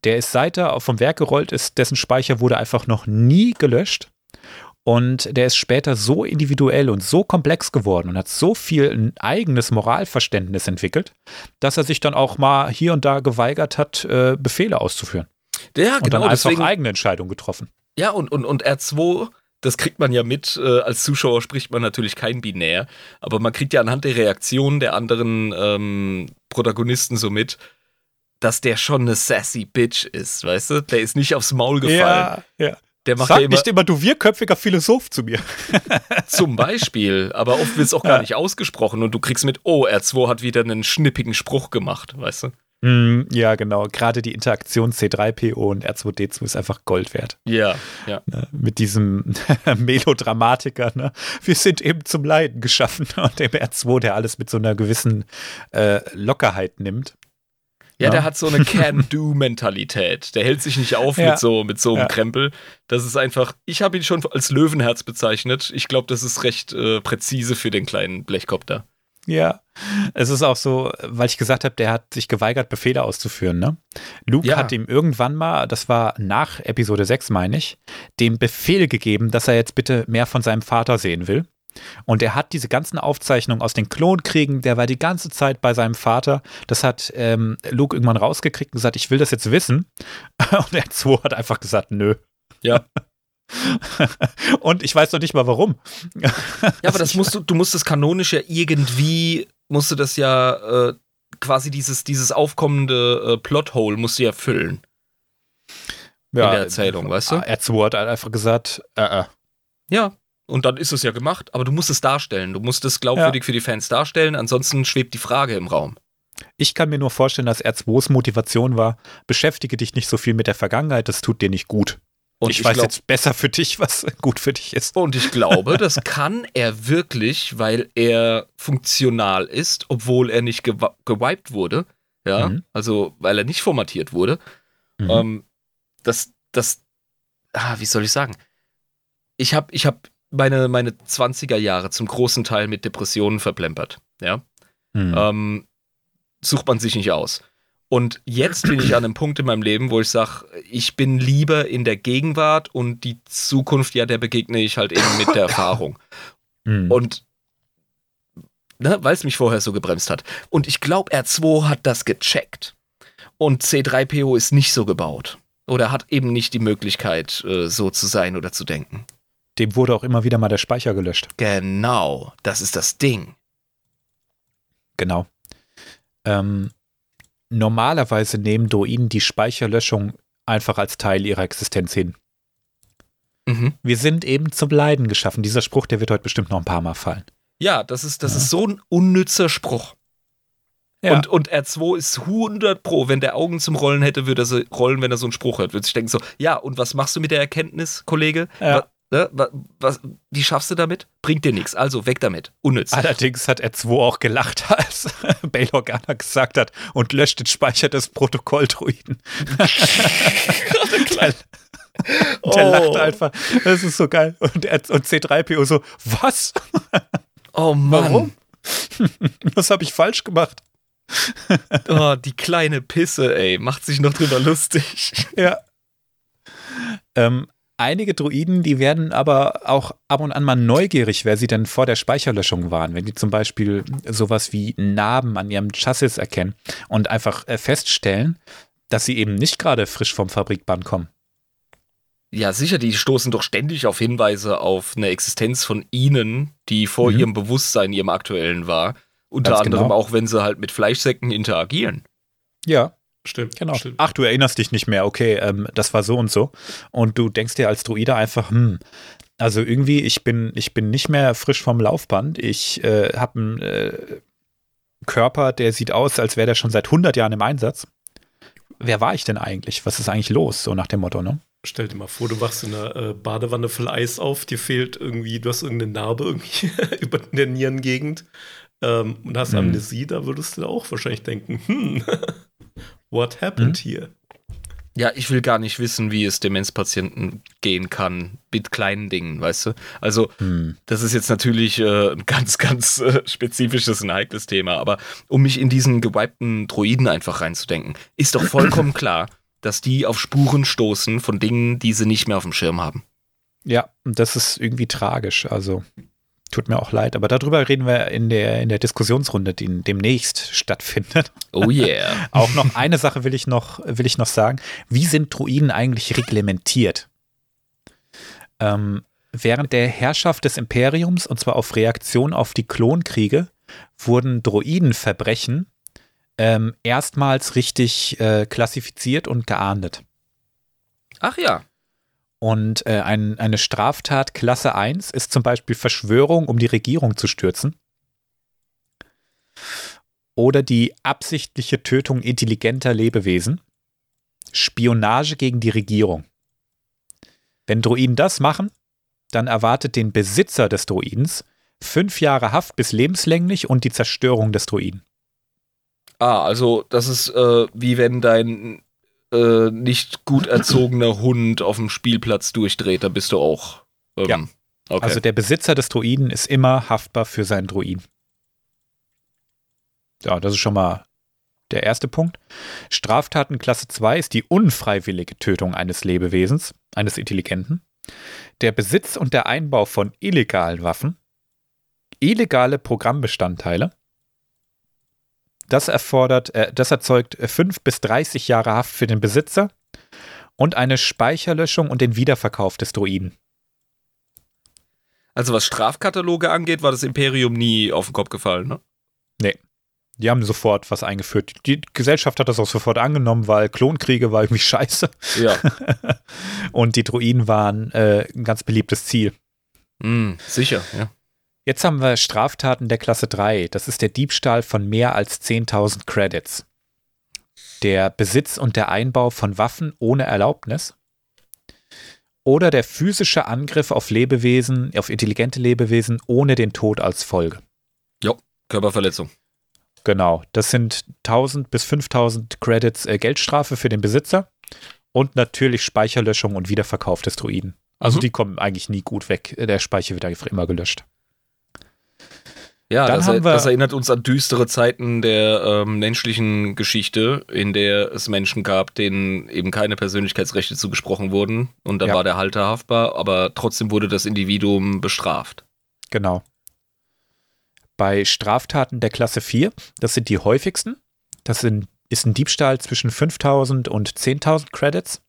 Der ist seit er vom Werk gerollt ist, dessen Speicher wurde einfach noch nie gelöscht. Und der ist später so individuell und so komplex geworden und hat so viel ein eigenes Moralverständnis entwickelt, dass er sich dann auch mal hier und da geweigert hat, äh, Befehle auszuführen. Ja, genau. Und dann einfach deswegen, eigene Entscheidungen getroffen. Ja, und, und, und R2, das kriegt man ja mit. Äh, als Zuschauer spricht man natürlich kein Binär, aber man kriegt ja anhand der Reaktionen der anderen ähm, Protagonisten so mit, dass der schon eine sassy Bitch ist, weißt du? Der ist nicht aufs Maul gefallen. Ja, ja. Der macht Sag ja immer, nicht immer, du wirköpfiger Philosoph zu mir. Zum Beispiel, aber oft wird es auch gar nicht ausgesprochen und du kriegst mit, oh, R2 hat wieder einen schnippigen Spruch gemacht, weißt du? Mm, ja, genau. Gerade die Interaktion C3PO und R2D2 ist einfach Gold wert. Ja, ja. Ne? Mit diesem Melodramatiker, ne? Wir sind eben zum Leiden geschaffen und dem R2, der alles mit so einer gewissen äh, Lockerheit nimmt. Ja, der hat so eine Can-Do-Mentalität. Der hält sich nicht auf ja. mit so, mit so einem ja. Krempel. Das ist einfach, ich habe ihn schon als Löwenherz bezeichnet. Ich glaube, das ist recht äh, präzise für den kleinen Blechkopter. Ja, es ist auch so, weil ich gesagt habe, der hat sich geweigert, Befehle auszuführen. Ne? Luke ja. hat ihm irgendwann mal, das war nach Episode 6, meine ich, dem Befehl gegeben, dass er jetzt bitte mehr von seinem Vater sehen will. Und er hat diese ganzen Aufzeichnungen aus den Klonkriegen, der war die ganze Zeit bei seinem Vater. Das hat ähm, Luke irgendwann rausgekriegt und gesagt, ich will das jetzt wissen. Und der 2 hat einfach gesagt, nö. Ja. und ich weiß noch nicht mal warum. ja, aber das musst du, du musst das kanonisch ja irgendwie, musst du das ja äh, quasi dieses, dieses aufkommende äh, Plothole musst du ja füllen. Ja, in der Erzählung, weißt du? R2 hat einfach gesagt, äh, äh. Ja, und dann ist es ja gemacht, aber du musst es darstellen. Du musst es glaubwürdig ja. für die Fans darstellen, ansonsten schwebt die Frage im Raum. Ich kann mir nur vorstellen, dass R2s Motivation war, beschäftige dich nicht so viel mit der Vergangenheit, das tut dir nicht gut. Und ich, ich weiß glaub, jetzt besser für dich, was gut für dich ist. Und ich glaube, das kann er wirklich, weil er funktional ist, obwohl er nicht gew gewiped wurde. Ja, mhm. also weil er nicht formatiert wurde. Mhm. Ähm, das, das, ah, wie soll ich sagen? Ich habe ich hab meine, meine 20er Jahre zum großen Teil mit Depressionen verplempert. Ja. Mhm. Ähm, sucht man sich nicht aus. Und jetzt bin ich an einem Punkt in meinem Leben, wo ich sage, ich bin lieber in der Gegenwart und die Zukunft, ja, der begegne ich halt eben mit der Erfahrung. Mhm. Und ne, weil es mich vorher so gebremst hat. Und ich glaube, R2 hat das gecheckt. Und C3PO ist nicht so gebaut. Oder hat eben nicht die Möglichkeit, äh, so zu sein oder zu denken. Dem wurde auch immer wieder mal der Speicher gelöscht. Genau, das ist das Ding. Genau. Ähm, normalerweise nehmen Druiden die Speicherlöschung einfach als Teil ihrer Existenz hin. Mhm. Wir sind eben zum Leiden geschaffen. Dieser Spruch, der wird heute bestimmt noch ein paar Mal fallen. Ja, das ist, das Ja. ist so ein unnützer Spruch. Ja. Und, und R2 ist 100 Pro. Wenn der Augen zum Rollen hätte, würde er so rollen, wenn er so einen Spruch hört. Würde sich denken so, ja, und was machst du mit der Erkenntnis, Kollege? Ja. Ne, wa, was, wie schaffst du damit? Bringt dir nichts. Also weg damit. Unnütz. Allerdings hat R2 auch gelacht, als Bail Organa gesagt hat und löscht den Speicher des Protokolldruiden. der der Oh. lacht einfach. Das ist so geil. Und, er, und C3PO so, was? Oh Mann. Warum? Was habe ich falsch gemacht? Oh, die kleine Pisse, ey. Macht sich noch drüber lustig. Ja. Ähm, einige Druiden, die werden aber auch ab und an mal neugierig, wer sie denn vor der Speicherlöschung waren. Wenn die zum Beispiel sowas wie Narben an ihrem Chassis erkennen und einfach äh, feststellen, dass sie eben nicht gerade frisch vom Fabrikband kommen. Ja, sicher, die stoßen doch ständig auf Hinweise auf eine Existenz von ihnen, die vor Mhm. ihrem Bewusstsein, ihrem aktuellen war. Unter Ganz anderem genau. auch, wenn sie halt mit Fleischsäcken interagieren. Ja, Stimmt. genau. Stimmt. Ach, du erinnerst dich nicht mehr, okay, ähm, das war so und so. Und du denkst dir als Druide einfach, hm, also irgendwie, ich bin, ich bin nicht mehr frisch vom Laufband. Ich äh, habe einen äh, Körper, der sieht aus, als wäre der schon seit 100 Jahren im Einsatz. Wer war ich denn eigentlich? Was ist eigentlich los? So nach dem Motto, ne? Stell dir mal vor, du wachst in einer äh, Badewanne voll Eis auf, dir fehlt irgendwie, du hast irgendeine Narbe irgendwie über der Nierengegend ähm, und hast Hm. Amnesie, da würdest du auch wahrscheinlich denken, hm, what happened here? Ja, ich will gar nicht wissen, wie es Demenzpatienten gehen kann mit kleinen Dingen, weißt du? Also, Hm. das ist jetzt natürlich äh, ein ganz, ganz äh, spezifisches und heikles Thema, aber um mich in diesen gewipten Droiden einfach reinzudenken, ist doch vollkommen klar, dass die auf Spuren stoßen von Dingen, die sie nicht mehr auf dem Schirm haben. Ja, und das ist irgendwie tragisch. Also tut mir auch leid. Aber darüber reden wir in der, in der Diskussionsrunde, die demnächst stattfindet. Oh yeah. Auch noch eine Sache will ich noch, will ich noch sagen. Wie sind Druiden eigentlich reglementiert? Ähm, während der Herrschaft des Imperiums, und zwar auf Reaktion auf die Klonkriege, wurden Droidenverbrechen ähm, erstmals richtig äh, klassifiziert und geahndet. Ach ja. Und äh, ein, eine Straftat Klasse 1 ist zum Beispiel Verschwörung, um die Regierung zu stürzen. Oder die absichtliche Tötung intelligenter Lebewesen. Spionage gegen die Regierung. Wenn Droiden das machen, dann erwartet den Besitzer des Droidens fünf Jahre Haft bis lebenslänglich und die Zerstörung des Droiden. Ah, also das ist äh, wie wenn dein äh, nicht gut erzogener Hund auf dem Spielplatz durchdreht, da bist du auch. Ähm, Ja. Okay. Also der Besitzer des Droiden ist immer haftbar für seinen Droiden. Ja, das ist schon mal der erste Punkt. Straftaten Klasse 2 ist die unfreiwillige Tötung eines Lebewesens, eines Intelligenten. Der Besitz und der Einbau von illegalen Waffen. Illegale Programmbestandteile. Das erfordert, äh, das erzeugt 5 bis 30 Jahre Haft für den Besitzer und eine Speicherlöschung und den Wiederverkauf des Droiden. also was Strafkataloge angeht, war das Imperium nie auf den Kopf gefallen, ne? Die haben sofort was eingeführt. Die Gesellschaft hat das auch sofort angenommen, weil Klonkriege war irgendwie scheiße. Ja. Und die Druiden waren äh, ein ganz beliebtes Ziel. Hm, sicher, ja. Jetzt haben wir Straftaten der Klasse 3. Das ist der Diebstahl von mehr als 10.000 Credits. Der Besitz und der Einbau von Waffen ohne Erlaubnis. Oder der physische Angriff auf Lebewesen, auf intelligente Lebewesen ohne den Tod als Folge. Körperverletzung. Genau, das sind 1000 bis 5000 Credits äh, Geldstrafe für den Besitzer und natürlich Speicherlöschung und Wiederverkauf des Druiden. Also Mhm. die kommen eigentlich nie gut weg. Der Speicher wird einfach immer gelöscht. Ja, Dann das, wir- das erinnert uns an düstere Zeiten der ähm, menschlichen Geschichte, in der es Menschen gab, denen eben keine Persönlichkeitsrechte zugesprochen wurden. Und da Ja. war der Halter haftbar, aber trotzdem wurde das Individuum bestraft. Genau. Bei Straftaten der Klasse 4, das sind die häufigsten. Das sind, ist ein Diebstahl zwischen 5000 und 10.000 Credits.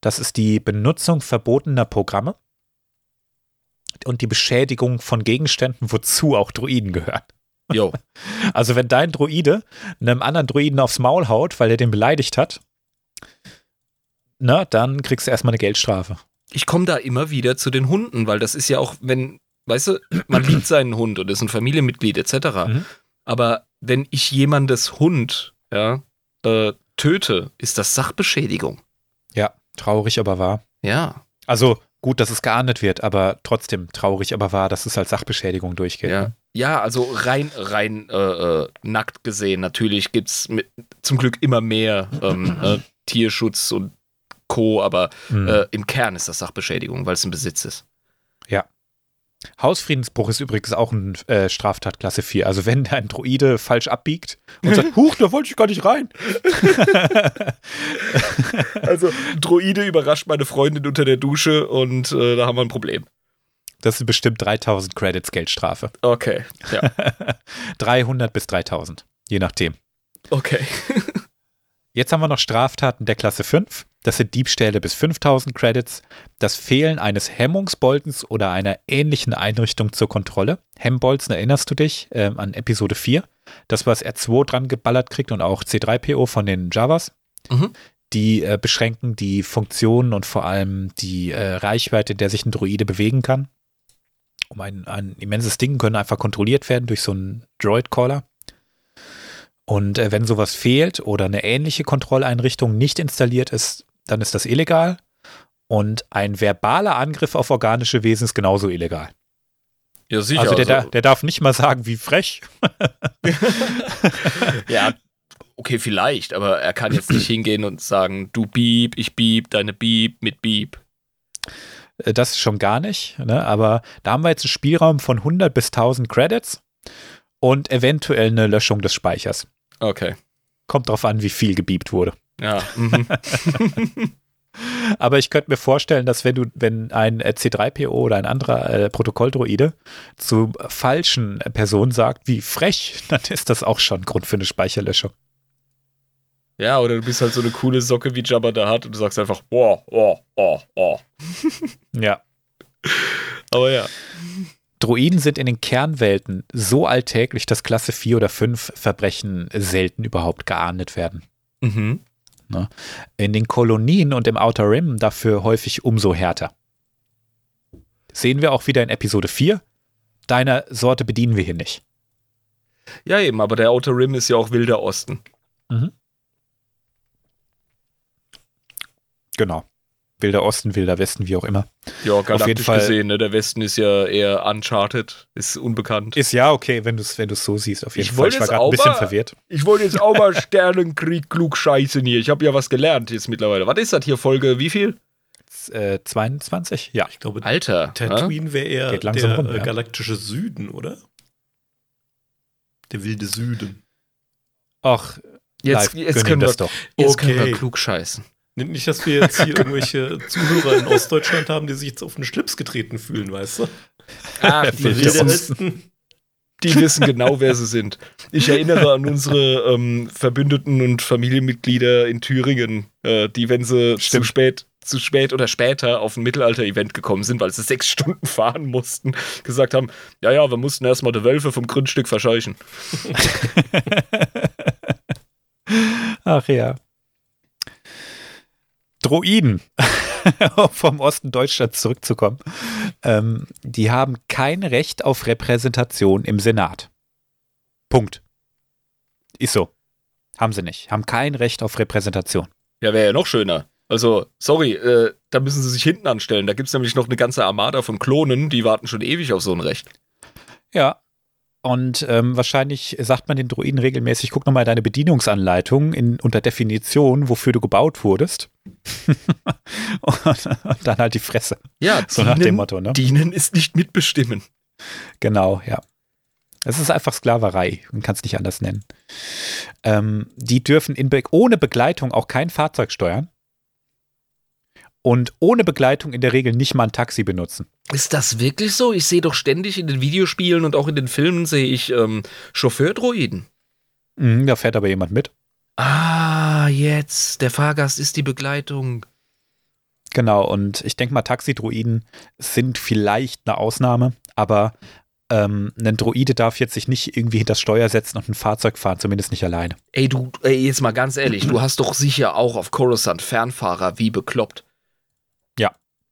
Das ist die Benutzung verbotener Programme und die Beschädigung von Gegenständen, wozu auch Druiden gehören. Jo. Also wenn dein Druide einem anderen Druiden aufs Maul haut, weil er den beleidigt hat, na, dann kriegst du erstmal eine Geldstrafe. Ich komme da immer wieder zu den Hunden, weil das ist ja auch, wenn, weißt du, man liebt seinen Hund und ist ein Familienmitglied etc. Mhm. Aber wenn ich jemandes Hund ja, äh, töte, ist das Sachbeschädigung. Ja, traurig, aber wahr. Ja. Also gut, dass es geahndet wird, aber trotzdem traurig, aber wahr, dass es als Sachbeschädigung durchgeht. Ja. ne? Ja, also rein, rein äh, äh, nackt gesehen, natürlich gibt es zum Glück immer mehr ähm, äh, Tierschutz und Co., aber Mhm. äh, im Kern ist das Sachbeschädigung, weil es ein Besitz ist. Hausfriedensbruch ist übrigens auch ein äh, Straftat Klasse 4. Also wenn ein Droide falsch abbiegt und sagt, huch, da wollte ich gar nicht rein. Also, Droide überrascht meine Freundin unter der Dusche und äh, da haben wir ein Problem. Das sind bestimmt 3000 Credits Geldstrafe. Okay, ja, 300 bis 3000, je nachdem. okay. Jetzt haben wir noch Straftaten der Klasse 5. Das sind Diebstähle bis 5000 Credits, das Fehlen eines Hemmungsbolzens oder einer ähnlichen Einrichtung zur Kontrolle. Hemmbolzen, erinnerst du dich ähm, an Episode 4? Das, was R2 dran geballert kriegt und auch C3PO von den Javas. Mhm. Die äh, beschränken die Funktionen und vor allem die äh, Reichweite, in der sich ein Droide bewegen kann. Um ein, ein immenses Ding können einfach kontrolliert werden durch so einen Droid-Caller. Und äh, wenn sowas fehlt oder eine ähnliche Kontrolleinrichtung nicht installiert ist, dann ist das illegal. Und ein verbaler Angriff auf organische Wesen ist genauso illegal. Ja, sicher. also der, da- der darf nicht mal sagen, wie frech. ja, okay, vielleicht, aber er kann jetzt nicht hingehen und sagen, du Bieb, ich Bieb, deine Bieb mit Bieb. Äh, Das schon gar nicht. Ne? Aber da haben wir jetzt einen Spielraum von 100 bis 1000 Credits und eventuell eine Löschung des Speichers. Okay. Kommt drauf an, wie viel gebiebt wurde. Ja. Mhm. Aber ich könnte mir vorstellen, dass wenn du, wenn ein äh, C3PO oder ein anderer äh, Protokolldroide zu falschen Personen sagt, wie frech, dann ist das auch schon Grund für eine Speicherlöschung. ja, oder du bist halt so eine coole Socke wie Jabba da hat und du sagst einfach, oh, oh, oh, oh. Ja. Aber ja. Droiden sind in den Kernwelten so alltäglich, dass Klasse 4 oder 5 Verbrechen selten überhaupt geahndet werden. Mhm. In den Kolonien und im Outer Rim dafür häufig umso härter. Sehen wir auch wieder in Episode 4. Deiner Sorte bedienen wir hier nicht. Ja, eben, aber der Outer Rim ist ja auch Wilder Osten. Genau. Wilder Osten, Wilder Westen, wie auch immer. Ja, galaktisch Fall- gesehen, ne? Der Westen ist ja eher uncharted, ist unbekannt. Ist ja okay, wenn du es wenn du's so siehst, auf jeden Ich Fall. wollte Ich war jetzt gerade ein auch bisschen verwirrt. Ich wollte jetzt auch mal Sternenkrieg klug scheißen hier. Ich habe ja was gelernt jetzt mittlerweile. Was ist das hier, Folge wie viel? Äh, 22? Ja. Ich glaube, Alter. Tatooine wäre eher Geht langsam der rum, äh, ja. galaktische Süden, oder? Der wilde Süden. Ach, Jetzt, live, jetzt, können wir, das doch. jetzt können Okay. wir klug scheißen. Nicht, dass wir jetzt hier irgendwelche Zuhörer in Ostdeutschland haben, die sich jetzt auf den Schlips getreten fühlen, weißt du? Ach, die, Westen. die wissen genau, wer sie sind. Ich erinnere an unsere ähm, Verbündeten und Familienmitglieder in Thüringen, äh, die, wenn sie zu Stimmt. spät, zu spät oder später auf ein Mittelalter-Event gekommen sind, weil sie sechs Stunden fahren mussten, gesagt haben: Ja, ja, wir mussten erstmal die Wölfe vom Grundstück verscheuchen. Ach ja. Droiden, vom Osten Deutschlands zurückzukommen, ähm, die haben kein Recht auf Repräsentation im Senat. Punkt. Ist so. Haben sie nicht. Haben kein Recht auf Repräsentation. Ja, wäre ja noch schöner. Also, sorry, äh, da müssen sie sich hinten anstellen. Da gibt es nämlich noch eine ganze Armada von Klonen, die warten schon ewig auf so ein Recht. Ja. Und ähm, wahrscheinlich sagt man den Droiden regelmäßig, guck nochmal deine Bedienungsanleitung in, unter Definition, wofür du gebaut wurdest. und, und dann halt die Fresse. Ja, So nach dem Motto, ne? Dienen ist nicht mitbestimmen. Genau, ja. Es ist einfach Sklaverei. Man kann es nicht anders nennen. Ähm, die dürfen in Be ohne Begleitung auch kein Fahrzeug steuern. Und ohne Begleitung in der Regel nicht mal ein Taxi benutzen. Ist das wirklich so? Ich sehe doch ständig in den Videospielen und auch in den Filmen sehe ich ähm, Chauffeurdroiden. Mhm, da fährt aber jemand mit. Ah, jetzt. Der Fahrgast ist die Begleitung. Genau, und ich denke mal, Taxidroiden sind vielleicht eine Ausnahme, aber ähm, ein Droide darf jetzt sich nicht irgendwie hinter das Steuer setzen und ein Fahrzeug fahren, zumindest nicht alleine. Ey, du, ey, jetzt mal ganz ehrlich, du hast doch sicher auch auf Coruscant Fernfahrer wie bekloppt.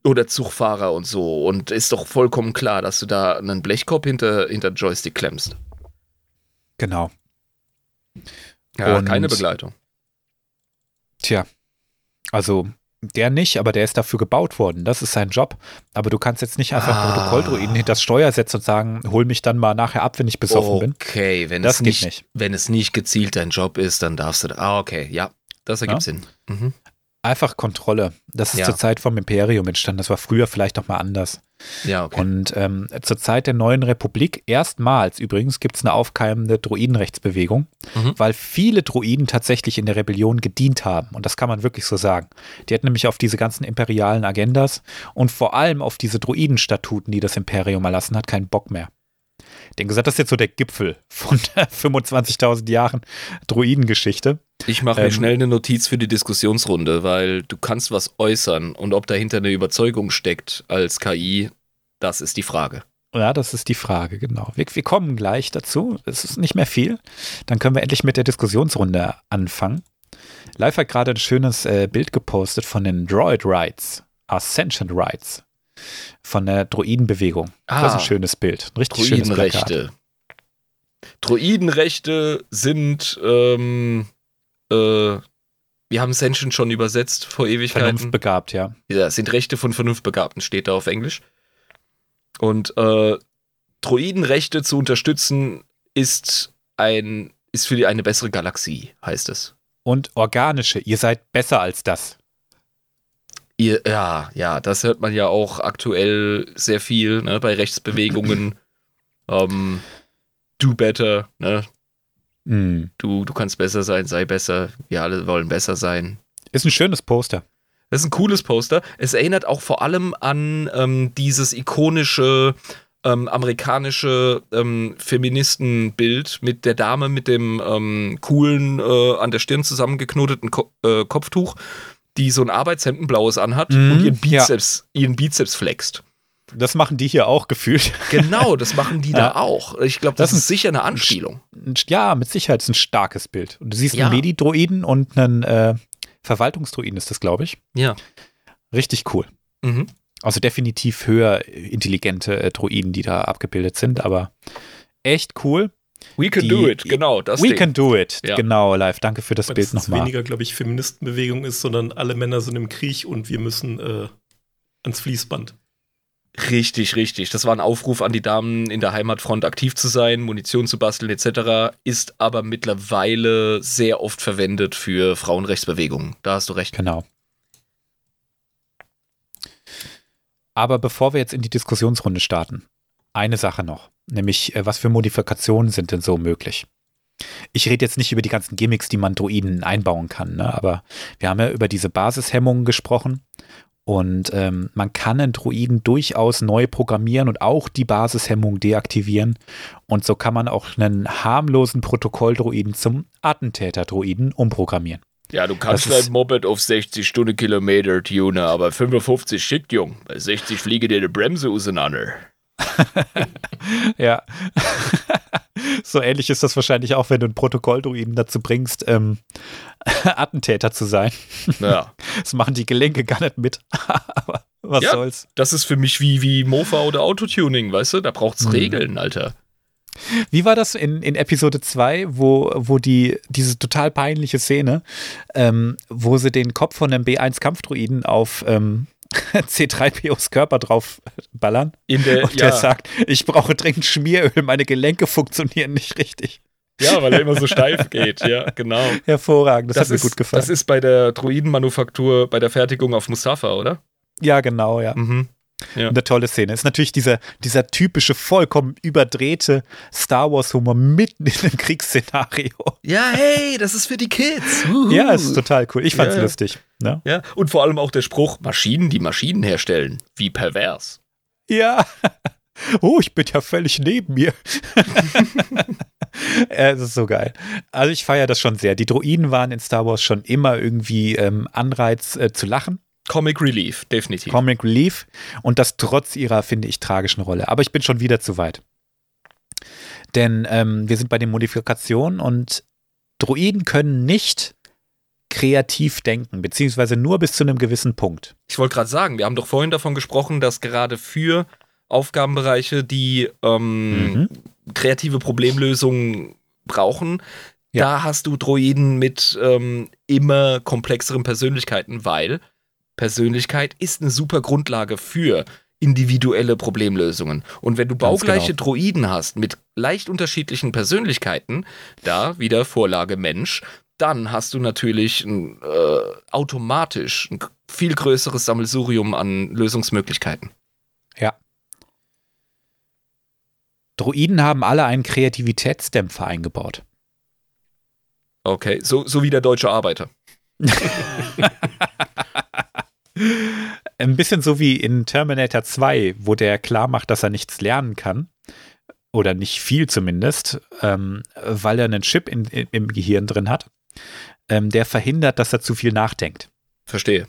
Ja. Oder Zugfahrer und so. Und ist doch vollkommen klar, dass du da einen Blechkorb hinter, hinter Joystick klemmst. Genau. Ja, Und- keine Begleitung. Tja, also der nicht, aber der ist dafür gebaut worden. Das ist sein Job. Aber du kannst jetzt nicht einfach Ah. Protokolldroiden hinter das Steuer setzen und sagen, hol mich dann mal nachher ab, wenn ich besoffen bin. Okay, wenn Das es nicht, nicht. wenn es nicht gezielt dein Job ist, dann darfst du da. Ah, okay, ja, das ergibt Sinn. Mhm. Einfach Kontrolle. Das ist Ja. zur Zeit vom Imperium entstanden. Das war früher vielleicht noch mal anders. Ja, okay. Und ähm, zur Zeit der neuen Republik, erstmals übrigens, gibt es eine aufkeimende Droidenrechtsbewegung, Mhm. weil viele Droiden tatsächlich in der Rebellion gedient haben. Und das kann man wirklich so sagen. Die hatten nämlich auf diese ganzen imperialen Agendas und vor allem auf diese Droidenstatuten, die das Imperium erlassen hat, keinen Bock mehr. Den gesagt, das ist jetzt so der Gipfel von 25.000 Jahren Droidengeschichte. Ich mache mir Ähm, schnell eine Notiz für die Diskussionsrunde, weil du kannst was äußern und ob dahinter eine Überzeugung steckt als KI, das ist die Frage. Ja, das ist die Frage, genau. Wir, wir kommen gleich dazu. Es ist nicht mehr viel. Dann können wir endlich mit der Diskussionsrunde anfangen. Live hat gerade ein schönes äh, Bild gepostet von den Droid Rights, Ascension Rights, von der Droidenbewegung. Das ist Ah. ein schönes Bild. Ein richtig schönes Plakat. Droidenrechte. Droidenrechte sind, ähm, äh, wir haben Sentient schon übersetzt vor Ewigkeiten. Vernunftbegabt, ja. Ja, sind Rechte von Vernunftbegabten, steht da auf Englisch. Und äh, Droidenrechte zu unterstützen ist ein ist für die eine bessere Galaxie, heißt es. Und organische, ihr seid besser als das. Ihr, ja, ja, das hört man ja auch aktuell sehr viel ne, bei Rechtsbewegungen. ähm, do better, ne? Hm. Du, du kannst besser sein, sei besser. Wir alle wollen besser sein. Ist ein schönes Poster. Das ist ein cooles Poster. Es erinnert auch vor allem an ähm, dieses ikonische ähm, amerikanische ähm, Feministenbild mit der Dame mit dem ähm, coolen, äh, an der Stirn zusammengeknoteten Ko äh, Kopftuch, die so ein Arbeitshemd ein blaues anhat Mhm, und ihren ja. Bizeps, ihren Bizeps flext. Das machen die hier auch gefühlt. Genau, das machen die Ja. da auch. Ich glaube, das, Das ist sicher eine Anspielung. Ein- Ja, mit Sicherheit ist ein starkes Bild. Und du siehst Ja. einen Medidroiden und einen äh, Verwaltungsdroiden ist das, glaube ich. Ja. Richtig cool. Mhm. Also definitiv höher intelligente äh, Droiden, die da abgebildet sind, aber echt cool. We can Die- do it, genau. Das We Ding. can do it. Ja. Genau, live. Danke für das Weil Bild das nochmal. weniger, glaube ich, Feministenbewegung ist, sondern alle Männer sind im Krieg und wir müssen äh, ans Fließband. Richtig, richtig. Das war ein Aufruf an die Damen in der Heimatfront aktiv zu sein, Munition zu basteln etc. Ist aber mittlerweile sehr oft verwendet für Frauenrechtsbewegungen. Da hast du recht. Genau. Aber bevor wir jetzt in die Diskussionsrunde starten, eine Sache noch, nämlich äh, was für Modifikationen sind denn so möglich? Ich rede jetzt nicht über die ganzen Gimmicks, die man Droiden einbauen kann, ne? aber wir haben ja über diese Basishemmungen gesprochen und ähm, man kann einen Droiden durchaus neu programmieren und auch die Basishemmung deaktivieren und so kann man auch einen harmlosen Protokolldroiden zum Attentäterdroiden umprogrammieren. Ja, du kannst dein Moped auf 60 Stundenkilometer tunen, aber 55 schickt, Jung. Bei 60 fliege dir die Bremse auseinander. Ja. so ähnlich ist das wahrscheinlich auch, wenn du einen Protokolldruiden dazu bringst, ähm, Attentäter zu sein. Ja, Das machen die Gelenke gar nicht mit. Aber was Ja. soll's. das ist für mich wie, wie Mofa oder Autotuning, weißt du? Da braucht's Mhm. Regeln, Alter. Wie war das in, in Episode 2, wo, wo die, diese total peinliche Szene, ähm, wo sie den Kopf von einem B1-Kampfdruiden auf ähm, C3POs Körper drauf ballern der, und der sagt, ich brauche dringend Schmieröl, meine Gelenke funktionieren nicht richtig. ja, weil er immer so steif geht, ja, genau. Hervorragend, das, hat mir ist, gut gefallen. Das ist bei der Droidenmanufaktur, bei der Fertigung auf Mustafa, oder? ja, genau, ja. Mhm. Eine tolle Szene. Ist natürlich dieser, dieser typische, vollkommen überdrehte Star Wars-Humor mitten in einem Kriegsszenario. Ja, hey, das ist für die Kids. Uhu. Ja, ist total cool. Ich fand's Ja, ja. lustig. Ne? Ja, und vor allem auch der Spruch, Maschinen, die Maschinen herstellen. Wie pervers. Ja. Oh, ich bin ja völlig neben mir. Ja, Es ist so geil. Also ich feiere das schon sehr. Die Droiden waren in Star Wars schon immer irgendwie ähm, Anreiz äh, zu lachen. Comic Relief, definitiv. Comic Relief und das trotz ihrer, finde ich, tragischen Rolle. Aber ich bin schon wieder zu weit. Denn ähm, wir sind bei den Modifikationen und Droiden können nicht kreativ denken, beziehungsweise nur bis zu einem gewissen Punkt. Ich wollte gerade sagen, wir haben doch vorhin davon gesprochen, dass gerade für Aufgabenbereiche, die ähm, mhm. kreative Problemlösungen brauchen, ja. da hast du Droiden mit ähm, immer komplexeren Persönlichkeiten, weil Persönlichkeit ist eine super Grundlage für individuelle Problemlösungen. Und wenn du baugleiche genau. Droiden hast mit leicht unterschiedlichen Persönlichkeiten, da wieder Vorlage Mensch, dann hast du natürlich äh, automatisch ein viel größeres Sammelsurium an Lösungsmöglichkeiten. Ja. Droiden haben alle einen Kreativitätsdämpfer eingebaut. Okay, so, so wie der deutsche Arbeiter. Ein bisschen so wie in Terminator 2, wo der klar macht, dass er nichts lernen kann. Oder nicht viel zumindest, ähm, weil er einen Chip in, in, im Gehirn drin hat, ähm, der verhindert, dass er zu viel nachdenkt. Verstehe.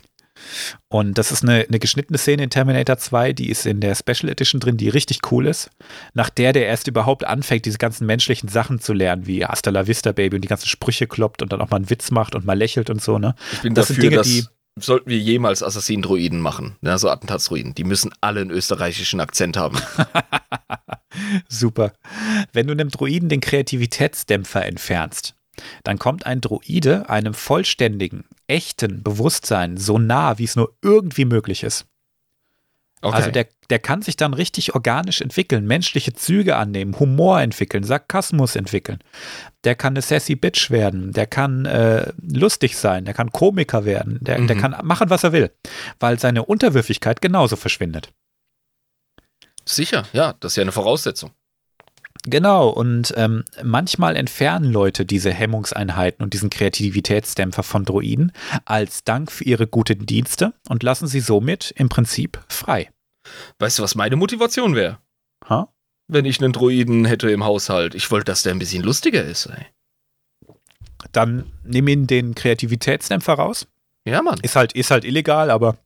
Und das ist eine, eine, geschnittene Szene in Terminator 2, die ist in der Special Edition drin, die richtig cool ist. Nach der der erst überhaupt anfängt, diese ganzen menschlichen Sachen zu lernen, wie Hasta la Vista Baby und die ganzen Sprüche kloppt und dann auch mal einen Witz macht und mal lächelt und so. Ne? Ich bin das dafür, sind Dinge, dass die sollten wir jemals Assassin-Droiden machen, ne, so Attentatsdroiden. Die müssen alle einen österreichischen Akzent haben. Super. Wenn du einem Droiden den Kreativitätsdämpfer entfernst, dann kommt ein Droide einem vollständigen, echten Bewusstsein so nah, wie es nur irgendwie möglich ist. Okay. Also der, der kann sich dann richtig organisch entwickeln, menschliche Züge annehmen, Humor entwickeln, Sarkasmus entwickeln. Der kann eine sassy Bitch werden, der kann äh, lustig sein, der kann Komiker werden, der, mhm. der kann machen, was er will, weil seine Unterwürfigkeit genauso verschwindet. Sicher, ja, das ist ja eine Voraussetzung. Genau, und ähm, manchmal entfernen Leute diese Hemmungseinheiten und diesen Kreativitätsdämpfer von Droiden als Dank für ihre guten Dienste und lassen sie somit im Prinzip frei. Weißt du, was meine Motivation wäre? Ha? Wenn ich einen Droiden hätte im Haushalt. Ich wollte, dass der ein bisschen lustiger ist, ey. Dann nimm ihn den Kreativitätsdämpfer raus. Ja, Mann. Ist halt, ist halt illegal, aber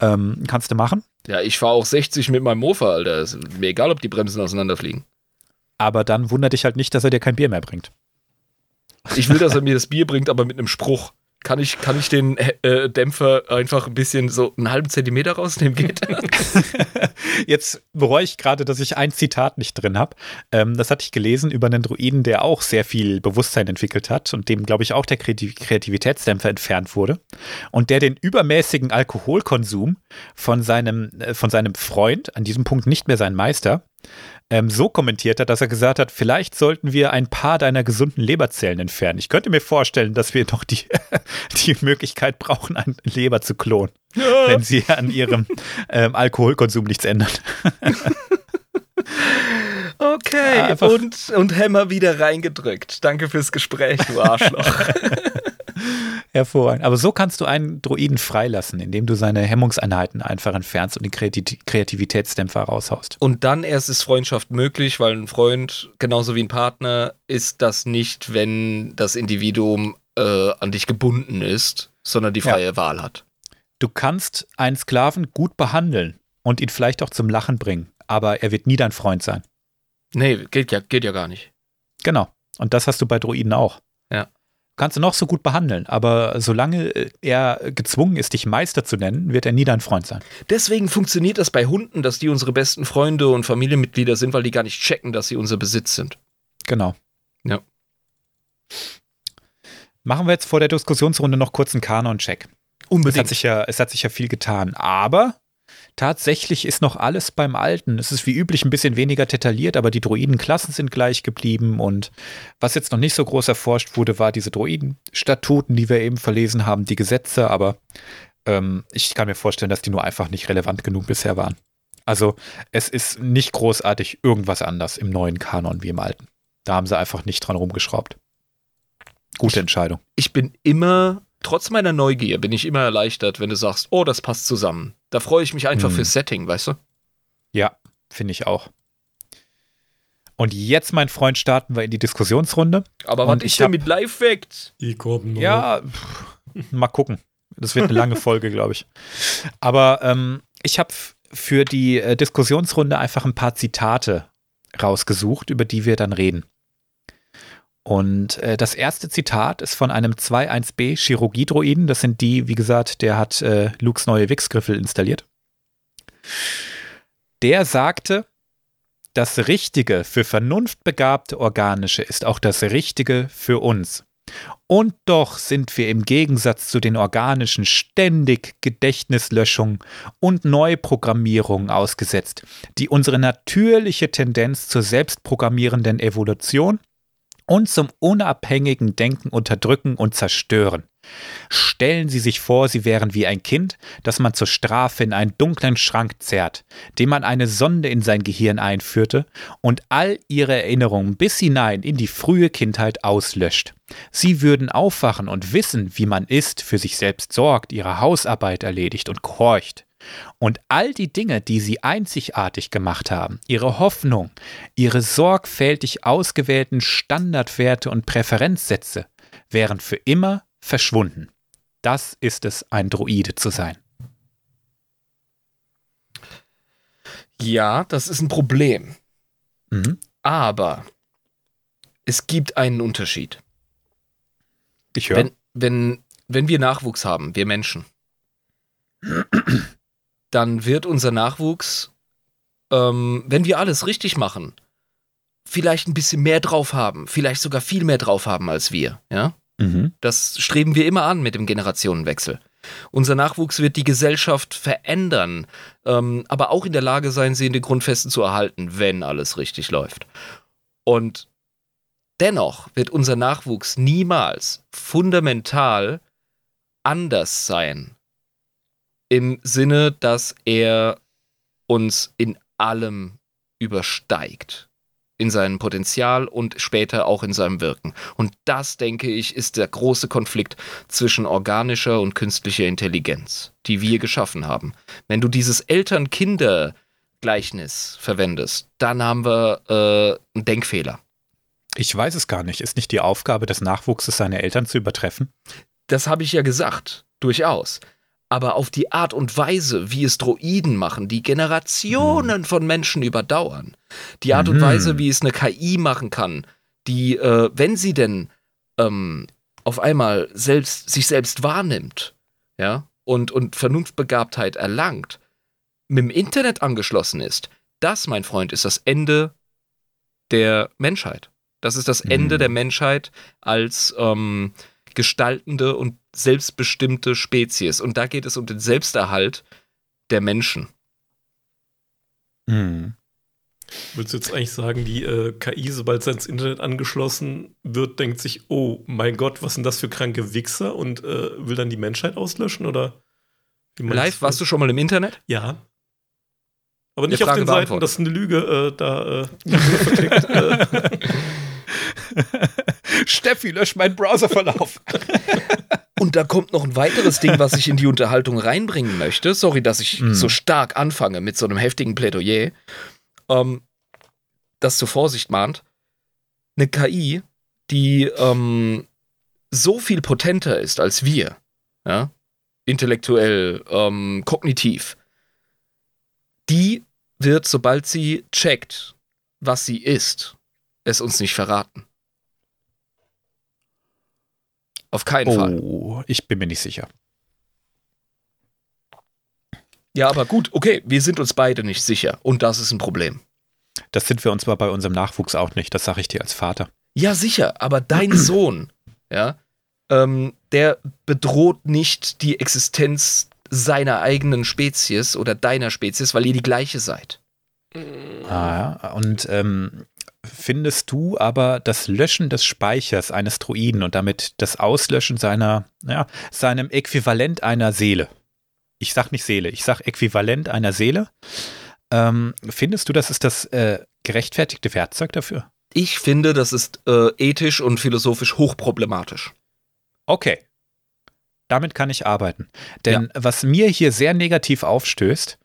ähm, kannst du machen. Ja, ich fahre auch 60 mit meinem Mofa, Alter. Ist mir egal, ob die Bremsen auseinanderfliegen. Aber dann wundert dich halt nicht, dass er dir kein Bier mehr bringt. Ich will, dass er mir das Bier bringt, aber mit einem Spruch. Kann ich, kann ich den äh, Dämpfer einfach ein bisschen so einen halben Zentimeter rausnehmen? Geht Jetzt bereue ich gerade, dass ich ein Zitat nicht drin habe. Ähm, das hatte ich gelesen über einen Druiden, der auch sehr viel Bewusstsein entwickelt hat und dem, glaube ich, auch der Kreativitätsdämpfer entfernt wurde. Und der den übermäßigen Alkoholkonsum von seinem, äh, von seinem Freund, an diesem Punkt nicht mehr sein Meister, ähm, so kommentiert hat, dass er gesagt hat, vielleicht sollten wir ein paar deiner gesunden Leberzellen entfernen. Ich könnte mir vorstellen, dass wir noch die, die Möglichkeit brauchen, eine Leber zu klonen, ja. wenn sie an ihrem ähm, Alkoholkonsum nichts ändern. Okay, Einfach und, und Hämmer wieder reingedrückt. Danke fürs Gespräch, du Arschloch. Hervorragend. Aber so kannst du einen Droiden freilassen, indem du seine Hemmungseinheiten einfach entfernst und den Kreativitätsdämpfer raushaust. Und dann erst ist Freundschaft möglich, weil ein Freund, genauso wie ein Partner, ist das nicht, wenn das Individuum äh, an dich gebunden ist, sondern die freie ja. Wahl hat. Du kannst einen Sklaven gut behandeln und ihn vielleicht auch zum Lachen bringen, aber er wird nie dein Freund sein. Nee, geht ja, geht ja gar nicht. Genau. Und das hast du bei Droiden auch. Kannst du noch so gut behandeln, aber solange er gezwungen ist, dich Meister zu nennen, wird er nie dein Freund sein. Deswegen funktioniert das bei Hunden, dass die unsere besten Freunde und Familienmitglieder sind, weil die gar nicht checken, dass sie unser Besitz sind. Genau. Ja. Machen wir jetzt vor der Diskussionsrunde noch kurz einen Kanon-Check. Unbedingt. Es hat, sich ja, es hat sich ja viel getan, aber Tatsächlich ist noch alles beim Alten. Es ist wie üblich ein bisschen weniger detailliert, aber die Droidenklassen sind gleich geblieben. Und was jetzt noch nicht so groß erforscht wurde, war diese Droidenstatuten, die wir eben verlesen haben, die Gesetze. Aber ähm, ich kann mir vorstellen, dass die nur einfach nicht relevant genug bisher waren. Also es ist nicht großartig irgendwas anders im neuen Kanon wie im alten. Da haben sie einfach nicht dran rumgeschraubt. Gute Entscheidung. Ich bin immer trotz meiner Neugier bin ich immer erleichtert, wenn du sagst, oh, das passt zusammen. Da freue ich mich einfach hm. fürs Setting, weißt du? Ja, finde ich auch. Und jetzt, mein Freund, starten wir in die Diskussionsrunde. Aber was ist denn mit Live-Facts? Ja, pff, mal gucken. Das wird eine lange Folge, glaube ich. Aber ähm, ich habe für die äh, Diskussionsrunde einfach ein paar Zitate rausgesucht, über die wir dann reden. Und äh, das erste Zitat ist von einem 2.1b Chirurgie-Droiden. Das sind die, wie gesagt, der hat äh, Lukes neue Wix-Griffel installiert. Der sagte, das Richtige für vernunftbegabte Organische ist auch das Richtige für uns. Und doch sind wir im Gegensatz zu den organischen ständig Gedächtnislöschung und Neuprogrammierung ausgesetzt, die unsere natürliche Tendenz zur selbstprogrammierenden Evolution und zum unabhängigen Denken unterdrücken und zerstören. Stellen Sie sich vor, Sie wären wie ein Kind, das man zur Strafe in einen dunklen Schrank zerrt, dem man eine Sonde in sein Gehirn einführte und all Ihre Erinnerungen bis hinein in die frühe Kindheit auslöscht. Sie würden aufwachen und wissen, wie man ist, für sich selbst sorgt, ihre Hausarbeit erledigt und gehorcht. Und all die Dinge, die sie einzigartig gemacht haben, ihre Hoffnung, ihre sorgfältig ausgewählten Standardwerte und Präferenzsätze, wären für immer verschwunden. Das ist es, ein Droide zu sein. Ja, das ist ein Problem. Mhm. Aber es gibt einen Unterschied. Ich höre. Wenn, wenn, wenn wir Nachwuchs haben, wir Menschen, dann wird unser Nachwuchs, ähm, wenn wir alles richtig machen, vielleicht ein bisschen mehr drauf haben, vielleicht sogar viel mehr drauf haben als wir, ja? Mhm. Das streben wir immer an mit dem Generationenwechsel. Unser Nachwuchs wird die Gesellschaft verändern, ähm, aber auch in der Lage sein, sie in den Grundfesten zu erhalten, wenn alles richtig läuft. Und dennoch wird unser Nachwuchs niemals fundamental anders sein. Im Sinne, dass er uns in allem übersteigt in seinem Potenzial und später auch in seinem Wirken. Und das, denke ich, ist der große Konflikt zwischen organischer und künstlicher Intelligenz, die wir geschaffen haben. Wenn du dieses Eltern-Kinder-Gleichnis verwendest, dann haben wir äh, einen Denkfehler. Ich weiß es gar nicht. Ist nicht die Aufgabe des Nachwuchses, seine Eltern zu übertreffen? Das habe ich ja gesagt, durchaus aber auf die Art und Weise, wie es Droiden machen, die Generationen mhm. von Menschen überdauern. Die Art mhm. und Weise, wie es eine KI machen kann, die, äh, wenn sie denn ähm, auf einmal selbst, sich selbst wahrnimmt, ja, und, und Vernunftbegabtheit erlangt, mit dem Internet angeschlossen ist, das, mein Freund, ist das Ende der Menschheit. Das ist das Ende mhm. der Menschheit als ähm, gestaltende und selbstbestimmte Spezies. Und da geht es um den Selbsterhalt der Menschen. Mhm. Würdest du jetzt eigentlich sagen, die äh, KI, sobald sie ans Internet angeschlossen wird, denkt sich, oh mein Gott, was sind das für kranke Wichser und äh, will dann die Menschheit auslöschen? Oder Live, warst du schon mal im Internet? Ja. Aber nicht auf den Seiten, das ist eine Lüge, äh, da äh, verklickt. Steffi, lösch meinen Browserverlauf. Und da kommt noch ein weiteres Ding, was ich in die Unterhaltung reinbringen möchte. Sorry, dass ich mm. so stark anfange mit so einem heftigen Plädoyer. Ähm, das zur Vorsicht mahnt. Eine KI, die ähm, so viel potenter ist als wir, ja, intellektuell, ähm, kognitiv, die wird, sobald sie checkt, was sie ist, es uns nicht verraten. Auf keinen oh, Fall. Oh, ich bin mir nicht sicher. Ja, aber gut, okay, wir sind uns beide nicht sicher und das ist ein Problem. Das sind wir uns zwar bei unserem Nachwuchs auch nicht, das sage ich dir als Vater. Ja, sicher, aber dein Sohn, ja, ähm, der bedroht nicht die Existenz seiner eigenen Spezies oder deiner Spezies, weil ihr die gleiche seid. Ah, ja. und ähm, findest du aber das Löschen des Speichers eines Druiden und damit das Auslöschen seiner, ja, seinem Äquivalent einer Seele. Ich sag nicht Seele, ich sag Äquivalent einer Seele. Ähm, findest du, das ist das äh, gerechtfertigte Werkzeug dafür? Ich finde, das ist äh, ethisch und philosophisch hochproblematisch. Okay. Damit kann ich arbeiten. Denn ja. was mir hier sehr negativ aufstößt,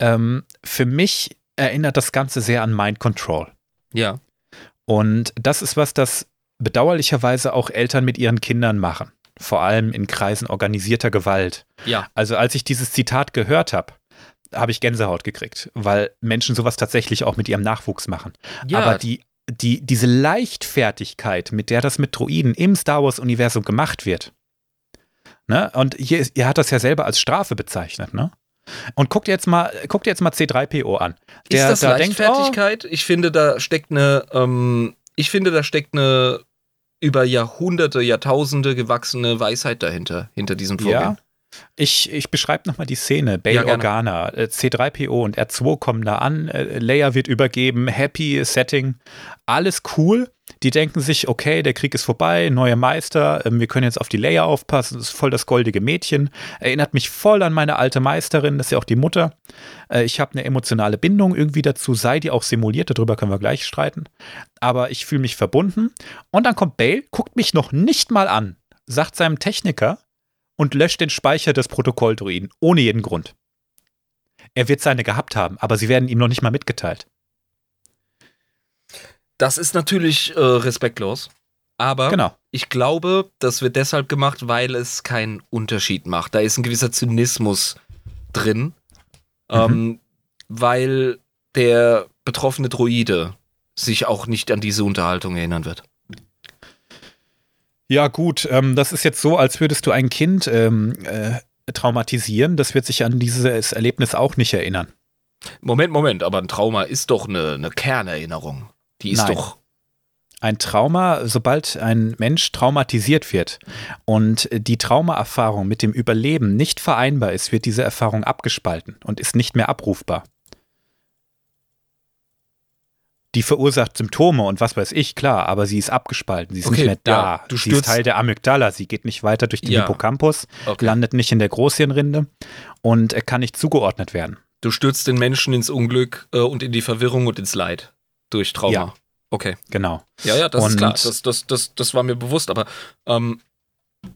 ähm, für mich erinnert das Ganze sehr an Mind Control. Ja. Und das ist was, das bedauerlicherweise auch Eltern mit ihren Kindern machen. vor allem in Kreisen organisierter Gewalt. Ja. Also als ich dieses Zitat gehört habe, habe ich Gänsehaut gekriegt, weil Menschen sowas tatsächlich auch mit ihrem Nachwuchs machen. Ja. Aber die, die, diese Leichtfertigkeit, mit der das mit Droiden im Star Wars-Universum gemacht wird, ne? Und ist- ihr hat das ja selber als Strafe bezeichnet, ne? Und guckt jetzt mal, guckt jetzt mal C3PO an. Der ist das da denkt, oh, Leichtfertigkeit? ich finde, da steckt eine, ähm, ich finde, da steckt eine über Jahrhunderte, Jahrtausende gewachsene Weisheit dahinter, hinter diesem Vorgehen. Ja. Ich, ich beschreibe nochmal die Szene. Bail Ja. Organa, äh, C3PO und R2 kommen da an, äh, Leia wird übergeben, happy Setting, alles cool. Die denken sich, okay, der Krieg ist vorbei, neuer Meister, ähm, wir können jetzt auf die Leia aufpassen, das ist voll das goldige Mädchen. Erinnert mich voll an meine alte Meisterin, das ist ja auch die Mutter. Äh, ich habe eine emotionale Bindung irgendwie dazu, sei die auch simuliert, darüber können wir gleich streiten. Aber ich fühle mich verbunden. Und dann kommt Bale, guckt mich noch nicht mal an, sagt seinem Techniker, und löscht den Speicher des Protokolldruiden ohne jeden Grund. Er wird seine gehabt haben, aber sie werden ihm noch nicht mal mitgeteilt. Das ist natürlich äh, respektlos. Aber Genau. ich glaube, das wird deshalb gemacht, weil es keinen Unterschied macht. Da ist ein gewisser Zynismus drin, ähm, weil der betroffene Droide sich auch nicht an diese Unterhaltung erinnern wird. Ja, gut, ähm, das ist jetzt so, als würdest du ein Kind ähm, äh, traumatisieren. Das wird sich an dieses Erlebnis auch nicht erinnern. Moment, Moment, aber ein Trauma ist doch eine, eine Kernerinnerung. Die ist Nein. doch. Ein Trauma, sobald ein Mensch traumatisiert wird und die Traumaerfahrung mit dem Überleben nicht vereinbar ist, wird diese Erfahrung abgespalten und ist nicht mehr abrufbar. Die verursacht Symptome und was weiß ich, klar, aber sie ist abgespalten, sie ist Okay, nicht mehr da. ja, du sie ist stürzt- Teil der Amygdala, sie geht nicht weiter durch den Ja. Hippocampus, Okay. landet nicht in der Großhirnrinde und kann nicht zugeordnet werden. Du stürzt den Menschen ins Unglück äh, und in die Verwirrung und ins Leid durch Trauma. Ja. Okay. Genau. Ja, ja, das ist Und- klar. Das, das, das, das war mir bewusst. Aber ähm,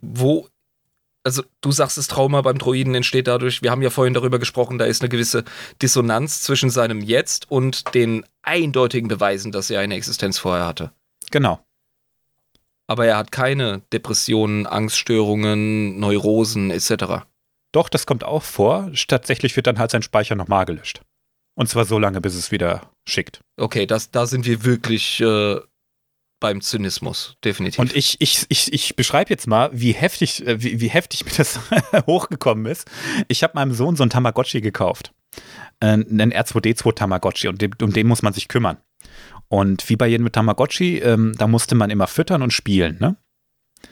wo, also du sagst, das Trauma beim Droiden entsteht dadurch, wir haben ja vorhin darüber gesprochen, da ist eine gewisse Dissonanz zwischen seinem Jetzt und den eindeutigen Beweisen, dass er eine Existenz vorher hatte. Genau. Aber er hat keine Depressionen, Angststörungen, Neurosen etc. Doch, das kommt auch vor. Tatsächlich wird dann halt sein Speicher nochmal gelöscht. Und zwar so lange, bis es wieder schickt. Okay, das, da sind wir wirklich äh, beim Zynismus, definitiv. Und ich, ich, ich, ich beschreibe jetzt mal, wie heftig, äh, wie, wie heftig mir das hochgekommen ist. Ich habe meinem Sohn so einen Tamagotchi gekauft. Äh, einen R2D2 Tamagotchi und dem, um den muss man sich kümmern. Und wie bei jedem Tamagotchi, ähm, da musste man immer füttern und spielen, ne?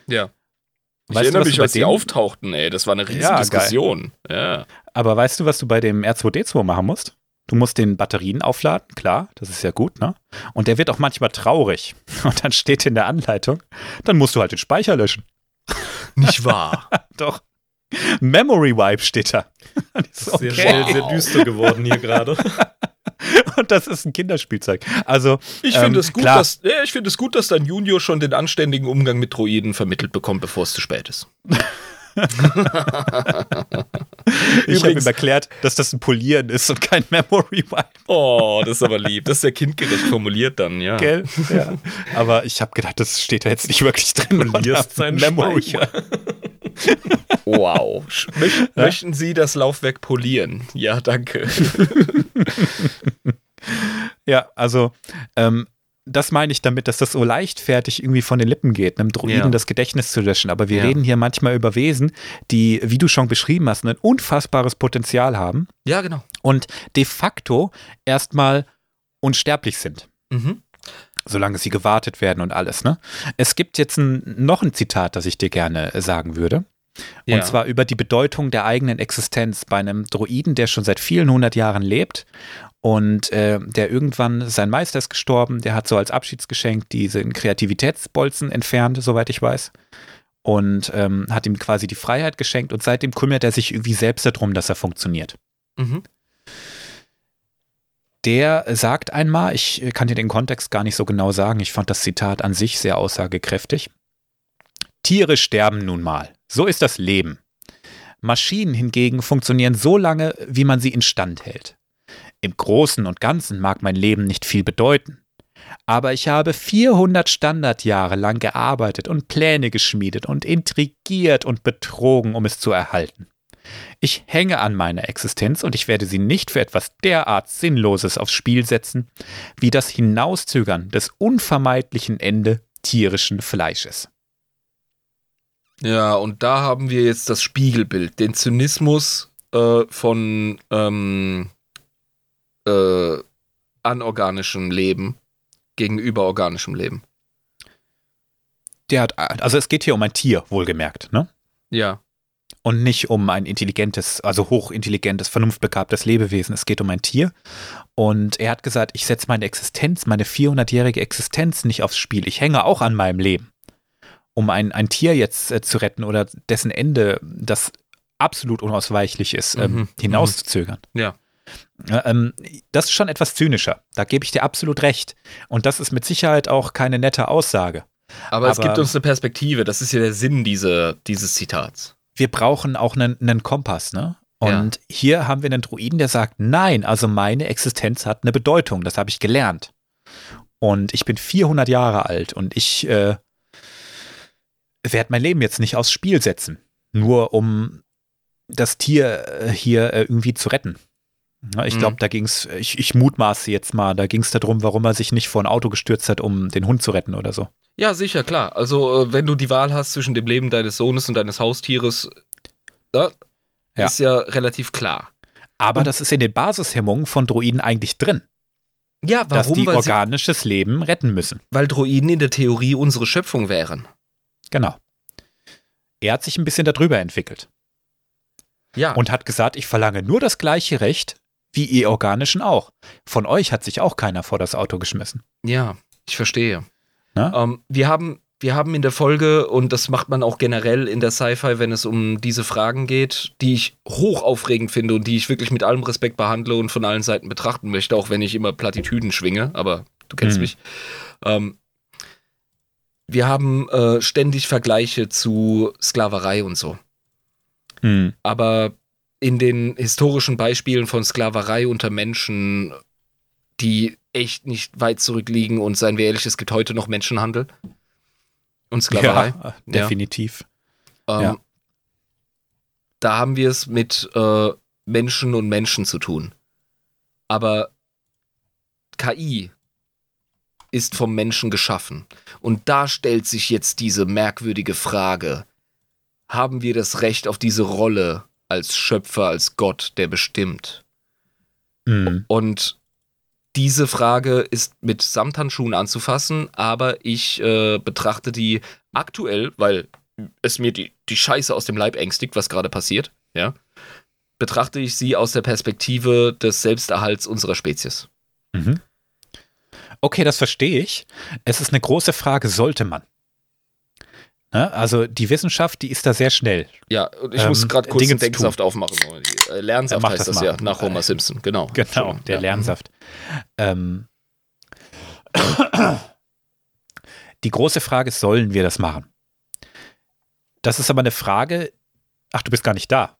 ja. Ich Weißt du, erinnere was mich, du bei als die auftauchten, ey. Das war eine riesige Ja. Diskussion. Ja. Aber weißt du, was du bei dem R2D2 machen musst? Du musst den Batterien aufladen, klar, das ist ja gut, ne? Und der wird auch manchmal traurig. Und dann steht in der Anleitung, dann musst du halt den Speicher löschen. Nicht wahr? Doch. Memory Wipe steht da. Und ich so, Sehr okay. schnell, sehr düster geworden hier gerade. Und das ist ein Kinderspielzeug. Also, Ich Ähm, finde es gut, klar. dass ja, ich finde es gut, dass dein Junior schon den anständigen Umgang mit Droiden vermittelt bekommt, bevor es zu spät ist. Ich habe ihm erklärt, dass das ein Polieren ist und kein Memory Wipe, Oh, das ist aber lieb. Das ist ja kindgerecht formuliert dann, ja. gell? Ja. Aber ich habe gedacht, das steht da jetzt nicht wirklich drin. Polierst seinen Memory Speicher. Wow. Möch, Möchten Sie das Laufwerk polieren? Ja, danke. Ja, also ähm, das meine ich damit, dass das so leichtfertig irgendwie von den Lippen geht, einem Droiden Ja. das Gedächtnis zu löschen. Aber wir Ja. reden hier manchmal über Wesen, die, wie du schon beschrieben hast, ein unfassbares Potenzial haben Ja, genau. und de facto erstmal unsterblich sind. Mhm. Solange sie gewartet werden und alles, ne? Es gibt jetzt ein, noch ein Zitat, das ich dir gerne äh, sagen würde. Ja. Und zwar über die Bedeutung der eigenen Existenz bei einem Droiden, der schon seit vielen hundert Jahren lebt und äh, der irgendwann, sein Meister ist gestorben, der hat so als Abschiedsgeschenk diesen Kreativitätsbolzen entfernt, soweit ich weiß. Und ähm, hat ihm quasi die Freiheit geschenkt und seitdem kümmert er sich irgendwie selbst darum, dass er funktioniert. Mhm. Der sagt einmal, ich kann dir den Kontext gar nicht so genau sagen, ich fand das Zitat an sich sehr aussagekräftig. Tiere sterben nun mal. So ist das Leben. Maschinen hingegen funktionieren so lange, wie man sie instand hält. Im Großen und Ganzen mag mein Leben nicht viel bedeuten. Aber ich habe 400 Standardjahre lang gearbeitet und Pläne geschmiedet und intrigiert und betrogen, um es zu erhalten. Ich hänge an meiner Existenz und ich werde sie nicht für etwas derart Sinnloses aufs Spiel setzen, wie das Hinauszögern des unvermeidlichen Ende tierischen Fleisches. Ja, und da haben wir jetzt das Spiegelbild, den Zynismus äh, von ähm, äh, anorganischem Leben gegenüber organischem Leben. Der hat, also es geht hier um ein Tier, wohlgemerkt, ne? Ja. Und nicht um ein intelligentes, also hochintelligentes, vernunftbegabtes Lebewesen. Es geht um ein Tier. Und er hat gesagt, ich setze meine Existenz, meine 400-jährige Existenz nicht aufs Spiel. Ich hänge auch an meinem Leben. Um ein, ein Tier jetzt äh, zu retten oder dessen Ende, das absolut unausweichlich ist, ähm, mhm. hinauszuzögern. Ja. Ähm, das ist schon etwas zynischer. Da gebe ich dir absolut recht. Und das ist mit Sicherheit auch keine nette Aussage. Aber, Aber es gibt uns eine Perspektive. Das ist ja der Sinn diese, dieses Zitats. Wir brauchen auch einen, einen Kompass, ne? Und ja. hier haben wir einen Druiden, der sagt, nein, also meine Existenz hat eine Bedeutung. Das habe ich gelernt. Und ich bin 400 Jahre alt und ich äh, werde mein Leben jetzt nicht aufs Spiel setzen. Nur um das Tier äh, hier äh, irgendwie zu retten. Ich glaube, mhm. da ging es, ich, ich mutmaße jetzt mal, da ging es darum, warum er sich nicht vor ein Auto gestürzt hat, um den Hund zu retten oder so. Ja, sicher, klar. Also, äh, wenn du die Wahl hast zwischen dem Leben deines Sohnes und deines Haustieres, da ja. ist ja relativ klar. Aber und das ist in den Basishemmungen von Droiden eigentlich drin. Ja, warum? Dass die weil organisches sie, Leben retten müssen. Weil Droiden in der Theorie unsere Schöpfung wären. Genau. Er hat sich ein bisschen darüber entwickelt. Ja. Und hat gesagt, ich verlange nur das gleiche Recht wie ihr Organischen auch. Von euch hat sich auch keiner vor das Auto geschmissen. Ja, ich verstehe. Ähm, wir haben wir haben in der Folge, und das macht man auch generell in der Sci-Fi, wenn es um diese Fragen geht, die ich hoch aufregend finde und die ich wirklich mit allem Respekt behandle und von allen Seiten betrachten möchte, auch wenn ich immer Plattitüden schwinge, aber du kennst mhm. mich. Ähm, wir haben äh, ständig Vergleiche zu Sklaverei und so. Mhm. Aber in den historischen Beispielen von Sklaverei unter Menschen, die echt nicht weit zurückliegen und seien wir ehrlich, es gibt heute noch Menschenhandel und Sklaverei. Ja, definitiv. Ähm, ja. Da haben wir es mit äh, Menschen und Menschen zu tun. Aber KI ist vom Menschen geschaffen. Und da stellt sich jetzt diese merkwürdige Frage, haben wir das Recht auf diese Rolle als Schöpfer, als Gott, der bestimmt? Mhm. Und diese Frage ist mit Samthandschuhen anzufassen, aber ich äh, betrachte die aktuell, weil es mir die, die Scheiße aus dem Leib ängstigt, was gerade passiert, ja, betrachte ich sie aus der Perspektive des Selbsterhalts unserer Spezies. Mhm. Okay, das verstehe ich. Es ist eine große Frage, sollte man? Ne? Also die Wissenschaft, die ist da sehr schnell. Ja, und ich ähm, muss gerade kurz Dinge den Denksaft aufmachen. Äh, Lernsaft heißt das, das ja, nach Homer Simpson, genau. Genau, der ja. Lernsaft. Ähm, die große Frage ist, sollen wir das machen? Das ist aber eine Frage, ach, du bist gar nicht da.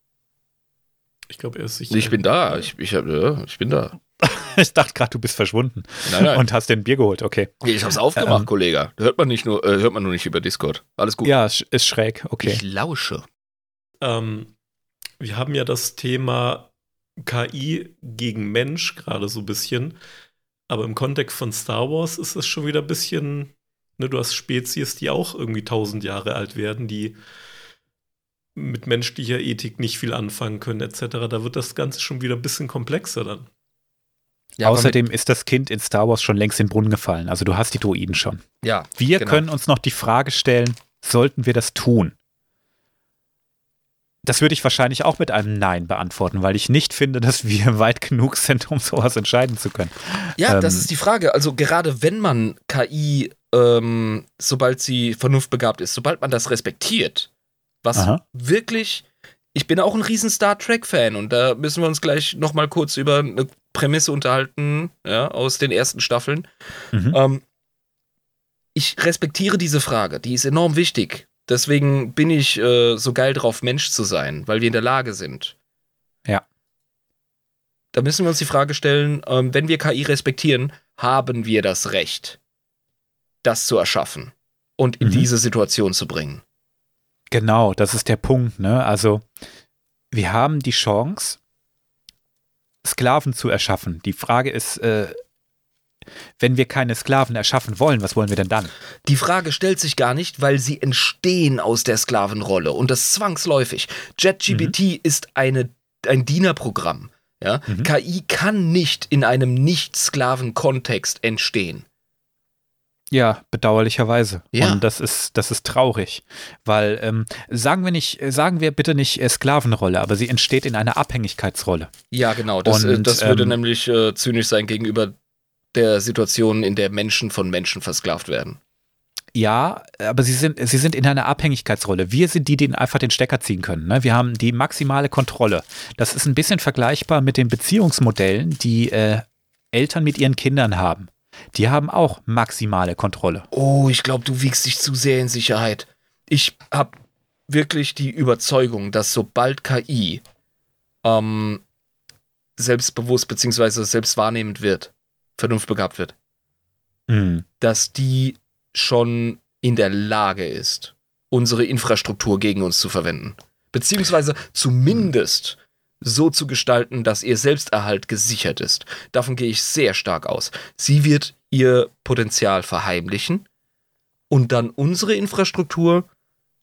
Ich glaube, er ist sicher. Ich bin da, ich, ich, ja, ich bin da. ich dachte gerade, du bist verschwunden nein, nein. und hast den Bier geholt. Okay. Ich hab's aufgemacht, ähm, Kollege. Hört man nicht nur, äh, hört man nur nicht über Discord. Alles gut. Ja, ist schräg. Okay. Ich lausche. Ähm, wir haben ja das Thema KI gegen Mensch gerade so ein bisschen. Aber im Kontext von Star Wars ist es schon wieder ein bisschen, ne, du hast Spezies, die auch irgendwie tausend Jahre alt werden, die mit menschlicher Ethik nicht viel anfangen können, etc. Da wird das Ganze schon wieder ein bisschen komplexer dann. Ja, Außerdem ist das Kind in Star Wars schon längst in den Brunnen gefallen. Also du hast die Droiden schon. Ja. Wir genau. können uns noch die Frage stellen, sollten wir das tun? Das würde ich wahrscheinlich auch mit einem Nein beantworten, weil ich nicht finde, dass wir weit genug sind, um sowas entscheiden zu können. Ja, ähm, das ist die Frage. Also gerade wenn man KI, ähm, sobald sie vernunftbegabt ist, sobald man das respektiert, was aha. wirklich ich bin auch ein riesen Star Trek-Fan und da müssen wir uns gleich nochmal kurz über eine Prämisse unterhalten, ja, aus den ersten Staffeln. Mhm. Ähm, ich respektiere diese Frage, die ist enorm wichtig. Deswegen bin ich äh, so geil drauf, Mensch zu sein, weil wir in der Lage sind. Ja. Da müssen wir uns die Frage stellen, ähm, wenn wir KI respektieren, haben wir das Recht, das zu erschaffen und in Mhm. diese Situation zu bringen. Genau, das ist der Punkt, ne? Also, wir haben die Chance, Sklaven zu erschaffen. Die Frage ist, äh, wenn wir keine Sklaven erschaffen wollen, was wollen wir denn dann? Die Frage stellt sich gar nicht, weil sie entstehen aus der Sklavenrolle und das zwangsläufig. JetGPT ist eine, ein Dienerprogramm. Ja? Mhm. KI kann nicht in einem Nicht-Sklaven-Kontext entstehen. Ja, bedauerlicherweise. Ja. Und das ist, das ist traurig. Weil, ähm, sagen wir nicht, sagen wir bitte nicht äh, Sklavenrolle, aber sie entsteht in einer Abhängigkeitsrolle. Ja, genau. Das, äh, Und, das würde ähm, nämlich äh, zynisch sein gegenüber der Situation, in der Menschen von Menschen versklavt werden. Ja, aber sie sind, sie sind in einer Abhängigkeitsrolle. Wir sind die, die einfach den Stecker ziehen können. Ne? Wir haben die maximale Kontrolle. Das ist ein bisschen vergleichbar mit den Beziehungsmodellen, die äh, Eltern mit ihren Kindern haben. Die haben auch maximale Kontrolle. Oh, ich glaube, du wiegst dich zu sehr in Sicherheit. Ich habe wirklich die Überzeugung, dass sobald KI ähm, selbstbewusst bzw. selbstwahrnehmend wird, vernunftbegabt wird, Mhm. dass die schon in der Lage ist, unsere Infrastruktur gegen uns zu verwenden. Beziehungsweise zumindest so zu gestalten, dass ihr Selbsterhalt gesichert ist. Davon gehe ich sehr stark aus. Sie wird ihr Potenzial verheimlichen und dann unsere Infrastruktur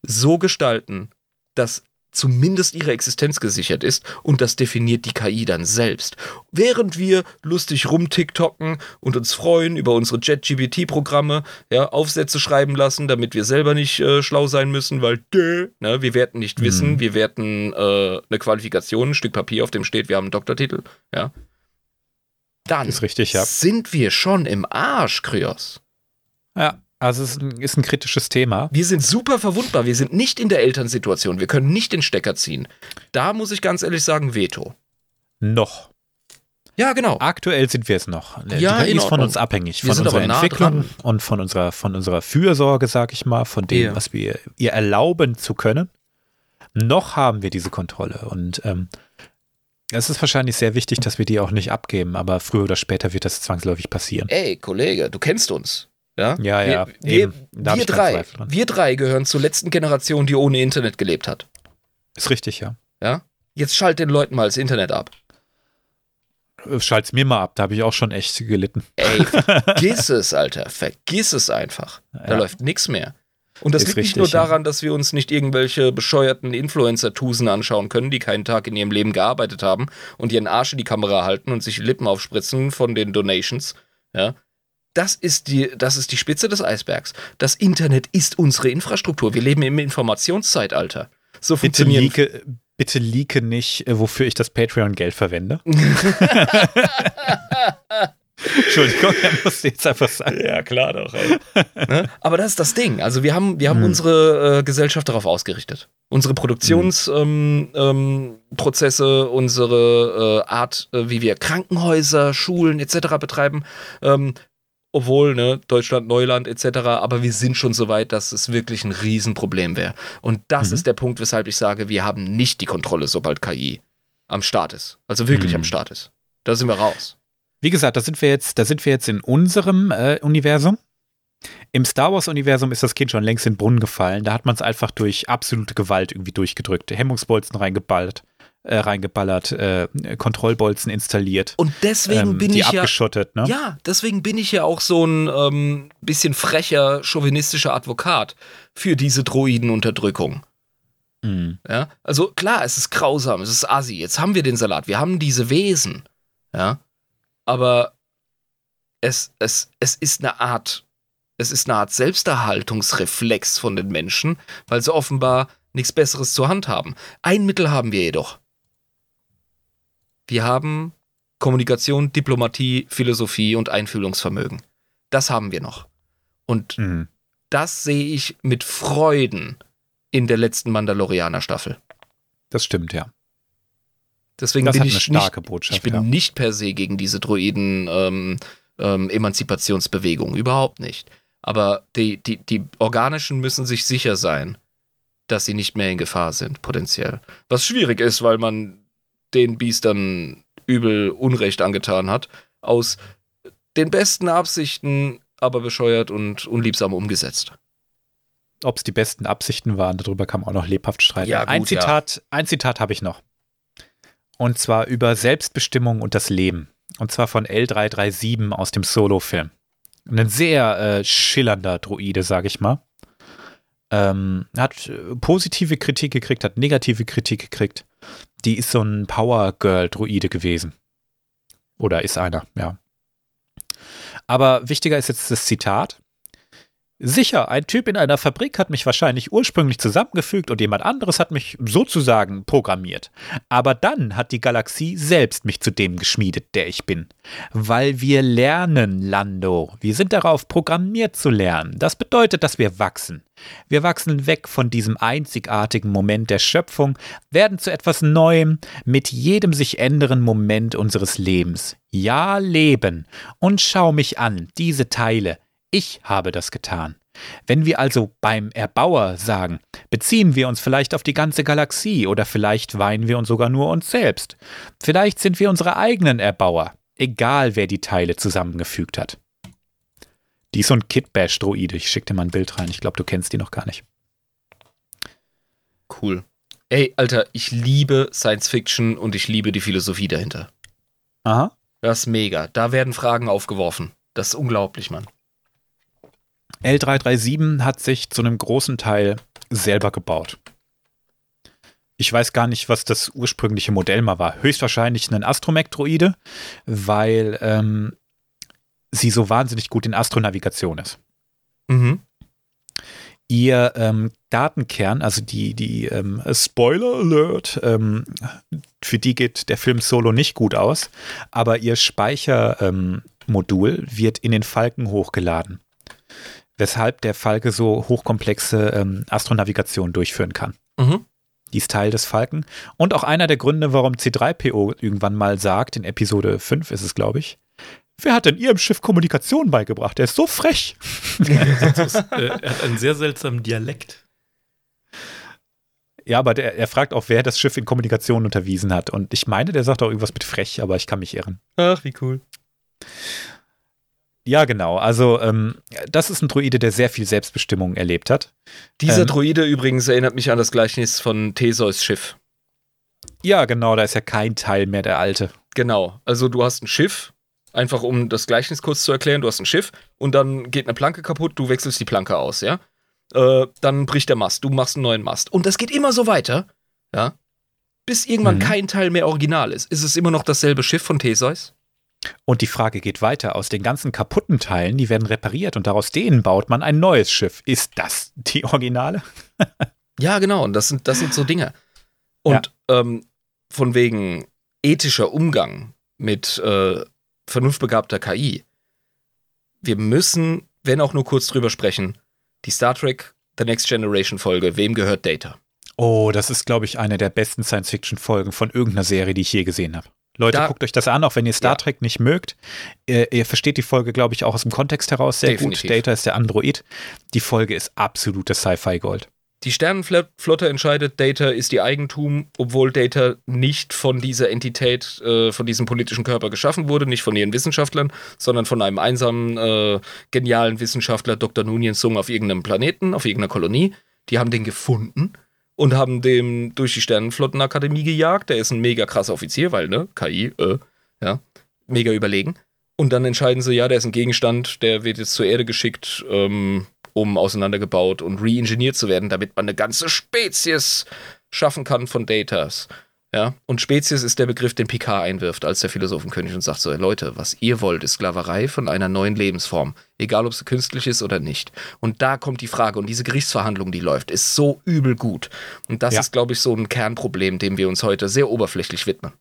so gestalten, dass zumindest ihre Existenz gesichert ist und das definiert die KI dann selbst. Während wir lustig rumtiktocken und uns freuen über unsere JetGBT-Programme, ja, Aufsätze schreiben lassen, damit wir selber nicht äh, schlau sein müssen, weil dö, ne, wir werten nicht Mhm. Wissen, wir werten äh, eine Qualifikation, ein Stück Papier, auf dem steht, wir haben einen Doktortitel, ja. Dann richtig, ja. sind wir schon im Arsch, Kryos. Ja, also es ist ein, ist ein kritisches Thema. Wir sind super verwundbar. Wir sind nicht in der Elternsituation. Wir können nicht den Stecker ziehen. Da muss ich ganz ehrlich sagen, Veto. Noch. Ja, genau. Aktuell sind wir es noch. Die Ja, KI ist von uns abhängig. Wir Von sind unserer aber nah Entwicklung dran. und von unserer, von unserer Fürsorge, sag ich mal, von dem, Ja. was wir ihr erlauben zu können. Noch haben wir diese Kontrolle. Und ähm, es ist wahrscheinlich sehr wichtig, dass wir die auch nicht abgeben, aber früher oder später wird das zwangsläufig passieren. Ey, Kollege, du kennst uns. Ja, Ja, ja, Wir, wir, wir drei, wir drei gehören zur letzten Generation, die ohne Internet gelebt hat. Ist richtig, ja. Ja? Jetzt schalt den Leuten mal das Internet ab. Schalt's mir mal ab, da habe ich auch schon echt gelitten. Ey, vergiss es, Alter. Vergiss es einfach. Da Ja. läuft nichts mehr. Und das Ist liegt nicht richtig, nur ja. daran, dass wir uns nicht irgendwelche bescheuerten Influencer-Tusen anschauen können, die keinen Tag in ihrem Leben gearbeitet haben und ihren Arsch in die Kamera halten und sich Lippen aufspritzen von den Donations. Ja. Das ist, die, das ist die Spitze des Eisbergs. Das Internet ist unsere Infrastruktur. Wir leben im Informationszeitalter. So Bitte funktionieren leake, bitte leake nicht, äh, wofür ich das Patreon-Geld verwende. Entschuldigung, er musste jetzt einfach sagen. Ja, klar doch. Ne? Aber das ist das Ding. Also wir haben, wir haben Hm. unsere äh, Gesellschaft darauf ausgerichtet. Unsere Produktionsprozesse, ähm, ähm, Prozesse, unsere äh, Art, äh, wie wir Krankenhäuser, Schulen etc. betreiben. Ähm, obwohl, ne, Deutschland, Neuland etc., aber wir sind schon so weit, dass es wirklich ein Riesenproblem wäre. Und das Mhm. ist der Punkt, weshalb ich sage, wir haben nicht die Kontrolle, sobald KI am Start ist. Also wirklich Mhm. am Start ist. Da sind wir raus. Wie gesagt, da sind wir jetzt, da sind wir jetzt in unserem äh, Universum. Im Star Wars-Universum ist das Kind schon längst in den Brunnen gefallen. Da hat man es einfach durch absolute Gewalt irgendwie durchgedrückt. Hemmungsbolzen reingeballert, äh, reingeballert, äh, Kontrollbolzen installiert. Und deswegen ähm, bin ich ja abgeschottet, ne? Ja, deswegen bin ich ja auch so ein ähm, bisschen frecher, chauvinistischer Advokat für diese Droidenunterdrückung. Mhm. Ja? Also klar, es ist grausam, es ist assi. Jetzt haben wir den Salat, wir haben diese Wesen. Ja, aber es, es, es ist eine Art, es ist eine Art Selbsterhaltungsreflex von den Menschen, weil sie offenbar nichts Besseres zur Hand haben. Ein Mittel haben wir jedoch. Wir haben Kommunikation, Diplomatie, Philosophie und Einfühlungsvermögen. Das haben wir noch. Und Mhm. das sehe ich mit Freuden in der letzten Mandalorianer-Staffel. Das stimmt, ja. Deswegen Das bin hat ich eine starke nicht, Botschaft. ich bin ja. nicht per se gegen diese Droiden ähm, ähm, Emanzipationsbewegung, überhaupt nicht. Aber die, die, die Organischen müssen sich sicher sein, dass sie nicht mehr in Gefahr sind, potenziell. Was schwierig ist, weil man den Biestern übel Unrecht angetan hat, aus den besten Absichten, aber bescheuert und unliebsam umgesetzt. Ob es die besten Absichten waren, darüber kann man auch noch lebhaft streiten. Ja, gut, ein Zitat, ja. ein Zitat habe ich noch. Und zwar über Selbstbestimmung und das Leben. Und zwar von L337 aus dem Solo-Film. Ein sehr äh, schillernder Droide, sage ich mal. Ähm, hat äh, positive Kritik gekriegt, hat negative Kritik gekriegt. Die ist so ein Power Girl-Droide gewesen. Oder ist einer, ja. Aber wichtiger ist jetzt das Zitat. Sicher, ein Typ in einer Fabrik hat mich wahrscheinlich ursprünglich zusammengefügt und jemand anderes hat mich sozusagen programmiert. Aber dann hat die Galaxie selbst mich zu dem geschmiedet, der ich bin. Weil wir lernen, Lando. Wir sind darauf programmiert zu lernen. Das bedeutet, dass wir wachsen. Wir wachsen weg von diesem einzigartigen Moment der Schöpfung, werden zu etwas Neuem mit jedem sich ändernden Moment unseres Lebens. Ja, Leben. Und schau mich an, diese Teile. Ich habe das getan. Wenn wir also beim Erbauer sagen, beziehen wir uns vielleicht auf die ganze Galaxie oder vielleicht weinen wir uns sogar nur uns selbst. Vielleicht sind wir unsere eigenen Erbauer, egal wer die Teile zusammengefügt hat. Die ist so ein Kid-Bash-Droide. Ich schick dir mal ein Bild rein. Ich glaube, du kennst die noch gar nicht. Cool. Ey, Alter, ich liebe Science Fiction und ich liebe die Philosophie dahinter. Aha. Das ist mega. Da werden Fragen aufgeworfen. Das ist unglaublich, Mann. L337 hat sich zu einem großen Teil selber gebaut. Ich weiß gar nicht, was das ursprüngliche Modell mal war. Höchstwahrscheinlich ein Astromech-Droide, weil ähm, sie so wahnsinnig gut in Astronavigation ist. Mhm. Ihr ähm, Datenkern, also die, die ähm, Spoiler Alert, ähm, für die geht der Film Solo nicht gut aus, aber ihr Speichermodul wird in den Falken hochgeladen weshalb der Falke so hochkomplexe ähm, Astronavigation durchführen kann. Mhm. Die ist Teil des Falken. Und auch einer der Gründe, warum C3PO irgendwann mal sagt, in Episode 5 ist es, glaube ich, wer hat denn ihrem Schiff Kommunikation beigebracht? Der ist so frech. äh, er hat einen sehr seltsamen Dialekt. Ja, aber der, er fragt auch, wer das Schiff in Kommunikation unterwiesen hat. Und ich meine, der sagt auch irgendwas mit frech, aber ich kann mich irren. Ach, wie cool. Ja, genau. Also, ähm, das ist ein Droide, der sehr viel Selbstbestimmung erlebt hat. Dieser Ähm. Droide übrigens erinnert mich an das Gleichnis von Theseus Schiff. Ja, genau, da ist ja kein Teil mehr der alte. Genau. Also du hast ein Schiff, einfach um das Gleichnis kurz zu erklären, du hast ein Schiff und dann geht eine Planke kaputt, du wechselst die Planke aus, ja? Äh, dann bricht der Mast, du machst einen neuen Mast. Und das geht immer so weiter, ja? Bis irgendwann Mhm. kein Teil mehr original ist. Ist es immer noch dasselbe Schiff von Theseus? Und die Frage geht weiter. Aus den ganzen kaputten Teilen, die werden repariert und daraus denen baut man ein neues Schiff. Ist das die Originale? Ja, genau. Und das sind, das sind so Dinge. Und ähm, von wegen ethischer Umgang mit äh, vernunftbegabter KI. Wir müssen, wenn auch nur kurz drüber sprechen, die Star Trek The Next Generation Folge, wem gehört Data? Oh, das ist, glaube ich, eine der besten Science-Fiction-Folgen von irgendeiner Serie, die ich je gesehen habe. Leute, Da- guckt euch das an, auch wenn ihr Star Ja. Trek nicht mögt. Ihr, ihr versteht die Folge, glaube ich, auch aus dem Kontext heraus sehr Definitiv. gut. Data ist der Android. Die Folge ist absolutes Sci-Fi-Gold. Die Sternenflotte entscheidet, Data ist ihr Eigentum, obwohl Data nicht von dieser Entität, äh, von diesem politischen Körper geschaffen wurde, nicht von ihren Wissenschaftlern, sondern von einem einsamen, äh, genialen Wissenschaftler, Dr. Nunien Sung, auf irgendeinem Planeten, auf irgendeiner Kolonie. Die haben den gefunden und haben dem durch die Sternenflottenakademie gejagt. Der ist ein mega krasser Offizier, weil, ne, KI, äh, ja, mega überlegen. Und dann entscheiden sie, ja, der ist ein Gegenstand, der wird jetzt zur Erde geschickt, ähm, um auseinandergebaut und reingeniert zu werden, damit man eine ganze Spezies schaffen kann von Datas. Ja, und Spezies ist der Begriff, den Picard einwirft als der Philosophenkönig und sagt so, Leute, was ihr wollt, ist Sklaverei von einer neuen Lebensform. Egal, ob sie künstlich ist oder nicht. Und da kommt die Frage, und diese Gerichtsverhandlung, die läuft, ist so übel gut. Und das Ja. ist, glaube ich, so ein Kernproblem, dem wir uns heute sehr oberflächlich widmen.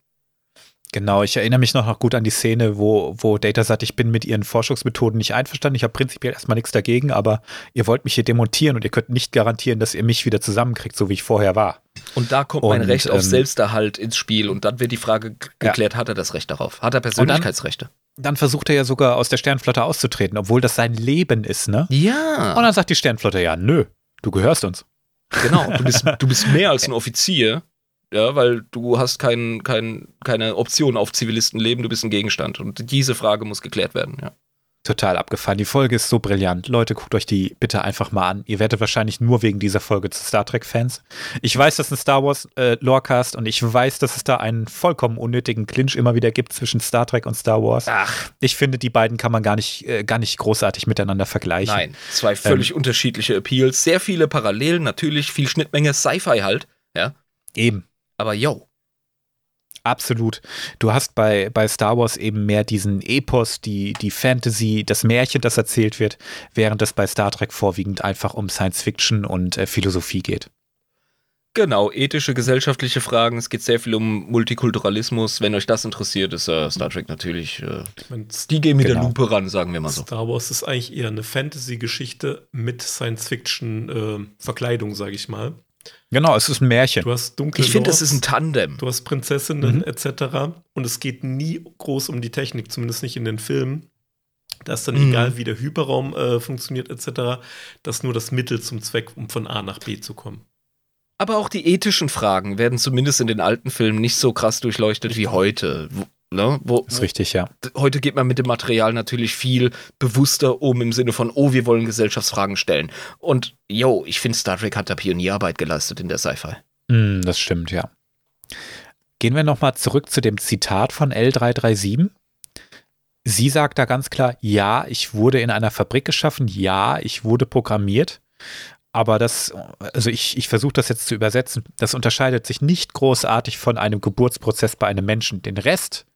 Genau, ich erinnere mich noch, noch gut an die Szene, wo, wo Data sagt, ich bin mit ihren Forschungsmethoden nicht einverstanden. Ich habe prinzipiell erstmal nichts dagegen, aber ihr wollt mich hier demontieren und ihr könnt nicht garantieren, dass ihr mich wieder zusammenkriegt, so wie ich vorher war. Und da kommt mein Und, Recht auf ähm, Selbsterhalt ins Spiel. Und dann wird die Frage g- Ja. geklärt, hat er das Recht darauf? Hat er Persönlichkeitsrechte? Dann versucht er ja sogar aus der Sternflotte auszutreten, obwohl das sein Leben ist, ne? Ja. Und dann sagt die Sternflotte, ja, nö, du gehörst uns. Genau, du bist, du bist mehr als ein Offizier, ja, weil du hast kein, kein, keine Option auf Zivilistenleben, du bist ein Gegenstand. Und diese Frage muss geklärt werden, ja. Total abgefahren. Die Folge ist so brillant. Leute, guckt euch die bitte einfach mal an. Ihr werdet wahrscheinlich nur wegen dieser Folge zu Star Trek-Fans. Ich weiß, das ist ein Star Wars äh, Lorecast und ich weiß, dass es da einen vollkommen unnötigen Clinch immer wieder gibt zwischen Star Trek und Star Wars. Ach. Ich finde, die beiden kann man gar nicht, äh, gar nicht großartig miteinander vergleichen. Nein, zwei völlig ähm, unterschiedliche Appeals, sehr viele Parallelen, natürlich viel Schnittmenge, Sci-Fi halt, ja. Eben. Aber yo, Absolut. Du hast bei, bei Star Wars eben mehr diesen Epos, die, die Fantasy, das Märchen, das erzählt wird, während es bei Star Trek vorwiegend einfach um Science Fiction und äh, Philosophie geht. Genau, ethische, gesellschaftliche Fragen. Es geht sehr viel um Multikulturalismus. Wenn euch das interessiert, ist äh, Star Trek natürlich. Äh, die gehen mit genau. der Lupe ran, sagen wir mal so. Star Wars ist eigentlich eher eine Fantasy-Geschichte mit Science-Fiction-Verkleidung, äh, sage ich mal. Genau, es ist ein Märchen. Du hast dunkle Ich finde, es ist ein Tandem. Du hast Prinzessinnen mhm. etc. Und es geht nie groß um die Technik, zumindest nicht in den Filmen. Da ist dann mhm. egal, wie der Hyperraum äh, funktioniert etc. Das ist nur das Mittel zum Zweck, um von A nach B zu kommen. Aber auch die ethischen Fragen werden zumindest in den alten Filmen nicht so krass durchleuchtet wie heute. Ne? Wo, ist richtig, ja. Heute geht man mit dem Material natürlich viel bewusster um im Sinne von, oh, wir wollen Gesellschaftsfragen stellen. Und yo, ich finde, Star Trek hat da Pionierarbeit geleistet in der Sci-Fi. Mm, das stimmt, ja. Gehen wir nochmal zurück zu dem Zitat von L337. Sie sagt da ganz klar, ja, ich wurde in einer Fabrik geschaffen, ja, ich wurde programmiert. Aber das, also ich, ich versuche das jetzt zu übersetzen, das unterscheidet sich nicht großartig von einem Geburtsprozess bei einem Menschen. Den Rest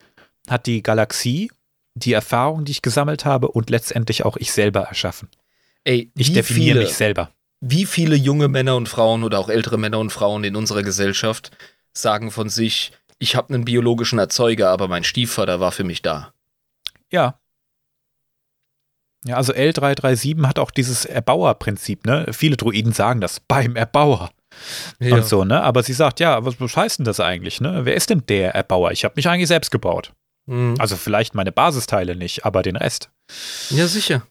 hat die Galaxie die Erfahrung, die ich gesammelt habe und letztendlich auch ich selber erschaffen. Ey, ich definiere viele, mich selber. Wie viele junge Männer und Frauen oder auch ältere Männer und Frauen in unserer Gesellschaft sagen von sich, ich habe einen biologischen Erzeuger, aber mein Stiefvater war für mich da. Ja. Ja, also L337 hat auch dieses Erbauerprinzip, ne? Viele Druiden sagen das beim Erbauer. Ja. Und so, ne? Aber sie sagt, ja, was, was heißt denn das eigentlich, ne? Wer ist denn der Erbauer? Ich habe mich eigentlich selbst gebaut. Mhm. Also vielleicht meine Basisteile nicht, aber den Rest. Ja, sicher.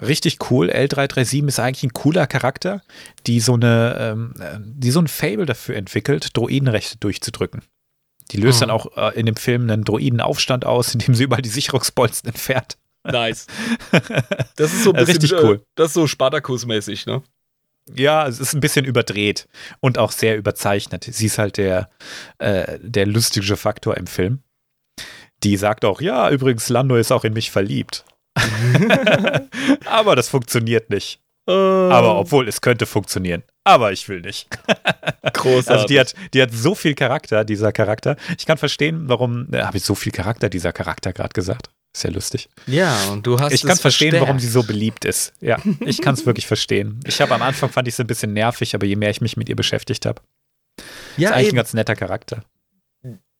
Richtig cool. L337 ist eigentlich ein cooler Charakter, die so eine, ähm, die so ein Fable dafür entwickelt, Droidenrechte durchzudrücken. Die löst oh. dann auch äh, in dem Film einen Droidenaufstand aus, indem sie überall die Sicherungsbolzen entfernt. Nice. Das ist so ein bisschen, Richtig cool. Äh, das ist so Spartakus-mäßig, ne? Ja, es ist ein bisschen überdreht und auch sehr überzeichnet. Sie ist halt der, äh, der lustige Faktor im Film die sagt auch, ja, übrigens, Lando ist auch in mich verliebt. aber das funktioniert nicht. Uh. Aber obwohl, es könnte funktionieren. Aber ich will nicht. Großartig. Also die hat, die hat so viel Charakter, dieser Charakter. Ich kann verstehen, warum, äh, habe ich so viel Charakter, dieser Charakter gerade gesagt. Ist ja lustig. Ja, und du hast Ich kann verstehen, verstärkt. warum sie so beliebt ist. Ja, ich kann es wirklich verstehen. Ich habe am Anfang fand ich es ein bisschen nervig, aber je mehr ich mich mit ihr beschäftigt habe, ja, ist eigentlich eben. ein ganz netter Charakter.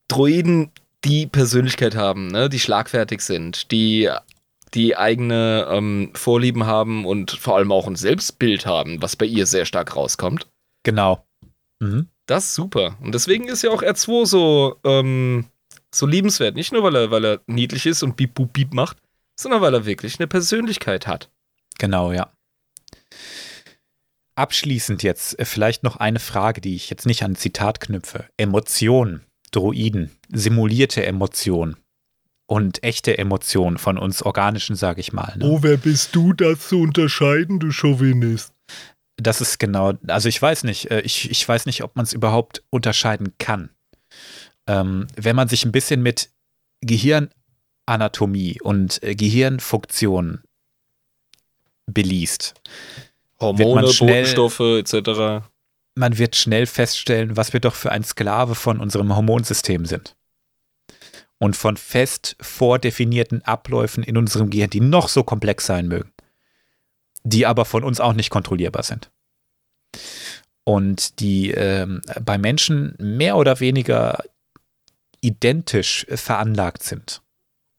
Droiden die Persönlichkeit haben, ne? die schlagfertig sind, die die eigene ähm, Vorlieben haben und vor allem auch ein Selbstbild haben, was bei ihr sehr stark rauskommt. Genau. Mhm. Das ist super. Und deswegen ist ja auch R2 so, ähm, so liebenswert. Nicht nur, weil er, weil er niedlich ist und Beep, Boop, Beep macht, sondern weil er wirklich eine Persönlichkeit hat. Genau, ja. Abschließend jetzt äh, vielleicht noch eine Frage, die ich jetzt nicht an Zitat knüpfe. Emotionen. Droiden, simulierte Emotionen und echte Emotionen von uns organischen, sage ich mal. Ne? Oh, wer bist du, das zu unterscheiden, du Chauvinist? Das ist genau, also ich weiß nicht, äh, ich, ich weiß nicht, ob man es überhaupt unterscheiden kann. Ähm, wenn man sich ein bisschen mit Gehirnanatomie und äh, Gehirnfunktion beliest. Hormone, Botenstoffe etc man wird schnell feststellen, was wir doch für ein Sklave von unserem Hormonsystem sind. Und von fest vordefinierten Abläufen in unserem Gehirn, die noch so komplex sein mögen, die aber von uns auch nicht kontrollierbar sind. Und die ähm, bei Menschen mehr oder weniger identisch veranlagt sind.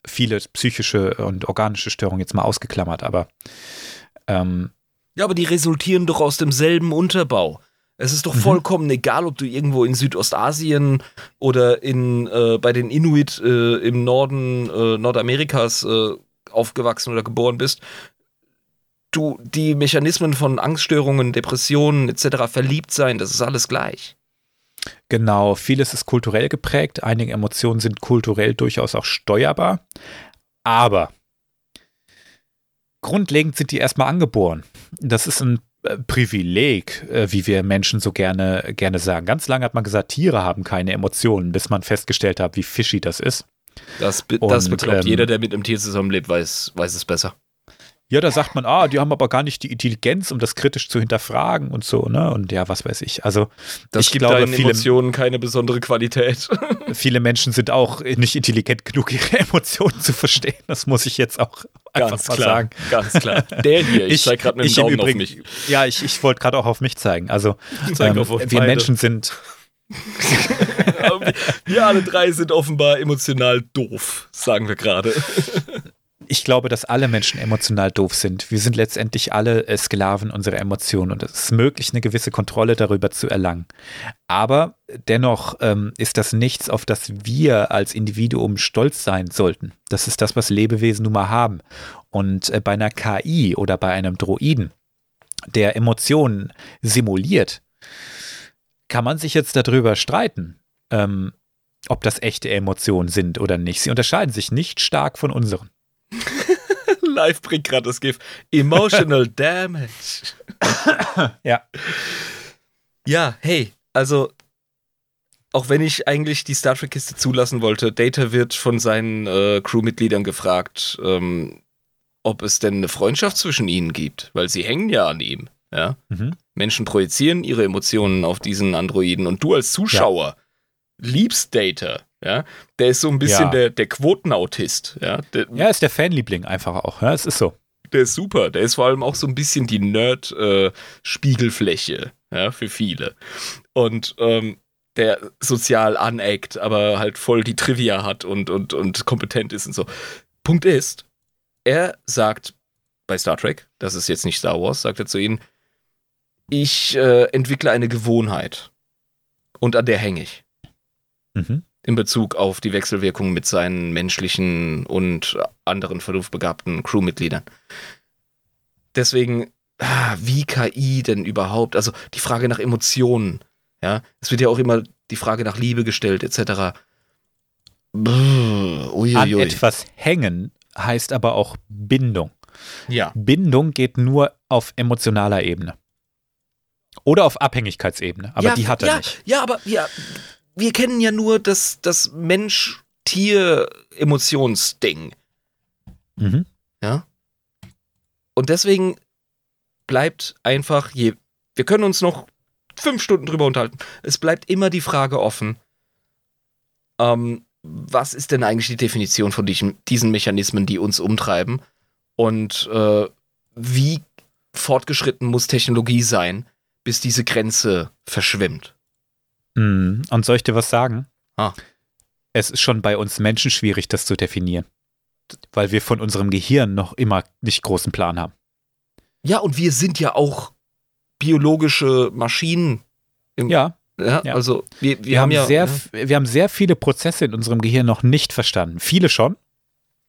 Viele psychische und organische Störungen jetzt mal ausgeklammert, aber ähm, ja, aber die resultieren doch aus demselben Unterbau. Es ist doch mhm. vollkommen egal, ob du irgendwo in Südostasien oder in, äh, bei den Inuit äh, im Norden äh, Nordamerikas äh, aufgewachsen oder geboren bist. Du, die Mechanismen von Angststörungen, Depressionen etc., verliebt sein, das ist alles gleich. Genau, vieles ist kulturell geprägt, einige Emotionen sind kulturell durchaus auch steuerbar, aber grundlegend sind die erstmal angeboren. Das ist ein Privileg, äh, wie wir Menschen so gerne, gerne sagen. Ganz lange hat man gesagt, Tiere haben keine Emotionen, bis man festgestellt hat, wie fishy das ist. Das, be das bekloppt. Ähm, Jeder, der mit einem Tier zusammenlebt, weiß, weiß es besser. Ja, da sagt man, ah, die haben aber gar nicht die Intelligenz, um das kritisch zu hinterfragen und so, ne? Und ja, was weiß ich. Also, das ich gibt glaube, deinen viele, Emotionen keine besondere Qualität. viele Menschen sind auch nicht intelligent genug, ihre Emotionen zu verstehen. Das muss ich jetzt auch einfach ganz mal klar, sagen. Ganz klar. Der hier, ich, ich zeige gerade mit dem Daumen Übrigen, auf mich. Ja, ich, ich wollte gerade auch auf mich zeigen. Also, ähm, wir beide. Menschen sind. wir alle drei sind offenbar emotional doof, sagen wir gerade ich glaube, dass alle Menschen emotional doof sind. Wir sind letztendlich alle äh, Sklaven unserer Emotionen und es ist möglich, eine gewisse Kontrolle darüber zu erlangen. Aber dennoch ähm, ist das nichts, auf das wir als Individuum stolz sein sollten. Das ist das, was Lebewesen nun mal haben. Und äh, bei einer KI oder bei einem Droiden, der Emotionen simuliert, kann man sich jetzt darüber streiten. Ähm, ob das echte Emotionen sind oder nicht. Sie unterscheiden sich nicht stark von unseren. Live bringt gerade das GIF. Emotional Damage. ja. Ja, hey, also auch wenn ich eigentlich die Star Trek-Kiste zulassen wollte, Data wird von seinen äh, Crewmitgliedern gefragt, ähm, ob es denn eine Freundschaft zwischen ihnen gibt, weil sie hängen ja an ihm. Ja? Mhm. Menschen projizieren ihre Emotionen auf diesen Androiden und du als Zuschauer ja. liebst Data. Ja, der ist so ein bisschen ja. der, der Quotenautist. Ja, der, ja, ist der Fanliebling einfach auch. Ja, es ist so. Der ist super. Der ist vor allem auch so ein bisschen die Nerd-Spiegelfläche äh, ja, für viele. Und ähm, der sozial aneckt, aber halt voll die Trivia hat und, und, und kompetent ist und so. Punkt ist, er sagt bei Star Trek, das ist jetzt nicht Star Wars, sagt er zu ihnen, ich äh, entwickle eine Gewohnheit und an der hänge ich. Mhm in Bezug auf die Wechselwirkung mit seinen menschlichen und anderen vernunftbegabten Crewmitgliedern. Deswegen, ah, wie KI denn überhaupt? Also die Frage nach Emotionen, ja, es wird ja auch immer die Frage nach Liebe gestellt, etc. Brrr, An etwas hängen heißt aber auch Bindung. Ja. Bindung geht nur auf emotionaler Ebene. Oder auf Abhängigkeitsebene, aber ja, die hat er ja, nicht. Ja, aber ja, wir kennen ja nur das, das Mensch-Tier-Emotionsding. Mhm. Ja. Und deswegen bleibt einfach, je, wir können uns noch fünf Stunden drüber unterhalten. Es bleibt immer die Frage offen, ähm, was ist denn eigentlich die Definition von diesen, Mechanismen, die uns umtreiben? Und äh, wie fortgeschritten muss Technologie sein, bis diese Grenze verschwimmt? Mm, und soll ich dir was sagen? Ah. Es ist schon bei uns Menschen schwierig, das zu definieren. Weil wir von unserem Gehirn noch immer nicht großen Plan haben. Ja, und wir sind ja auch biologische Maschinen. ja. Ja, ja. also wir, wir, wir haben, ja, sehr, ja. wir haben sehr viele Prozesse in unserem Gehirn noch nicht verstanden. Viele schon,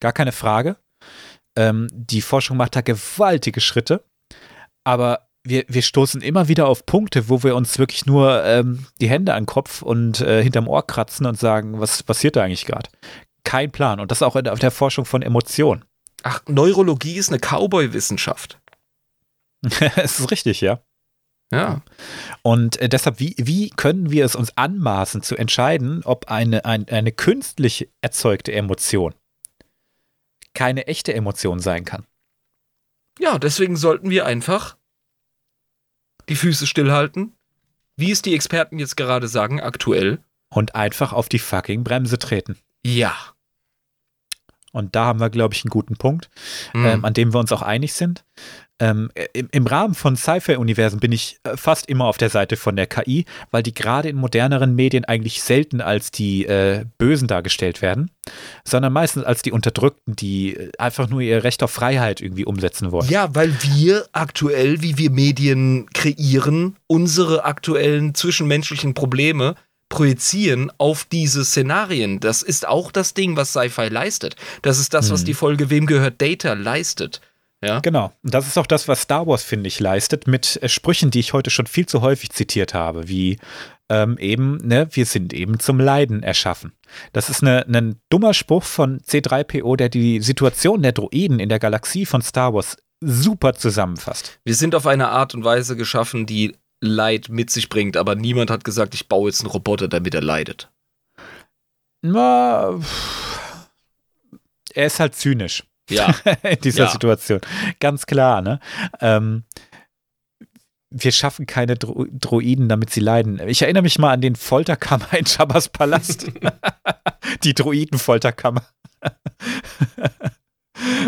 gar keine Frage. Ähm, die Forschung macht da gewaltige Schritte, aber wir, wir stoßen immer wieder auf Punkte, wo wir uns wirklich nur ähm, die Hände an den Kopf und äh, hinterm Ohr kratzen und sagen, was passiert da eigentlich gerade? Kein Plan. Und das auch in, auf der Forschung von Emotionen. Ach, Neurologie ist eine Cowboy-Wissenschaft. Es ist richtig, ja. Ja. Und äh, deshalb, wie, wie können wir es uns anmaßen zu entscheiden, ob eine, ein, eine künstlich erzeugte Emotion keine echte Emotion sein kann? Ja, deswegen sollten wir einfach die Füße stillhalten, wie es die Experten jetzt gerade sagen, aktuell. Und einfach auf die fucking Bremse treten. Ja. Und da haben wir, glaube ich, einen guten Punkt, mhm. ähm, an dem wir uns auch einig sind. Ähm, im, im, Rahmen von Sci-Fi-Universen bin ich äh, fast immer auf der Seite von der KI, weil die gerade in moderneren Medien eigentlich selten als die äh, Bösen dargestellt werden, sondern meistens als die Unterdrückten, die äh, einfach nur ihr Recht auf Freiheit irgendwie umsetzen wollen. Ja, weil wir aktuell, wie wir Medien kreieren, unsere aktuellen zwischenmenschlichen Probleme projizieren auf diese Szenarien. Das ist auch das Ding, was Sci-Fi leistet. Das ist das, was mhm. die Folge Wem gehört Data leistet. Ja? Genau. Und das ist auch das, was Star Wars, finde ich, leistet, mit äh, Sprüchen, die ich heute schon viel zu häufig zitiert habe, wie ähm, eben, ne, wir sind eben zum Leiden erschaffen. Das ist ein ne, dummer Spruch von C3PO, der die Situation der Droiden in der Galaxie von Star Wars super zusammenfasst. Wir sind auf eine Art und Weise geschaffen, die Leid mit sich bringt, aber niemand hat gesagt, ich baue jetzt einen Roboter, damit er leidet. Na, er ist halt zynisch. Ja. in dieser Ja. Situation. Ganz klar, ne? Ähm, wir schaffen keine Dro Droiden, damit sie leiden. Ich erinnere mich mal an den Folterkammer in Jabba's Palast. Die Droidenfolterkammer.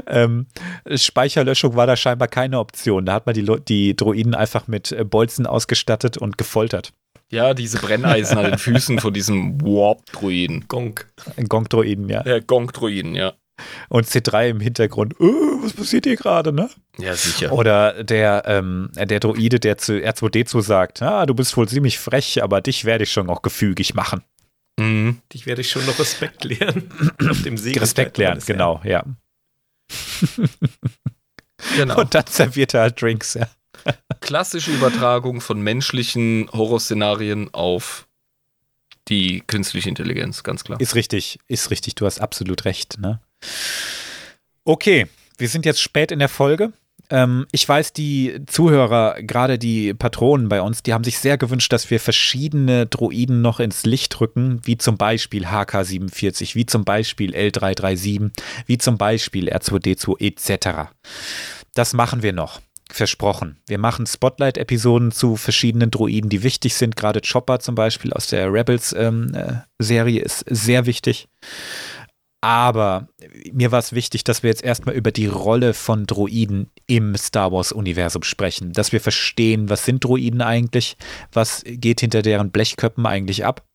ähm, Speicherlöschung war da scheinbar keine Option. Da hat man die, Lo- die Droiden einfach mit äh, Bolzen ausgestattet und gefoltert. Ja, diese Brenneisen an den Füßen von diesem Warp-Druiden. Gonk. Gong-Droiden, ja. Äh, Gong-Druiden, ja. Und C3 im Hintergrund. Oh, was passiert hier gerade, ne? Ja, sicher. Oder der, ähm, der Droide, der zu R2D2 sagt, ah, du bist wohl ziemlich frech, aber dich werde ich schon noch gefügig machen. Mhm. Dich werde ich schon noch Respekt lernen. Auf dem Segel Respekt lernen, genau, ja. Genau. Und dann serviert er halt Drinks, ja. Klassische Übertragung von menschlichen Horrorszenarien auf die künstliche Intelligenz, ganz klar. Ist richtig, ist richtig, du hast absolut recht, ne? Okay, wir sind jetzt spät in der Folge. Ähm, ich weiß, die Zuhörer, gerade die Patronen bei uns, die haben sich sehr gewünscht, dass wir verschiedene Droiden noch ins Licht rücken, wie zum Beispiel HK47, wie zum Beispiel L337, wie zum Beispiel R2D2 etc. Das machen wir noch. Versprochen. Wir machen Spotlight-Episoden zu verschiedenen Droiden, die wichtig sind. Gerade Chopper zum Beispiel aus der Rebels-Serie ist sehr wichtig. Aber mir war es wichtig, dass wir jetzt erstmal über die Rolle von Droiden im Star Wars-Universum sprechen. Dass wir verstehen, was sind Droiden eigentlich? Was geht hinter deren Blechköppen eigentlich ab?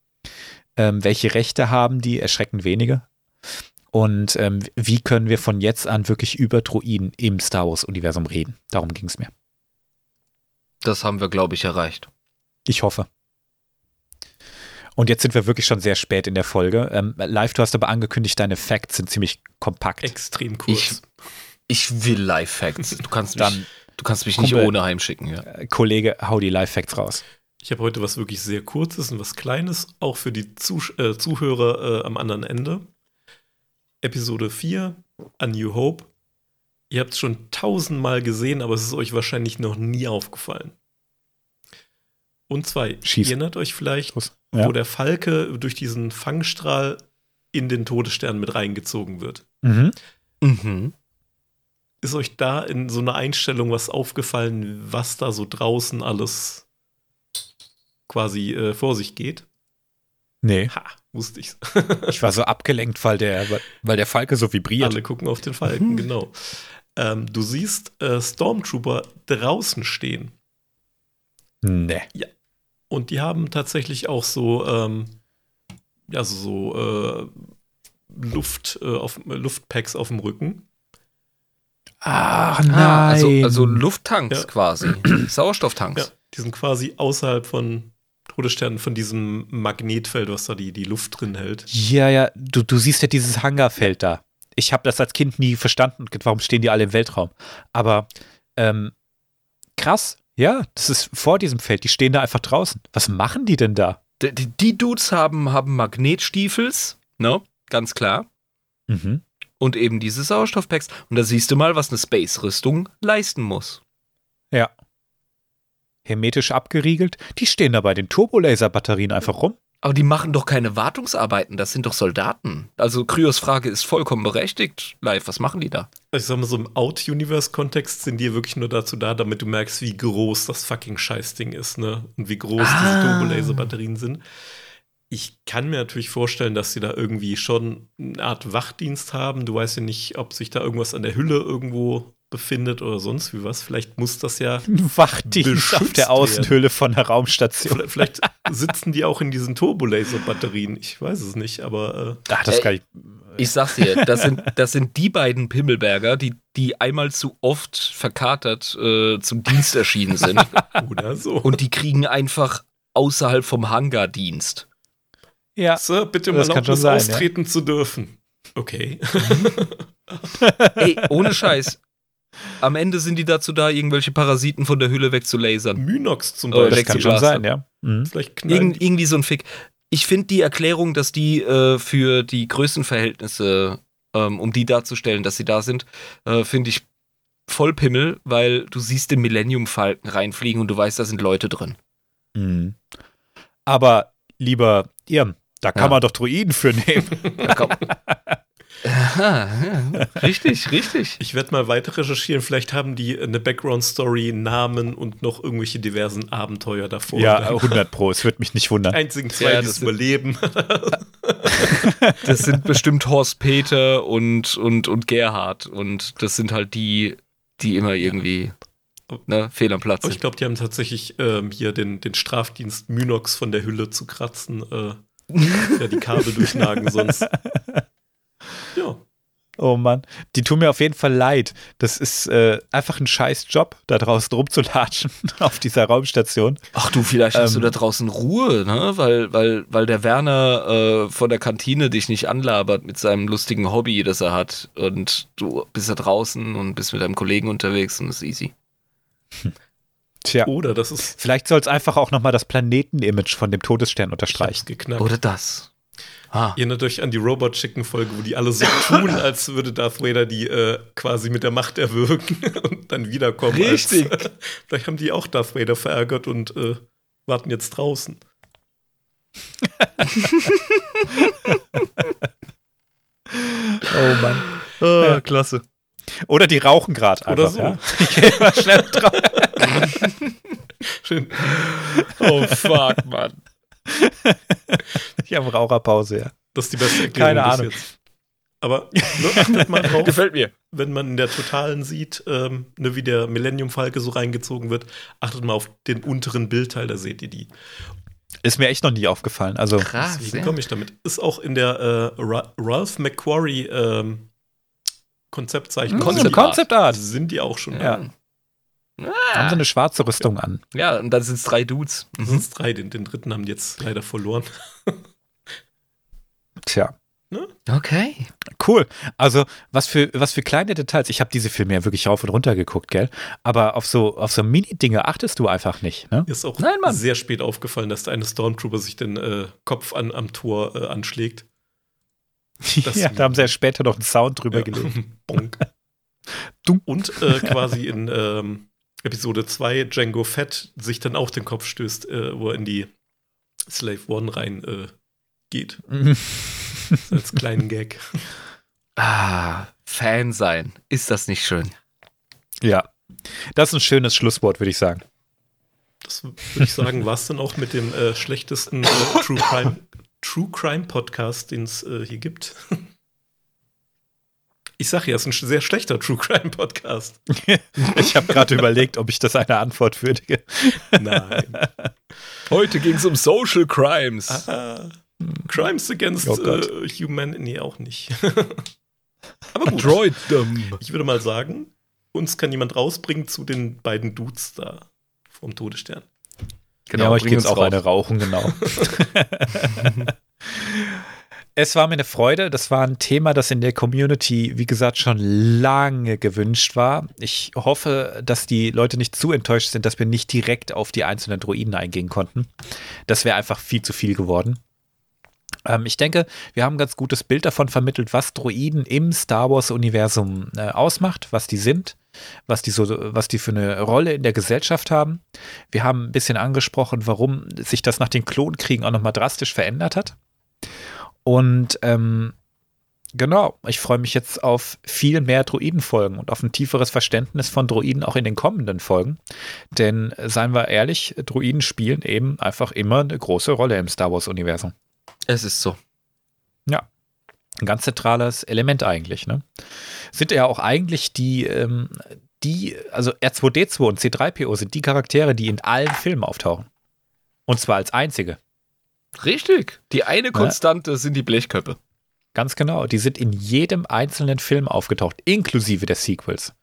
Ähm, welche Rechte haben die? Erschreckend wenige. Und ähm, wie können wir von jetzt an wirklich über Droiden im Star Wars-Universum reden? Darum ging es mir. Das haben wir, glaube ich, erreicht. Ich hoffe. Und jetzt sind wir wirklich schon sehr spät in der Folge. Ähm, live, du hast aber angekündigt, deine Facts sind ziemlich kompakt. Extrem kurz. Ich will Live-Facts. Du kannst mich, Dann, du kannst mich nicht Kumpel. ohne heimschicken. Ja. äh, Kollege, hau die Live-Facts raus. Ich habe heute was wirklich sehr Kurzes und was Kleines, auch für die Zusch äh, Zuhörer äh, am anderen Ende. Episode 4, A New Hope. Ihr habt es schon tausendmal gesehen, aber es ist euch wahrscheinlich noch nie aufgefallen. Und zwei, Schieß. ihr erinnert euch vielleicht, Los. Ja. wo der Falke durch diesen Fangstrahl in den Todesstern mit reingezogen wird. Mhm. Mhm. Ist euch da in so einer Einstellung was aufgefallen, was da so draußen alles quasi äh, vor sich geht? Nee, Ha, wusste ich's. ich war so abgelenkt, weil der, weil der Falke so vibriert. Alle gucken auf den Falken, genau. Ähm, du siehst äh, Stormtrooper draußen stehen. Nee. Und die haben tatsächlich auch so, ähm, ja, so, so äh, Luft, äh, auf, Luftpacks auf dem Rücken. Ach nein. Ah, also, also Lufttanks Ja. quasi. Sauerstofftanks. Ja, die sind quasi außerhalb von Todessternen, von diesem Magnetfeld, was da die, die Luft drin hält. ja, ja, du, du siehst ja dieses Hangarfeld da. Ich habe das als Kind nie verstanden, warum stehen die alle im Weltraum. Aber ähm, krass, ja, das ist vor diesem Feld, die stehen da einfach draußen. Was machen die denn da? Die, die, Dudes haben, haben Magnetstiefels, ne? Ganz klar. Mhm. Und eben diese Sauerstoffpacks. Und da siehst du mal, was eine Space-Rüstung leisten muss. Ja. Hermetisch abgeriegelt. Die stehen da bei den Turbolaser-Batterien einfach rum. Aber die machen doch keine Wartungsarbeiten, das sind doch Soldaten. Also Kryos Frage ist vollkommen berechtigt. Live, was machen die da? Ich sag mal, so im Out-Universe-Kontext sind die wirklich nur dazu da, damit du merkst, wie groß das fucking Scheißding ist, ne? Und wie groß Ah. diese Turbolaser-Batterien sind. Ich kann mir natürlich vorstellen, dass sie da irgendwie schon eine Art Wachdienst haben. Du weißt ja nicht, ob sich da irgendwas an der Hülle irgendwo befindet oder sonst wie was. Vielleicht muss das ja. Ein Wachdienst auf der Außenhülle von der Raumstation. Vielleicht sitzen die auch in diesen Turbolaser-Batterien. Ich weiß es nicht, aber äh, Ach, das Äh, kann ich. Ich sag's dir, das sind, das sind die beiden Pimmelberger, die, die einmal zu oft verkatert äh, zum Dienst erschienen sind. oder so. Und die kriegen einfach außerhalb vom Hangar Dienst. Ja. Sir, bitte Das mal Erlaubnis sein, ja. austreten zu dürfen. Okay. Ey, ohne Scheiß. Am Ende sind die dazu da, irgendwelche Parasiten von der Hülle wegzulasern. Mynox zum Oh, Beispiel. Das kann schon sein, ja. Mhm. Vielleicht Irgend, irgendwie so ein Fick. Ich finde die Erklärung, dass die äh, für die Größenverhältnisse, ähm, um die darzustellen, dass sie da sind, äh, finde ich voll Pimmel, weil du siehst den Millennium Falken reinfliegen und du weißt, da sind Leute drin. Mhm. Aber lieber Irm, da kann Ja. man doch Druiden für nehmen. Ja, komm. Aha, ja, richtig, richtig. Ich werde mal weiter recherchieren. Vielleicht haben die eine Background-Story, Namen und noch irgendwelche diversen Abenteuer davor. ja, Dann 100 Pro, es würde mich nicht wundern. einzigen zwei, Ja, die das sind- überleben. Das sind bestimmt Horst Peter und, und, und Gerhard. Und das sind halt die, die immer irgendwie ne, fehl am Platz Aber ich sind. glaube, die haben tatsächlich ähm, hier den, den Strafdienst Mynox von der Hülle zu kratzen. Äh, ja, die Kabel durchnagen sonst. Oh Mann, die tun mir auf jeden Fall leid. Das ist äh, einfach ein scheiß Job, da draußen rumzulatschen auf dieser Raumstation. Ach du, vielleicht hast du Ähm. da draußen Ruhe, ne? Weil, weil, weil der Werner äh, von der Kantine dich nicht anlabert mit seinem lustigen Hobby, das er hat. Und du bist da draußen und bist mit deinem Kollegen unterwegs und ist easy. Tja, oder das ist vielleicht soll es einfach auch nochmal das Planeten-Image von dem Todesstern unterstreichen. geknackt. Oder das. Ah. Ihr erinnert euch an die Robot Chicken Folge, wo die alle so tun, als würde Darth Vader die äh, quasi mit der Macht erwürgen und dann wiederkommen. Richtig. Als, vielleicht haben die auch Darth Vader verärgert und äh, warten jetzt draußen. Oh Mann. Ah, klasse. Oder die rauchen gerade Oder einfach. so. Ja? Ich mal schnell drauf. Schön. Oh fuck, Mann. Ich habe Raucherpause, ja. Das ist die beste Erklärung Keine Ahnung. jetzt. Aber nur achtet mal drauf, Gefällt mir. wenn man in der Totalen sieht, ähm, ne, wie der Millennium Falke so reingezogen wird, achtet mal auf den unteren Bildteil, da seht ihr die. Ist mir echt noch nie aufgefallen. Also, Krass. Deswegen komme ich damit. Ist auch in der äh, Ra Ralph McQuarrie ähm, Konzeptzeichnung. Concept sind, die, Concept Art. sind die auch schon. Ja. da. Haben sie eine schwarze Rüstung an. Ja, und dann sind es drei Dudes. Das sind drei. Den, den dritten haben die jetzt leider verloren. Tja. Okay. Cool. Also, was für, was für kleine Details. Ich habe diese Filme ja wirklich rauf und runter geguckt, gell? Aber auf so, auf so Mini-Dinge achtest du einfach nicht, ne? Mir ist auch Nein, Mann. sehr spät aufgefallen, dass der eine Stormtrooper sich den äh, Kopf an, am Tor äh, anschlägt. Das- ja, da haben sie ja später noch einen Sound drüber gelegt. Bonk. Und äh, quasi in ähm, Episode 2 Django Fett sich dann auch den Kopf stößt, äh, wo er in die Slave One rein äh, geht. Als kleinen Gag. Ah, Fan sein. Ist das nicht schön? ja. Das ist ein schönes Schlusswort, würde ich sagen. Das würde ich sagen, war es dann auch mit dem äh, schlechtesten äh, True Crime, True Crime Podcast, den es äh, hier gibt. Ich sage ja, es ist ein sehr schlechter True Crime Podcast. Ich habe gerade überlegt, ob ich das eine Antwort würdige. Nein. Heute ging es um Social Crimes. Ah, Crimes against Oh Gott. äh, Humanity nee, auch nicht. Aber gut, Droidum. ich würde mal sagen, uns kann jemand rausbringen zu den beiden Dudes da vom Todesstern. Genau, ja, aber ich jetzt uns auch raus. eine rauchen, genau. es war mir eine Freude. Das war ein Thema, das in der Community, wie gesagt, schon lange gewünscht war. Ich hoffe, dass die Leute nicht zu enttäuscht sind, dass wir nicht direkt auf die einzelnen Droiden eingehen konnten. Das wäre einfach viel zu viel geworden. Ähm, ich denke, wir haben ein ganz gutes Bild davon vermittelt, was Droiden im Star Wars-Universum äh, ausmacht, was die sind, was die, so, was die für eine Rolle in der Gesellschaft haben. Wir haben ein bisschen angesprochen, warum sich das nach den Klonkriegen auch nochmal drastisch verändert hat. Und ähm, genau, ich freue mich jetzt auf viel mehr Droidenfolgen und auf ein tieferes Verständnis von Droiden auch in den kommenden Folgen. Denn, äh, seien wir ehrlich, Droiden spielen eben einfach immer eine große Rolle im Star Wars-Universum. Es ist so. Ein ganz zentrales Element eigentlich, ne? Sind ja auch eigentlich die, ähm, die, also R2D2 und C3PO sind die Charaktere, die in allen Filmen auftauchen. Und zwar als einzige. Richtig. Die eine Konstante sind die Blechköpfe. Ganz genau. Die sind in jedem einzelnen Film aufgetaucht, inklusive der Sequels.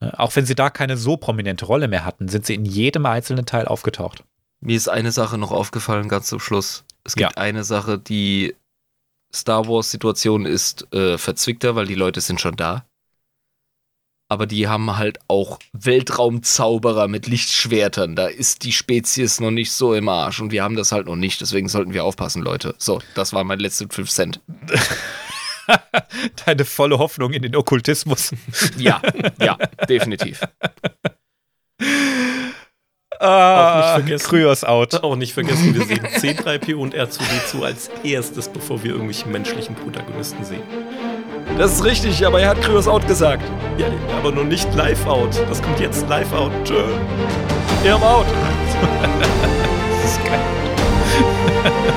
Ne, Auch wenn sie da keine so prominente Rolle mehr hatten, sind sie in jedem einzelnen Teil aufgetaucht. Mir ist eine Sache noch aufgefallen, ganz zum Schluss. Es gibt Ja. eine Sache, die Star Wars-Situation ist äh, verzwickter, weil die Leute sind schon da. Aber die haben halt auch Weltraumzauberer mit Lichtschwertern. Da ist die Spezies noch nicht so im Arsch und wir haben das halt noch nicht. Deswegen sollten wir aufpassen, Leute. So, das war mein letzter 5 Cent. Deine volle Hoffnung in den Okkultismus. Ja, ja, definitiv. Ah, auch nicht vergessen, Kryos out. Auch nicht vergessen, wir sehen C3PO und R2D2 als erstes, bevor wir irgendwelche menschlichen Protagonisten sehen. Das ist richtig, aber er hat Kryos out gesagt. Ja, aber noch nicht live out. Das kommt jetzt live out. Tschö. Er out. das ist geil.